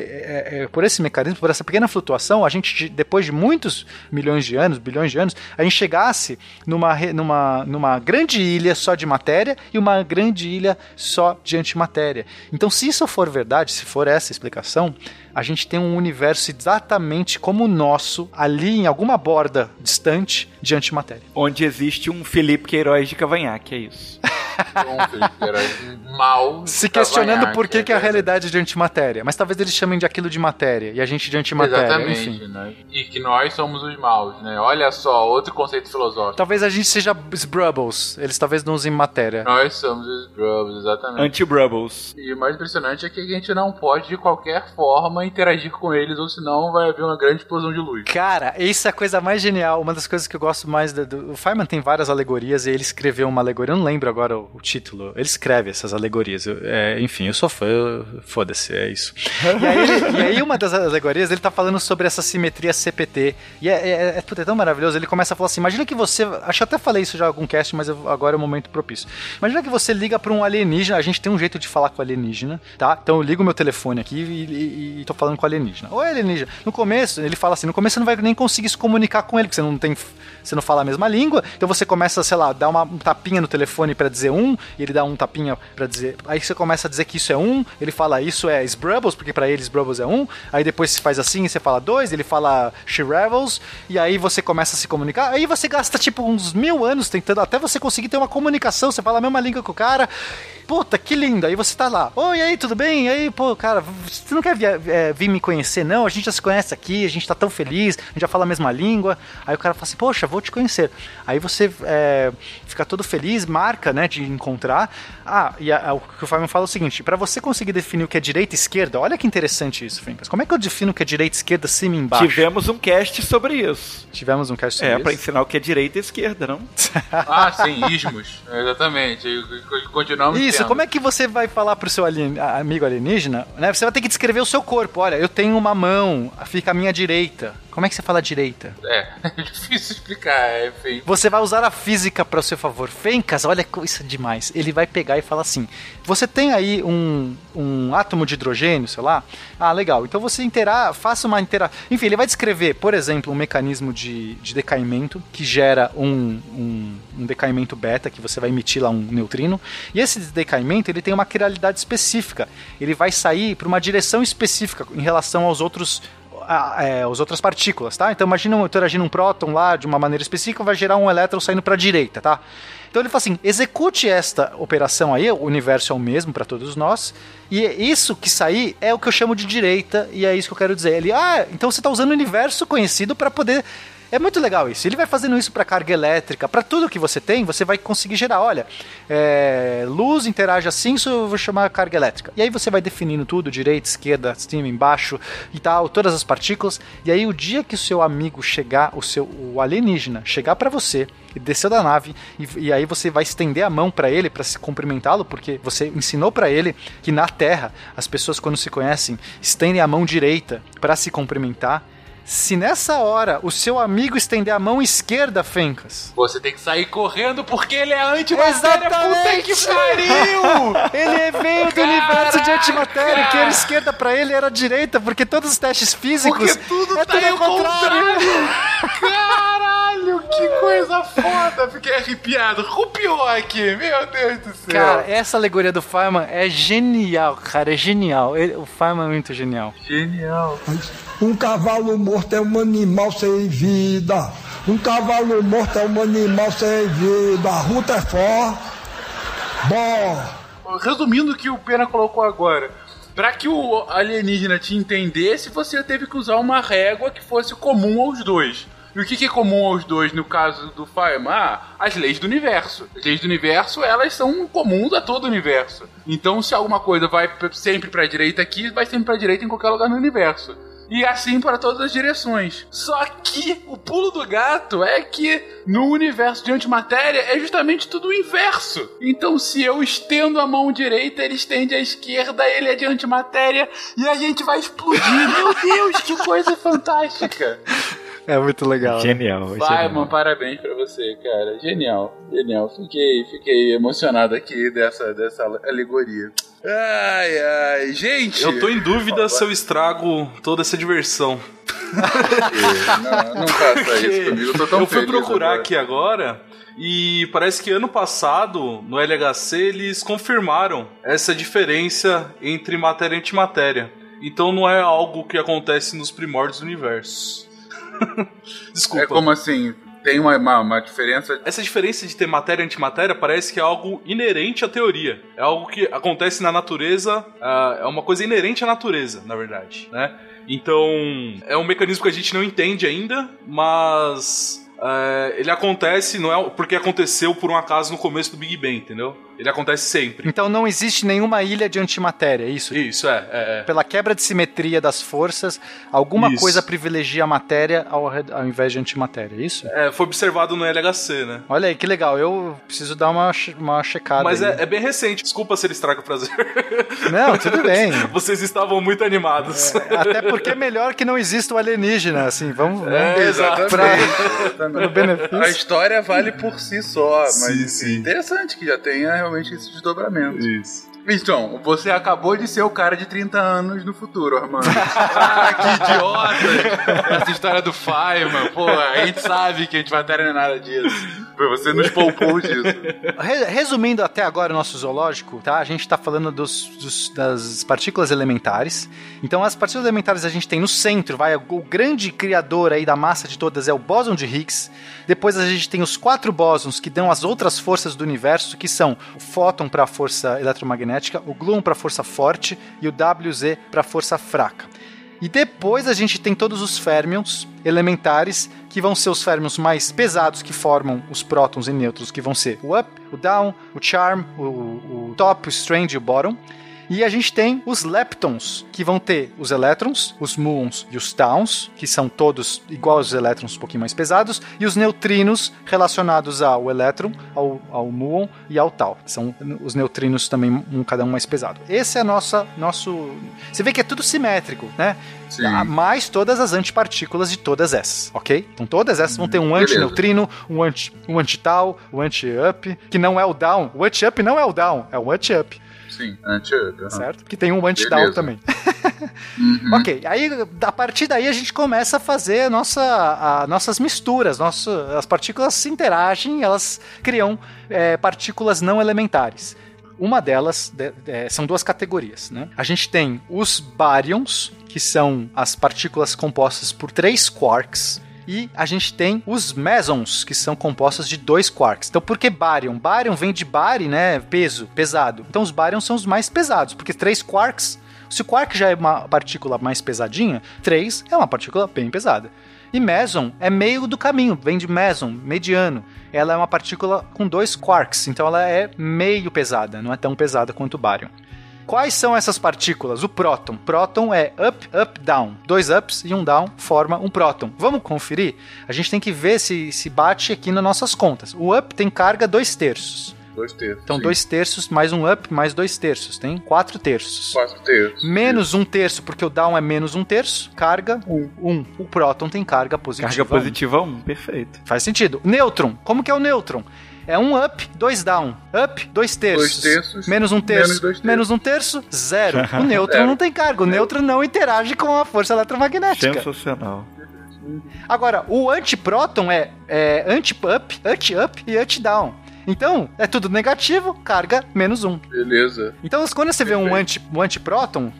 por esse mecanismo, por essa pequena flutuação, a gente, depois de muitos milhões de anos, bilhões de anos, a gente chegasse numa, numa, numa grande ilha só de matéria e uma grande ilha só de antimatéria. Então, se isso for verdade, se for essa explicação, a gente tem um universo exatamente como o nosso, ali em alguma borda distante de antimatéria. Onde existe um Felipe Queiroz de Cavanhaque, é isso. Um Felipe Queiroz mal. Se questionando por que, é que a realidade é de antimatéria. Mas talvez eles chamem de aquilo de matéria e a gente de antimatéria. Exatamente, Enfim. né? E que nós somos os maus, né? Olha só, outro conceito filosófico. Talvez a gente seja Sbrubbles. Eles talvez não usem matéria. Nós somos os Grubs, exatamente. Anti-Brubbles. E o mais impressionante é que a gente não pode, de qualquer forma, interagir com eles, ou senão vai haver uma grande explosão de luz. Cara, isso é a coisa mais genial. Uma das coisas que eu gosto mais do. o Feynman tem várias alegorias e ele escreveu uma alegoria. Eu não lembro agora o, o título. Ele escreve essas alegorias. Eu- é, enfim, eu sou fã. Foda-se, é isso. E aí, ele- e aí, uma das alegorias, ele tá falando sobre essa simetria CPT. E é, é, é, é tão maravilhoso. Ele começa a falar assim: imagina que você. Acho que até falei isso já em algum cast, mas eu- agora é o momento propício. Imagina que você liga pra um alienígena. A gente tem um jeito de falar com alienígena, tá? Então eu ligo meu telefone aqui e, e, e tô falando com alienígena. Oi, alienígena. No começo, ele fala assim: no começo você não vai nem conseguir se comunicar com ele, porque você não tem. Você não fala a mesma língua. Então você começa, sei lá, dar uma, um tapinha no telefone pra dizer um, e ele dá um tapinha pra dizer. Aí você começa a dizer que isso é um, ele fala isso é Sbrubbles, porque pra ele Sbrubbles é um. Aí depois você faz assim e você fala dois, ele fala She Revels, e aí você começa a se comunicar. Aí você gasta tipo uns mil anos tentando até você conseguir ter uma comunicação, você fala a mesma língua com o cara. Puta, que lindo. Aí você tá lá. Oi, aí, tudo bem? E aí, pô, cara, você não quer é, vir me conhecer, não? A gente já se conhece aqui, a gente tá tão feliz, a gente já fala a mesma língua. Aí o cara fala assim, poxa, vou te conhecer. Aí você é, fica todo feliz, marca, né, de encontrar. Ah, e a- a- o que o Fábio fala é o seguinte: pra você conseguir definir o que é direita e esquerda, olha que interessante isso, Fincas. Como é que eu defino o que é direita e esquerda, cima e embaixo? Tivemos um cast sobre isso. Tivemos um cast sobre É, isso. pra ensinar o que é direita e esquerda, não? Ah, sim, ismos. Exatamente. Co- Continuamos Isso, tendo. como é que você vai falar pro seu alien- a- amigo alienígena? Né? Você vai ter que descrever o seu corpo. Olha, eu tenho uma mão, fica à minha direita. Como é que você fala direita? É, é difícil explicar, enfim. Você vai usar a física para o seu favor. Fencas, olha isso é demais. Ele vai pegar e falar assim: Você tem aí um, um átomo de hidrogênio, sei lá? Ah, legal. Então você intera faça uma interação. Enfim, ele vai descrever, por exemplo, um mecanismo de, de decaimento que gera um, um, um decaimento beta, que você vai emitir lá um neutrino. E esse decaimento ele tem uma quiralidade específica. Ele vai sair para uma direção específica em relação aos outros a- é, as outras partículas, tá? Então imagina interagindo um próton lá de uma maneira específica, vai gerar um elétron saindo para a direita, tá? Então ele fala assim: execute esta operação aí, o universo é o mesmo para todos nós, e é isso que sair é o que eu chamo de direita, e é isso que eu quero dizer. Ele, ah, então você está usando o universo conhecido para poder. É muito legal isso. Ele vai fazendo isso para carga elétrica, para tudo que você tem, você vai conseguir gerar. Olha, é, luz interage assim, isso eu vou chamar carga elétrica. E aí você vai definindo tudo, direita, esquerda, cima, embaixo e tal, todas as partículas. E aí o dia que o seu amigo chegar, o seu o alienígena chegar para você e descer da nave e, e aí você vai estender a mão para ele para se cumprimentá-lo, porque você ensinou para ele que na Terra as pessoas quando se conhecem estendem a mão direita para se cumprimentar. Se nessa hora o seu amigo estender a mão esquerda, Fencas, Você tem que sair correndo porque ele é antimatéria. Puta que pariu! Ele veio do universo de antimatéria, que era esquerda pra ele era direita, porque todos os testes físicos Porque tudo é tá tudo ao ao contrário. Caralho, que coisa foda! Fiquei arrepiado. Rupiou aqui, meu Deus do céu. Cara, essa alegoria do Feynman é genial, cara, é genial. Ele- o Feynman é muito genial. Genial. Um cavalo morto é um animal sem vida. Um cavalo morto é um animal sem vida. A ruta é forte. Bom. Resumindo o que o Pena colocou agora. Pra que o alienígena te entendesse, você teve que usar uma régua que fosse comum aos dois. E o que, é comum aos dois no caso do Feynman? Ah, as leis do universo. As leis do universo, elas são comuns a todo o universo. Então, se alguma coisa vai sempre pra direita aqui, vai sempre pra direita em qualquer lugar no universo. E assim para todas as direções. Só que o pulo do gato é que no universo de antimatéria é justamente tudo o inverso. Então, se eu estendo a mão direita, ele estende a esquerda, ele é de antimatéria e a gente vai explodir. Meu Deus, que coisa fantástica! É muito legal. né? Genial. Vai, mano, parabéns pra você, cara. Genial, genial. Fiquei, fiquei emocionado aqui dessa, dessa alegoria. Ai, ai, gente! Eu tô em dúvida se eu estrago toda essa diversão. Não, não faça isso comigo, eu tô tão eu fui feliz procurar agora. aqui agora e parece que ano passado, no LHC, eles confirmaram essa diferença entre matéria e antimatéria. Então não é algo que acontece nos primórdios do universo. Desculpa. É como assim? Tem uma, uma, uma diferença. Essa diferença de ter matéria e antimatéria parece que é algo inerente à teoria. É algo que acontece na natureza, ah, é uma coisa inerente à natureza, na verdade, né? Então, é um mecanismo que a gente não entende ainda, mas é, ele acontece, não é porque aconteceu por um acaso no começo do Big Bang, entendeu? Ele acontece sempre. Então não existe nenhuma ilha de antimatéria, é isso? Isso, é. é, é. Pela quebra de simetria das forças, alguma Isso. coisa privilegia a matéria ao, ao invés de antimatéria, é isso? É, foi observado no LHC, né? Olha aí, que legal. Eu preciso dar uma, uma checada. Mas aí. é, é bem recente. Desculpa se ele estraga o prazer. Não, tudo bem. Vocês estavam muito animados. Até porque é melhor que não exista o alienígena, assim, vamos... vamos É, pra- Exatamente. benefício. A história vale por si só, mas Sim, sim. interessante que já tenha realmente esse desdobramento. Isso. Então, você acabou de ser o cara de 30 anos no futuro, Armando. ah, que idiota! Essa história do Feynman, pô, a gente sabe que a gente vai ter nada disso. Você nos poupou disso. Re- Resumindo até agora o nosso zoológico, tá? A gente tá falando dos, dos- das partículas elementares. Então, as partículas elementares a gente tem no centro, vai, o grande criador aí da massa de todas é o bóson de Higgs. Depois a gente tem os quatro bósons que dão as outras forças do universo, que são o fóton para a força eletromagnética, o gluon para força forte e o WZ para força fraca. E depois a gente tem todos os férmions elementares, que vão ser os férmions mais pesados que formam os prótons e nêutrons, que vão ser o up, o down, o charm, o, o top, o strange e o bottom. E a gente tem os leptons, que vão ter os elétrons, os muons e os tauns, que são todos igual aos elétrons, um pouquinho mais pesados, e os neutrinos relacionados ao elétron, ao, ao muon e ao tau. São os neutrinos também, um, cada um mais pesado. Esse é nossa, nosso... Você vê que é tudo simétrico, né? Sim. Ah, mais todas as antipartículas de todas essas, ok? Então todas essas vão ter um Beleza. antineutrino, um anti, um anti-tau, um anti-up, que não é o down. O anti-up não é o down, é o anti-up, Sim, anti-up. aham. certo? Que tem um anti-down também. Uhum. Ok, aí a partir daí a gente começa a fazer a nossa, a- nossas misturas, nosso, as partículas se interagem, elas criam é, partículas não elementares. Uma delas de- é, são duas categorias, né? A gente tem os baryons, que são as partículas compostas por três quarks, e a gente tem os mesons, que são compostas de dois quarks. Então, por que báryon? Báryon vem de bari, né? Peso, pesado. Então, os baryons são os mais pesados, porque três quarks se o quark já é uma partícula mais pesadinha, 3 é uma partícula bem pesada. E meson é meio do caminho, vem de meson, mediano. Ela é uma partícula com dois quarks, então ela é meio pesada, não é tão pesada quanto o báryon. Quais são essas partículas? O próton. Próton é up, up, down. Dois ups e um down forma um próton. Vamos conferir? A gente tem que ver se, se bate aqui nas nossas contas. O up tem carga 2 terços. Dois terços. Então, sim. dois terços mais um up mais dois terços. Tem quatro terços. Quatro terços. Menos um terço, porque o down é menos um terço. Carga, um. um. O próton tem carga positiva. Carga um. positiva 1, perfeito. Faz sentido. Nêutron. Como que é o nêutron? É um up, dois down. Up, dois terços. Dois terços, Menos um terço. menos dois terços. Menos um terço, zero. O nêutron Zero. não tem carga. O nêutron não interage com a força eletromagnética. Sensacional. Agora, o antipróton é, é anti-up, anti-up e anti-down. Então, é tudo negativo, carga menos um. Beleza. Então, quando você vê um, Perfeito. anti, um antipróton,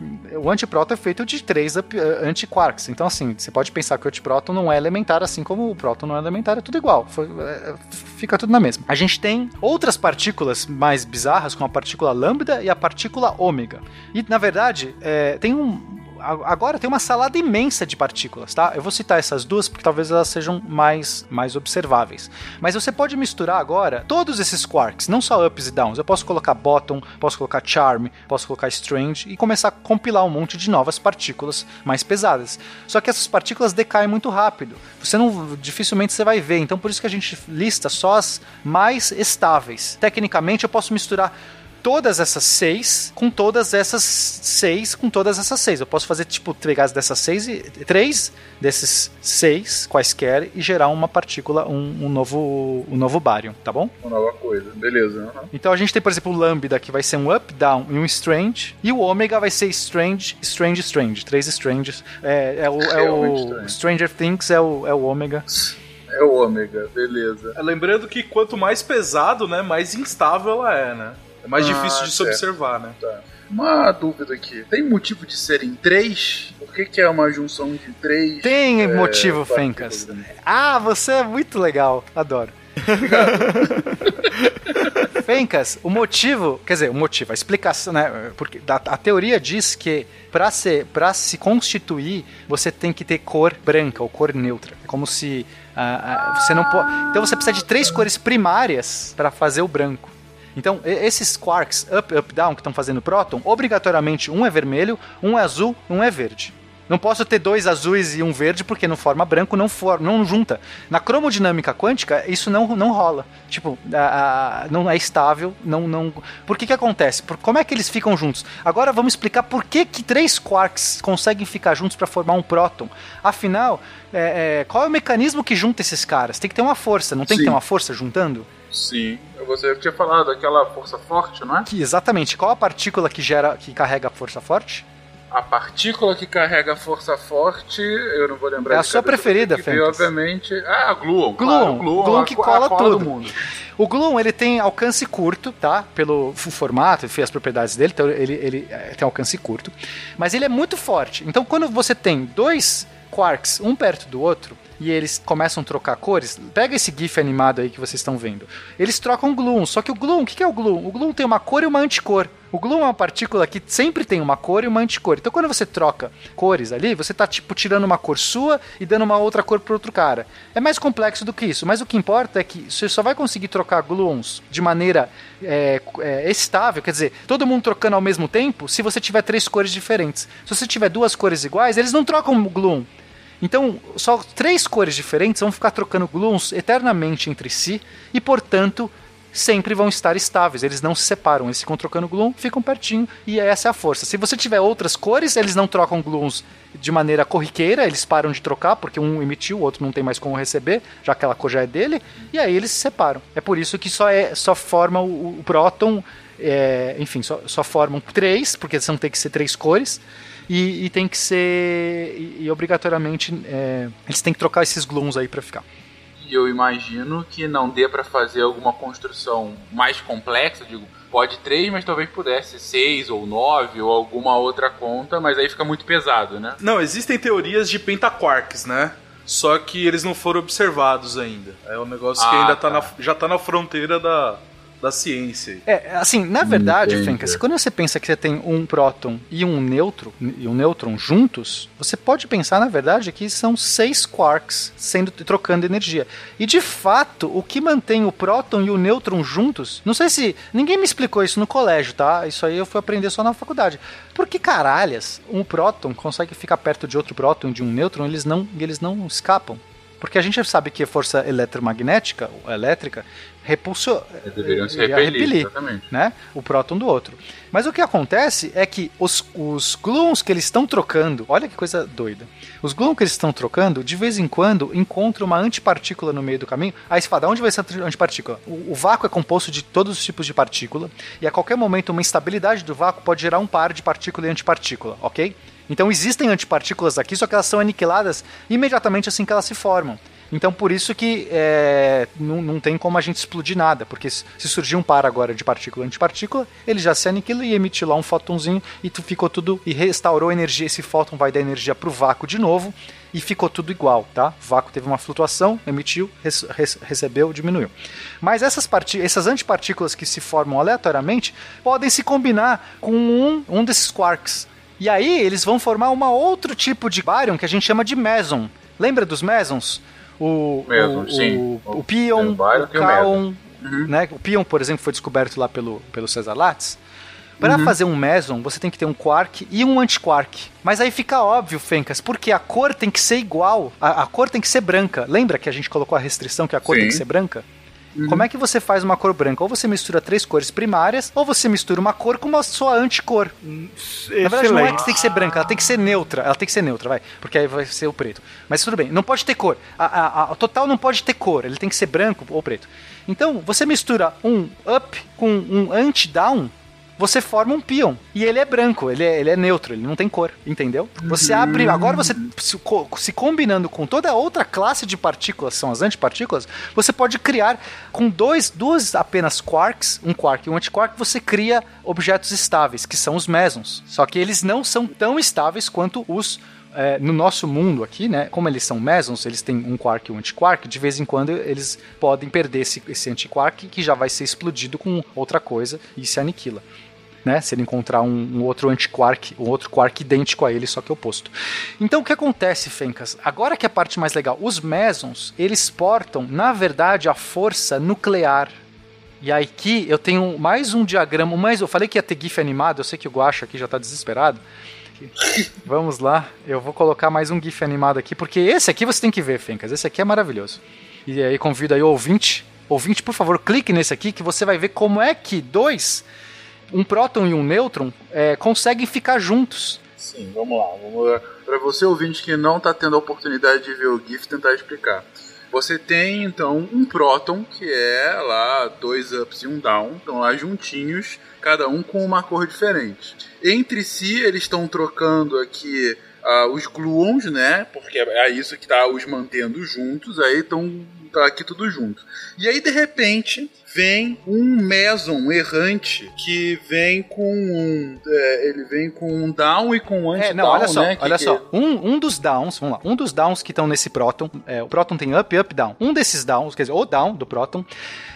o antipróton é feito de três up- eh, antiquarks. Então, assim, você pode pensar que o antipróton não é elementar, assim como o próton não é elementar, é tudo igual. Foi- é, fica tudo na mesma. A gente tem outras partículas mais bizarras, como a partícula lambda e a partícula ômega. E, na verdade, é, tem um. Agora tem uma salada imensa de partículas, tá? Eu vou citar essas duas porque talvez elas sejam mais, mais observáveis. Mas você pode misturar agora todos esses quarks, não só ups e downs. Eu posso colocar bottom, posso colocar charm, posso colocar strange e começar a compilar um monte de novas partículas mais pesadas. Só que essas partículas decaem muito rápido. Você não dificilmente você vai ver. Então por isso que a gente lista só as mais estáveis. Tecnicamente eu posso misturar todas essas seis com todas essas seis com todas essas seis. Eu posso fazer, tipo, pegar dessas seis e três desses seis quaisquer e gerar uma partícula, um, um novo um novo báryon, tá bom? Uma nova coisa. Beleza. aham. Então a gente tem, por exemplo, o lambda que vai ser um up, down e um strange, e o ômega vai ser strange, strange, strange, três stranges. É, é o, é o. Stranger Things é o, é o ômega. É o ômega. Beleza. Lembrando que quanto mais pesado, né, mais instável ela é, né? É mais Ah, difícil de se observar, né? Uma dúvida aqui. Tem motivo de serem três? Por que, que é uma junção de três? Tem é, motivo, Fencas. Ah, você é muito legal. Adoro. Fencas, o motivo, quer dizer, o motivo, a explicação, né? Porque a, a teoria diz que para se, pra se constituir, você tem que ter cor branca ou cor neutra. É como se ah, ah, você não pode. Então você precisa de três cores primárias para fazer o branco. Então, esses quarks up, up, down que estão fazendo próton, obrigatoriamente um é vermelho, um é azul, um é verde. Não posso ter dois azuis e um verde porque não forma branco, não, for, não junta. Na cromodinâmica quântica, isso não, não rola. Tipo, a- a- não é estável, não, não. Por que que acontece? Por, como é que eles ficam juntos? Agora vamos explicar por que, que três quarks conseguem ficar juntos para formar um próton. Afinal, é, é, qual é o mecanismo que junta esses caras? Tem que ter uma força, não tem que Sim. ter uma força juntando? Sim. Você tinha falado daquela força forte, não é? Que, exatamente. Qual a partícula que gera, que carrega a força forte? A partícula que carrega a força forte, eu não vou lembrar É a sua preferida, que veio, Fencas. obviamente. Ah, a Gluon. Gluon, claro, Gluon, a- que a cola cola do tudo. mundo. O Gloom, ele tem alcance curto, tá? Pelo formato, enfim, as propriedades dele, então ele, ele eh, tem alcance curto. Mas ele é muito forte. Então, quando você tem dois quarks, um perto do outro, e eles começam a trocar cores, pega esse GIF animado aí que vocês estão vendo. Eles trocam Gloom, só que o Gloom, o que é o Gloom? O Gloom tem uma cor e uma anticor. O Gloom é uma partícula que sempre tem uma cor e uma anticor. Então, quando você troca cores ali, você tá, tipo, tirando uma cor sua e dando uma outra cor pro outro cara. É mais complexo do que isso, mas o que importa é que você só vai conseguir trocar gluons de maneira é, é, estável, quer dizer, todo mundo trocando ao mesmo tempo, se você tiver três cores diferentes. Se você tiver duas cores iguais, eles não trocam gluon. Então, só três cores diferentes vão ficar trocando gluons eternamente entre si e, portanto, sempre vão estar estáveis. Eles não se separam, eles ficam trocando gluon, ficam pertinho e essa é a força. Se você tiver outras cores, eles não trocam gluons de maneira corriqueira, eles param de trocar porque um emitiu, o outro não tem mais como receber, já que aquela cor já é dele, e aí eles se separam. É por isso que só é só forma o, o próton, é, enfim, só, só formam três, porque são tem que ser três cores. E, e tem que ser. E, e obrigatoriamente é, eles têm que trocar esses gluons aí pra ficar. E eu imagino que não dê pra fazer alguma construção mais complexa, digo, pode três, mas talvez pudesse seis ou nove ou alguma outra conta, mas aí fica muito pesado, né? Não, existem teorias de pentaquarks, né? Só que eles não foram observados ainda. É um negócio que Ah, ainda tá tá. na- já tá na fronteira da, da ciência. É, assim, na verdade, Entendi. Fencas, quando você pensa que você tem um próton e um nêutron, e um nêutron juntos, você pode pensar, na verdade, que são seis quarks sendo trocando energia. E de fato, o que mantém o próton e o nêutron juntos, não sei se ninguém me explicou isso no colégio, tá? Isso aí eu fui aprender só na faculdade. Por que caralhas um próton consegue ficar perto de outro próton e de um nêutron, eles não, e eles não escapam? Porque a gente sabe que a força eletromagnética, ou elétrica, repulsou. Eles deveriam se repelir, repelir, exatamente. né? O próton do outro. Mas o que acontece é que os, os gluons que eles estão trocando, olha que coisa doida. Os gluons que eles estão trocando, de vez em quando, encontram uma antipartícula no meio do caminho. Aí você fala, de onde vai essa antipartícula? O, o vácuo é composto de todos os tipos de partícula, e a qualquer momento uma instabilidade do vácuo pode gerar um par de partícula e antipartícula, ok? Então existem antipartículas aqui, só que elas são aniquiladas imediatamente assim que elas se formam. Então por isso que é, não, não tem como a gente explodir nada, porque se surgir um par agora de partícula antipartícula, ele já se aniquila e emitiu lá um fótonzinho e tu ficou tudo e restaurou energia. Esse fóton vai dar energia pro vácuo de novo e ficou tudo igual, tá? O vácuo teve uma flutuação, emitiu, res- res- recebeu, diminuiu. Mas essas, essas antipartículas que se formam aleatoriamente podem se combinar com um, um desses quarks. E aí eles vão formar um outro tipo de baryon que a gente chama de meson. Lembra dos mesons? O, Meson, o, sim. o, o pion, o kaon, Uhum. né? O pion, por exemplo, foi descoberto lá pelo, pelo Cesar Lattes. Para fazer um meson, você tem que ter um quark e um antiquark. Mas aí fica óbvio, Fencas, porque a cor tem que ser igual. A, a cor tem que ser branca. Lembra que a gente colocou a restrição que a cor Sim. tem que ser branca? Como é que você faz uma cor branca? Ou você mistura três cores primárias, ou você mistura uma cor com uma sua anticor. Na verdade, não é que tem que ser branca, ela tem que ser neutra. Ela tem que ser neutra, vai. Porque aí vai ser o preto. Mas tudo bem, não pode ter cor. A, a, a- o total não pode ter cor, ele tem que ser branco ou preto. Então, você mistura um up com um anti-down, você forma um pion. E ele é branco, ele é, ele é neutro, ele não tem cor, entendeu? Você abre. Agora você se, se combinando com toda a outra classe de partículas, são as antipartículas, você pode criar com dois, duas apenas quarks, um quark e um antiquark, você cria objetos estáveis, que são os mesons. Só que eles não são tão estáveis quanto os é, no nosso mundo aqui, né, como eles são mesons, eles têm um quark e um antiquark, de vez em quando eles podem perder esse, esse antiquark que já vai ser explodido com outra coisa e se aniquila. Né, se ele encontrar um, um outro antiquark, um outro quark idêntico a ele, só que oposto. Então o que acontece, Fencas? Agora que é a parte mais legal, os mesons, eles portam, na verdade, a força nuclear e aqui eu tenho mais um diagrama, mais eu falei que ia ter GIF animado, eu sei que o Guacha aqui já tá desesperado. Vamos lá, eu vou colocar mais um GIF animado aqui, porque esse aqui você tem que ver, Fencas, esse aqui é maravilhoso. E aí convido aí o ouvinte, ouvinte, por favor, clique nesse aqui que você vai ver como é que dois, um próton e um nêutron, é, conseguem ficar juntos. Sim, vamos lá. Vamos. Pra você ouvinte que não tá tendo a oportunidade de ver o GIF, tentar explicar. Você tem então um próton, que é lá dois ups e um down, estão lá juntinhos, cada um com uma cor diferente. Entre si, eles estão trocando aqui ah, os gluons, né? Porque é isso que tá os mantendo juntos, aí estão tá aqui tudo junto. E aí, de repente, vem um meson errante que vem com um. é, ele vem com um down e com um É, anti-down, não, olha só, né? que- olha que- só. Um, um dos downs, vamos lá, um dos downs que estão nesse próton, é, o próton tem up, up, down. Um desses downs, quer dizer, o down do próton,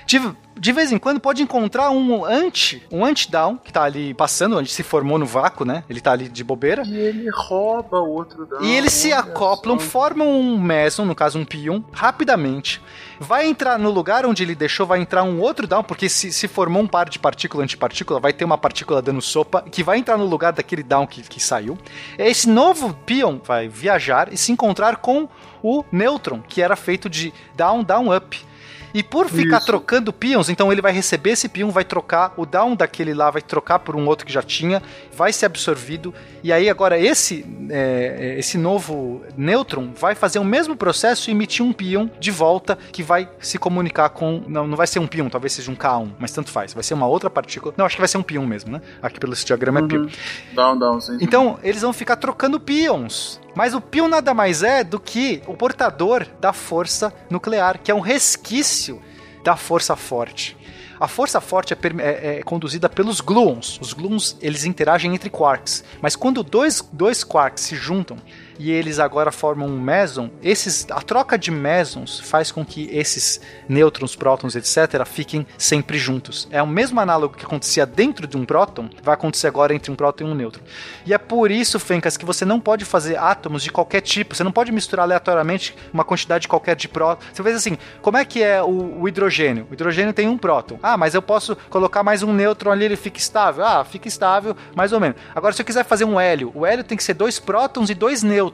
de, de vez em quando pode encontrar um anti, um anti-down, que tá ali passando, onde se formou no vácuo, né? Ele tá ali de bobeira. E ele rouba o outro down. E eles se acoplam, só. formam um meson, no caso um pion, rapidamente. Vai entrar no lugar onde ele deixou, vai entrar um outro down, porque se, se formou um par de partícula antipartícula, vai ter uma partícula dando sopa, que vai entrar no lugar daquele down que, que saiu. Esse novo pion vai viajar e se encontrar com o nêutron, que era feito de down, down, up. E por ficar Isso. trocando pions, então ele vai receber esse pion, vai trocar o down daquele lá, vai trocar por um outro que já tinha, vai ser absorvido. E aí agora esse é, esse novo nêutron vai fazer o mesmo processo e emitir um pion de volta que vai se comunicar com não, não vai ser um pion, talvez seja um K1, mas tanto faz, vai ser uma outra partícula. Não, acho que vai ser um pion mesmo, né? Aqui pelo diagrama é pion. Down, down, sim. Então, eles vão ficar trocando pions. Mas o pion nada mais é do que o portador da força nuclear, que é um resquício da força forte. A força forte é, é- é conduzida pelos gluons. Os gluons eles interagem entre quarks, mas quando dois, dois quarks se juntam e eles agora formam um meson, esses, a troca de mesons faz com que esses nêutrons, prótons, etc., fiquem sempre juntos. É o mesmo análogo que acontecia dentro de um próton, vai acontecer agora entre um próton e um nêutron. E é por isso, Fencas, que você não pode fazer átomos de qualquer tipo. Você não pode misturar aleatoriamente uma quantidade qualquer de prótons. Você fez assim, como é que é o, o hidrogênio? O hidrogênio tem um próton. Ah, mas eu posso colocar mais um nêutron ali, ele fica estável. Ah, fica estável, mais ou menos. Agora, se eu quiser fazer um hélio, o hélio tem que ser dois prótons e dois nêutrons.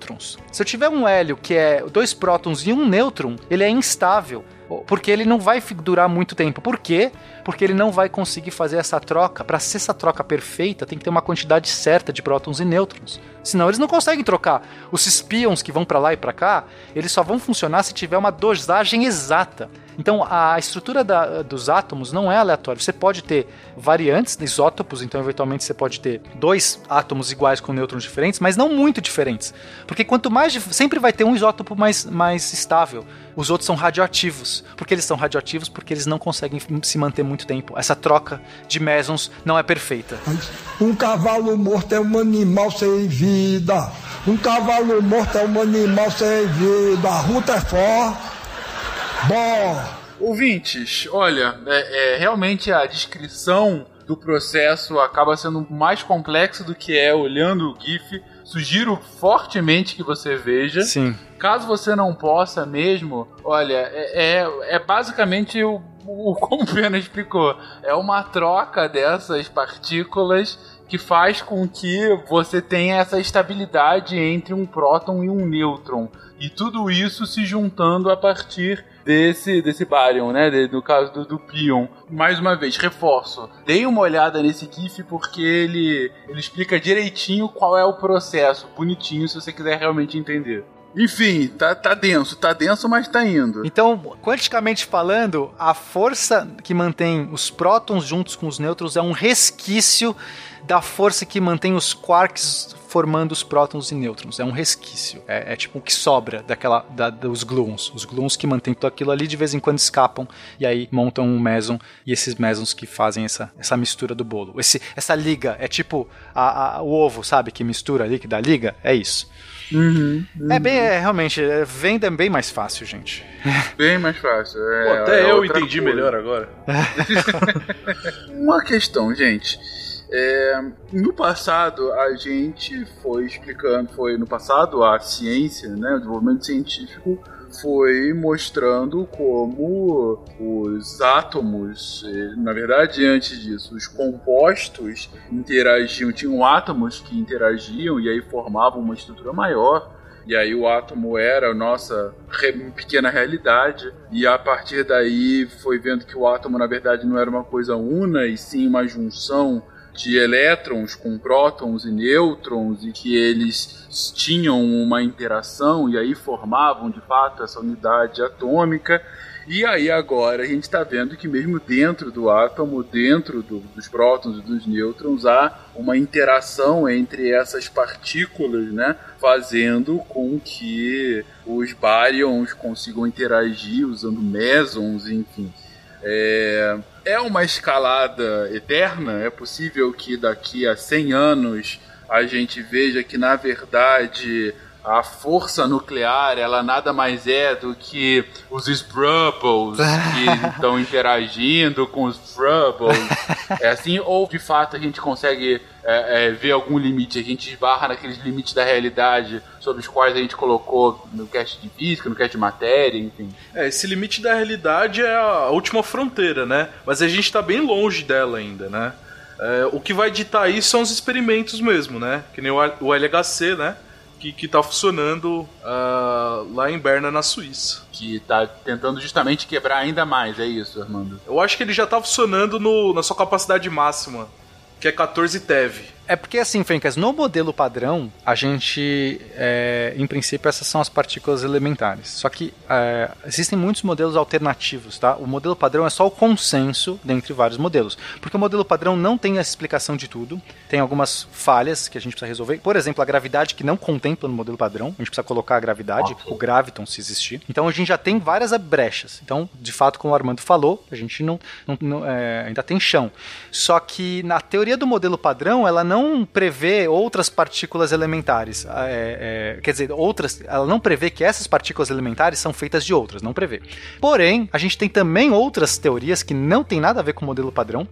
Se eu tiver um hélio que é dois prótons e um nêutron, ele é instável. Porque ele não vai durar muito tempo. Por quê? Porque ele não vai conseguir fazer essa troca. Para ser essa troca perfeita, tem que ter uma quantidade certa de prótons e nêutrons. Senão eles não conseguem trocar. Os espions que vão para lá e para cá, eles só vão funcionar se tiver uma dosagem exata. Então a estrutura da- dos átomos não é aleatória. Você pode ter variantes, isótopos, então eventualmente você pode ter dois átomos iguais com nêutrons diferentes, mas não muito diferentes. Porque quanto mais. Sempre vai ter um isótopo mais, mais estável. Os outros são radioativos. Por que eles são radioativos? Porque eles não conseguem se manter muito tempo. Essa troca de mesons não é perfeita. Um cavalo morto é um animal sem vida. Um cavalo morto é um animal sem vida. A ruta é forte. Bom. Ouvintes, olha, é, é, realmente a descrição do processo acaba sendo mais complexa do que é olhando o GIF. Sugiro fortemente que você veja. Sim. Caso você não possa mesmo, olha, é, é, é basicamente o, o como o Pena explicou. É uma troca dessas partículas que faz com que você tenha essa estabilidade entre um próton e um nêutron. E tudo isso se juntando a partir desse, desse baryon, né? De- no caso do, do pion. Mais uma vez, reforço. Deem uma olhada nesse GIF porque ele, ele explica direitinho qual é o processo. Bonitinho, se você quiser realmente entender. Enfim, tá, tá denso, tá denso, mas tá indo. Então, quanticamente falando, a força que mantém os prótons juntos com os nêutrons é um resquício da força que mantém os quarks formando os prótons e nêutrons. É um resquício. É, é tipo o que sobra daquela da- dos gluons. Os gluons que mantêm tudo aquilo ali de vez em quando escapam e aí montam um meson e esses mesons que fazem essa, essa mistura do bolo. Esse, essa liga é tipo a- a- o ovo, sabe? Que mistura ali, que dá liga. É isso. Uhum, É bem, é, realmente, é, venda é bem mais fácil, gente. Bem mais fácil. é- Pô, até é eu entendi coisa. melhor agora. Uma questão, gente. É, no passado, a gente foi explicando, foi no passado, a ciência, né, o desenvolvimento científico foi mostrando como os átomos, eh, na verdade, antes disso, os compostos interagiam, tinham átomos que interagiam e aí formavam uma estrutura maior. E aí o átomo era a nossa pequena realidade. E a partir daí foi vendo que o átomo na verdade não era uma coisa una, e sim uma junção de elétrons com prótons e nêutrons e que eles tinham uma interação e aí formavam de fato essa unidade atômica. E aí agora a gente está vendo que mesmo dentro do átomo, dentro do, dos prótons e dos nêutrons, há uma interação entre essas partículas, né? Fazendo com que os baryons consigam interagir usando mesons, enfim. É, é uma escalada eterna? É possível que daqui a 100 anos a gente veja que, na verdade, a força nuclear ela nada mais é do que os Sprubbles que estão interagindo com os Frubbles. É assim, ou de fato a gente consegue é, é, ver algum limite, a gente esbarra naqueles limites da realidade sobre os quais a gente colocou no cast de física, no cast de matéria, enfim. É, esse limite da realidade é a última fronteira, né? Mas a gente tá bem longe dela ainda, né? É, o que vai ditar isso são os experimentos mesmo, né? Que nem o, o LHC, né? Que, que tá funcionando ah, lá em Berna, na Suíça. Que tá tentando justamente quebrar ainda mais, é isso, Armando? Eu acho que ele já tá funcionando no, na sua capacidade máxima, que é 14 TeV. É porque assim, Fencas, no modelo padrão, a gente, é, em princípio, essas são as partículas elementares. Só que é, existem muitos modelos alternativos, tá? O modelo padrão é só o consenso dentre vários modelos. Porque o modelo padrão não tem essa explicação de tudo. Tem algumas falhas que a gente precisa resolver. Por exemplo, a gravidade que não contempla no modelo padrão. A gente precisa colocar a gravidade, o graviton, se existir. Então a gente já tem várias brechas. Então, de fato, como o Armando falou, a gente não, não- não, é, ainda tem chão. Só que na teoria do modelo padrão, ela não prevê outras partículas elementares. É, é, quer dizer, outras. Ela não prevê que essas partículas elementares são feitas de outras, não prevê. Porém, a gente tem também outras teorias que não tem nada a ver com o modelo padrão.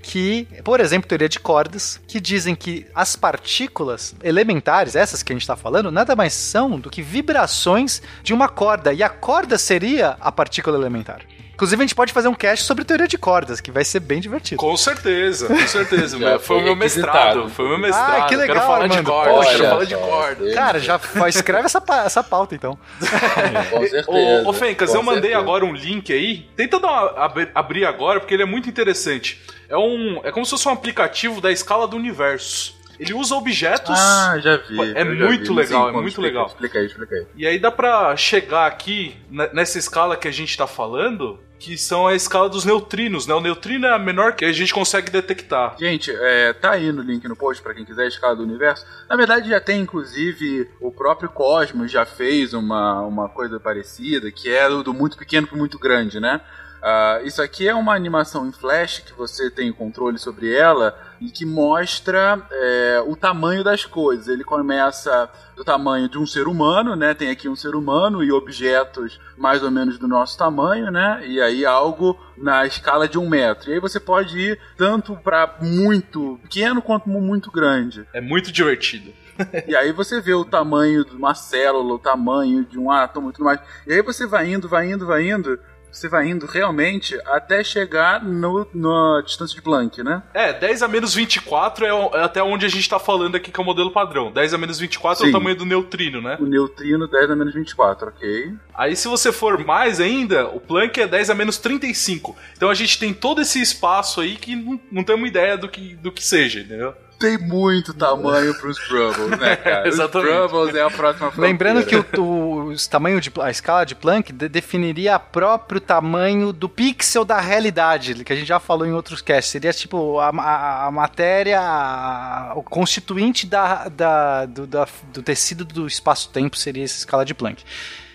Que, por exemplo, teoria de cordas, que dizem que as partículas elementares, essas que a gente está falando, nada mais são do que vibrações de uma corda. E a corda seria a partícula elementar. Inclusive, a gente pode fazer um cast sobre teoria de cordas, que vai ser bem divertido. Com certeza, com certeza. Meu. foi o meu foi mestrado. Foi o meu mestrado. Ah, que legal, Quero falar de Armando. corda, Poxa, quero falar de corda. Cara, já escreve essa, pa- essa pauta, então. Com certeza. Ô, ô Fencas, eu mandei certeza. agora um link aí. Tenta dar uma- ab- abrir agora, porque ele é muito interessante. É, um, é como se fosse um aplicativo da escala do universo. Ele usa objetos. Ah, já vi. É muito vi. legal, é muito explica, legal. Explica aí, explica aí. E aí dá pra chegar aqui, ne- nessa escala que a gente tá falando, que são a escala dos neutrinos, né? O neutrino é a menor que a gente consegue detectar. Gente, é, tá aí no link no post pra quem quiser a escala do universo. Na verdade, já tem, inclusive, o próprio Cosmos já fez uma, uma coisa parecida, que é do, muito pequeno pro muito grande, né? Ah, isso aqui é uma animação em flash que você tem controle sobre ela e que mostra é, o tamanho das coisas. Ele começa do tamanho de um ser humano, né? Tem aqui um ser humano e objetos mais ou menos do nosso tamanho, né? E aí algo na escala de um metro. E aí você pode ir tanto para muito pequeno quanto muito grande. É muito divertido. E aí você vê o tamanho de uma célula, o tamanho de um átomo e tudo mais. E aí você vai indo, vai indo, vai indo. Você vai indo realmente até chegar no, na distância de Planck, né? É, 10 a menos 24 é, o- é até onde a gente tá falando aqui que é o modelo padrão. 10 a menos 24 é Sim. o tamanho do neutrino, né? O neutrino 10 a menos 24, ok? Aí se você for mais ainda, o Planck é 10 a menos 35. Então a gente tem todo esse espaço aí que não, não temos ideia do que, do que seja, entendeu? Tem muito tamanho pros Brubbles, né, cara? Exatamente. Os Brubbles é a próxima fronteira. Lembrando que o, o, tamanho de, a escala de Planck de- definiria o próprio tamanho do pixel da realidade, que a gente já falou em outros casts. Seria tipo a, a- a matéria, a- o constituinte da, da- do, da- do tecido do espaço-tempo seria essa escala de Planck.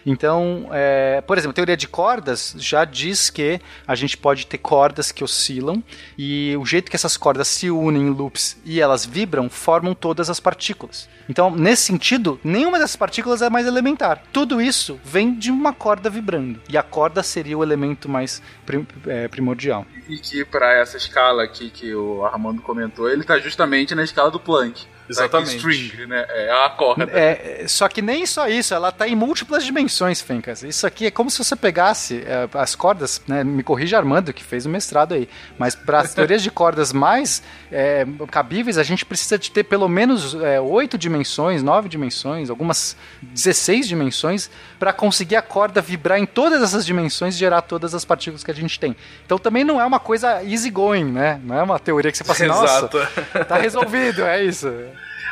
Então, é, por exemplo, a teoria de cordas já diz que a gente pode ter cordas que oscilam e o jeito que essas cordas se unem em loops e elas vibram formam todas as partículas. Então, nesse sentido, nenhuma dessas partículas é mais elementar. Tudo isso vem de uma corda vibrando e a corda seria o elemento mais prim- é, primordial. E que pra essa escala aqui que o Armando comentou, ele tá justamente na escala do Planck. Exatamente. String, né? É a corda. É, só que nem só isso, ela tá em múltiplas dimensões, Fencas. Isso aqui é como se você pegasse é, as cordas, né? Me corrija Armando, que fez o mestrado aí. Mas para as teorias de cordas mais é, cabíveis, a gente precisa de ter pelo menos é, oito dimensões, nove dimensões, algumas 16 dimensões, para conseguir a corda vibrar em todas essas dimensões e gerar todas as partículas que a gente tem. Então também não é uma coisa easy going, né? Não é uma teoria que você fala assim, nossa, Exato. tá resolvido, é isso.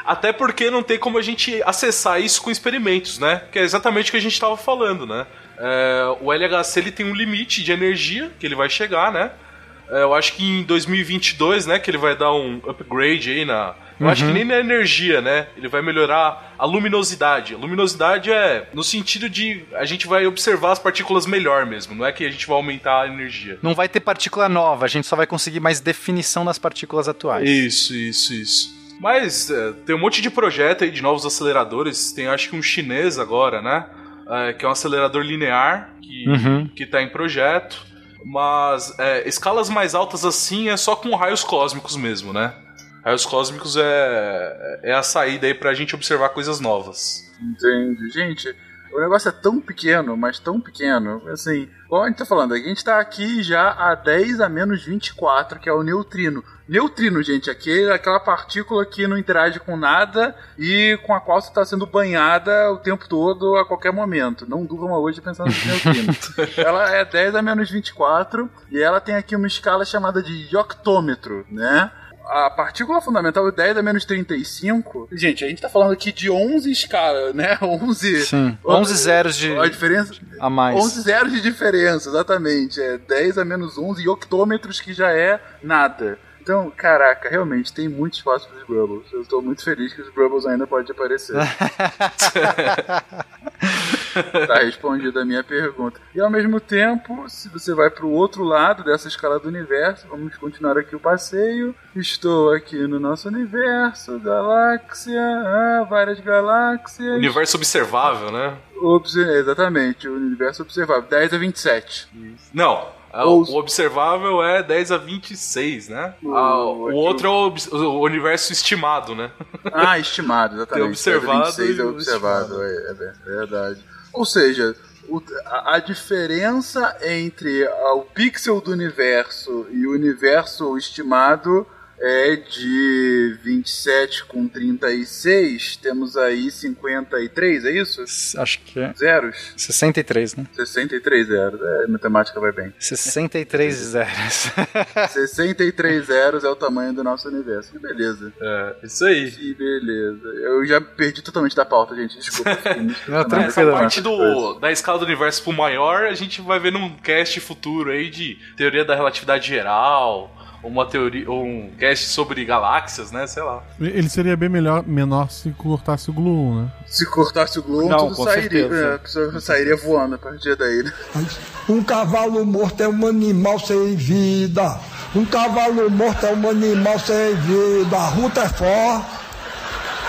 Até porque não tem como a gente acessar isso com experimentos, né? Que é exatamente o que a gente estava falando, né? É, o LHC ele tem um limite de energia que ele vai chegar, né? É, eu acho que em 2022, né, que ele vai dar um upgrade aí na. Eu acho que nem na energia, né? Ele vai melhorar a luminosidade. A luminosidade é no sentido de a gente vai observar as partículas melhor mesmo, não é que a gente vai aumentar a energia. Não vai ter partícula nova, a gente só vai conseguir mais definição das partículas atuais. Isso, isso, isso. Mas é, tem um monte de projeto aí de novos aceleradores. Tem acho que um chinês agora, né? É, que é um acelerador linear que, Uhum. que tá em projeto. Mas é, escalas mais altas assim é só com raios cósmicos mesmo, né? Raios cósmicos é, é a saída aí pra gente observar coisas novas. Entende? Gente, o negócio é tão pequeno, mas tão pequeno. Assim, igual a gente tá falando, a gente tá aqui já a 10 a menos 24, que é o neutrino. Neutrino, gente, aquele, aquela partícula que não interage com nada e com a qual você está sendo banhada o tempo todo, a qualquer momento. Não durma hoje pensando no neutrino. ela é 10 a menos 24 e ela tem aqui uma escala chamada de octômetro, né? A partícula fundamental é 10 a menos 35. Gente, a gente tá falando aqui de 11 escalas, né? 11. Sim, 11 zeros de A diferença. a mais. 11 zeros de diferença, exatamente. É 10 a menos 11 e octômetros que já é nada. Então, caraca, realmente tem muito espaço para os Brubbles. Eu estou muito feliz que os Brubbles ainda podem aparecer. tá respondida a minha pergunta. E ao mesmo tempo, se você vai para o outro lado dessa escala do universo, vamos continuar aqui o passeio. Estou aqui no nosso universo, galáxia, ah, várias galáxias. Universo observável, né? Obs- exatamente, o universo observável. 10 a 27. Não. a- Ou- O observável é 10 a é 26, né? Ah, o aqui outro é o, o universo estimado, né? Ah, estimado, exatamente. Tem observado 26 é o observado, é, é ver- verdade. Ou seja, o- a, a diferença entre o pixel do universo e o universo estimado é de 27 com 36. Temos aí 53, é isso? Acho que é. Zeros? 63, né? 63 zeros. É, a matemática vai bem. 63 zeros. 63 zeros é o tamanho do nosso universo. Que beleza. É, isso aí. Que beleza. Eu já perdi totalmente da pauta, gente. Desculpa. Não. Essa tranquilo, parte Coisas. do, da escala do universo pro maior, a gente vai ver num cast futuro aí de teoria da relatividade geral, uma teoria, ou um cast sobre galáxias, né? Sei lá. Ele seria bem melhor, menor se cortasse o Glue 1, né? Se cortasse o Globo, Não, tudo sairia. certeza. É, a pessoa sairia voando a partir daí. né? Um cavalo morto é um animal sem vida. Um cavalo morto é um animal sem vida. A ruta é forte.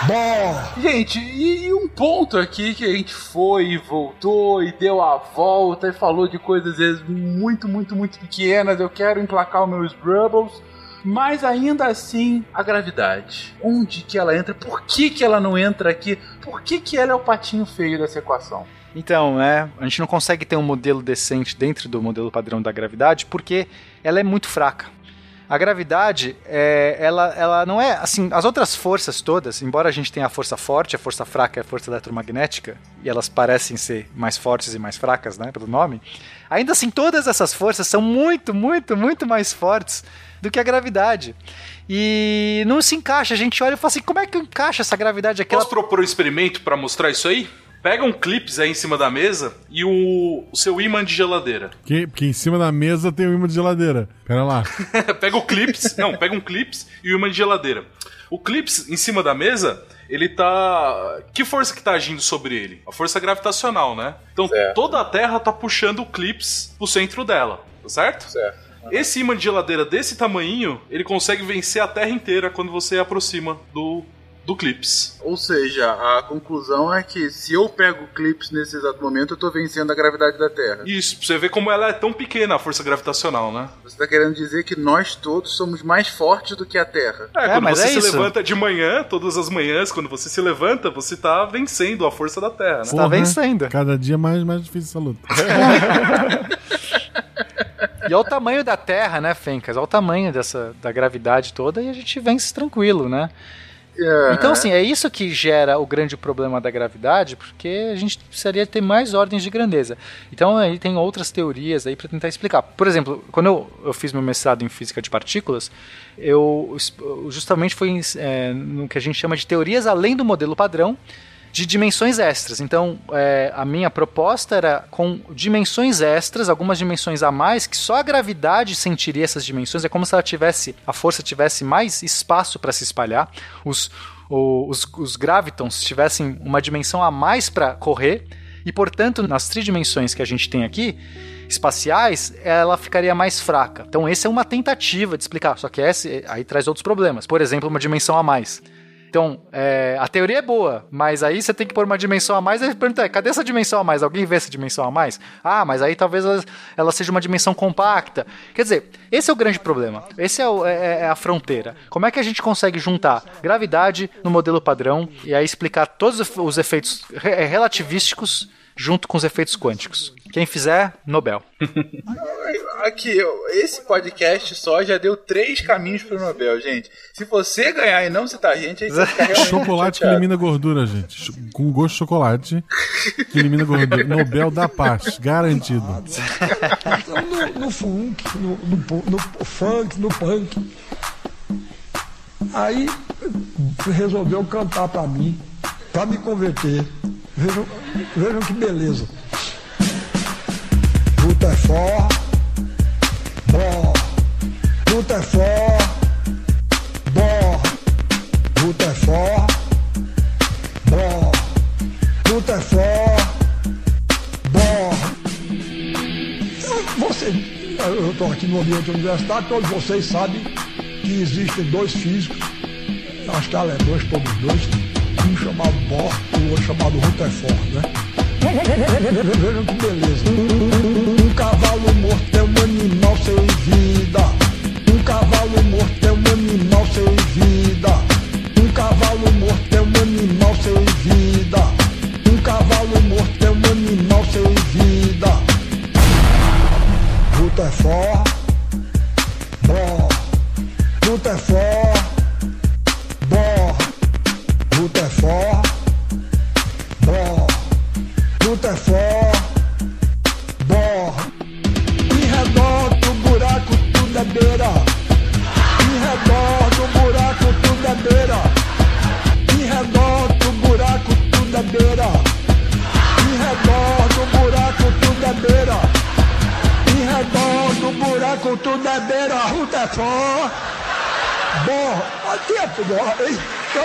Bom. Gente, e, e um ponto aqui que a gente foi e voltou e deu a volta e falou de coisas às vezes muito, muito, muito pequenas. Eu quero emplacar os meus Brubbles. Mas ainda assim, a gravidade. Onde que ela entra? Por que, que ela não entra aqui? Por que, que ela é o patinho feio dessa equação? Então, é, a gente não consegue ter um modelo decente dentro do modelo padrão da gravidade porque ela é muito fraca. A gravidade, é, ela, ela não é assim. As outras forças todas, embora a gente tenha a força forte, a força fraca a força eletromagnética, e elas parecem ser mais fortes e mais fracas, né, pelo nome, ainda assim todas essas forças são muito, muito, muito mais fortes do que a gravidade. E não se encaixa. A gente olha e fala assim: como é que encaixa essa gravidade aqui? Posso propor um experimento pra mostrar isso aí? Pega um clips aí em cima da mesa e o, o seu imã de geladeira. Que, porque em cima da mesa tem o imã de geladeira. Pera lá. pega o clips, não, pega um clips e o imã de geladeira. O clips em cima da mesa, ele tá. Que força que tá agindo sobre ele? A força gravitacional, né? Então toda a Terra tá puxando o clips pro centro dela, tá certo? Certo. Esse imã de geladeira desse tamanho, ele consegue vencer a Terra inteira quando você aproxima do, do clips. Ou seja, a conclusão é que se eu pego clips nesse exato momento, eu tô vencendo a gravidade da Terra. Isso, pra você ver como ela é tão pequena, a força gravitacional, né? Você tá querendo dizer que nós todos somos mais fortes do que a Terra. É, É, quando mas você é se isso. levanta de manhã, todas as manhãs, quando você se levanta, você tá vencendo a força da Terra, né? Você tá vencendo. Cada dia mais, mais difícil essa luta. E olha o tamanho da Terra, né, Fencas? Olha o tamanho dessa, da gravidade toda e a gente vence tranquilo, né? É. Então, assim, é isso que gera o grande problema da gravidade, porque a gente precisaria ter mais ordens de grandeza. Então, aí tem outras teorias aí para tentar explicar. Por exemplo, quando eu, eu fiz meu mestrado em física de partículas, eu justamente foi é, no que a gente chama de teorias além do modelo padrão, de dimensões extras. Então, é, a minha proposta era com dimensões extras, algumas dimensões a mais, que só a gravidade sentiria essas dimensões. É como se ela tivesse, a força tivesse mais espaço para se espalhar. Os, os, os gravitons tivessem uma dimensão a mais para correr. E, portanto, nas tridimensões que a gente tem aqui, espaciais, ela ficaria mais fraca. Então, essa é uma tentativa de explicar. Só que aí traz outros problemas. Por exemplo, uma dimensão a mais. Então, é, a teoria é boa, mas aí você tem que pôr uma dimensão a mais. Aí pergunta, é, cadê essa dimensão a mais? Alguém vê essa dimensão a mais? Ah, mas aí talvez ela, ela seja uma dimensão compacta. Quer dizer, esse é o grande problema. Esse é, o- é- é a fronteira. Como é que a gente consegue juntar gravidade no modelo padrão e aí explicar todos os efeitos re- relativísticos junto com os efeitos quânticos? Quem fizer, Nobel. Aqui, esse podcast só já deu três caminhos pro Nobel, gente. Se você ganhar e não citar a gente, aí você fica realmente Chocolate que elimina gordura, gente. Com gosto de chocolate que elimina gordura. Nobel da Paz, garantido. No, no funk, no, no, no funk, no punk. Aí resolveu cantar pra mim, pra me converter. Vejam, vejam que beleza. Luta é for, bó. Luta é for, bó. Luta é for, bó. Luta é for, bó. Você, eu estou aqui no ambiente universitário, todos vocês sabem que existem dois físicos, acho que alemães, todos dois, um chamado e o outro chamado Rutherford, né? Vejam que beleza. Um, cavalo morto é um animal sem vida. Um cavalo morto é um animal sem vida. Um cavalo morto é um animal sem vida. Um cavalo morto é um animal sem vida. Luta é for, For, bó. Em redor do buraco tudo beira. Em redor do buraco tudo beira. Em redor do buraco tudo beira. Em redor do buraco tudo beira. Em redor do buraco tudo é beira. Ruta for. Tudo. ó, hein? Então,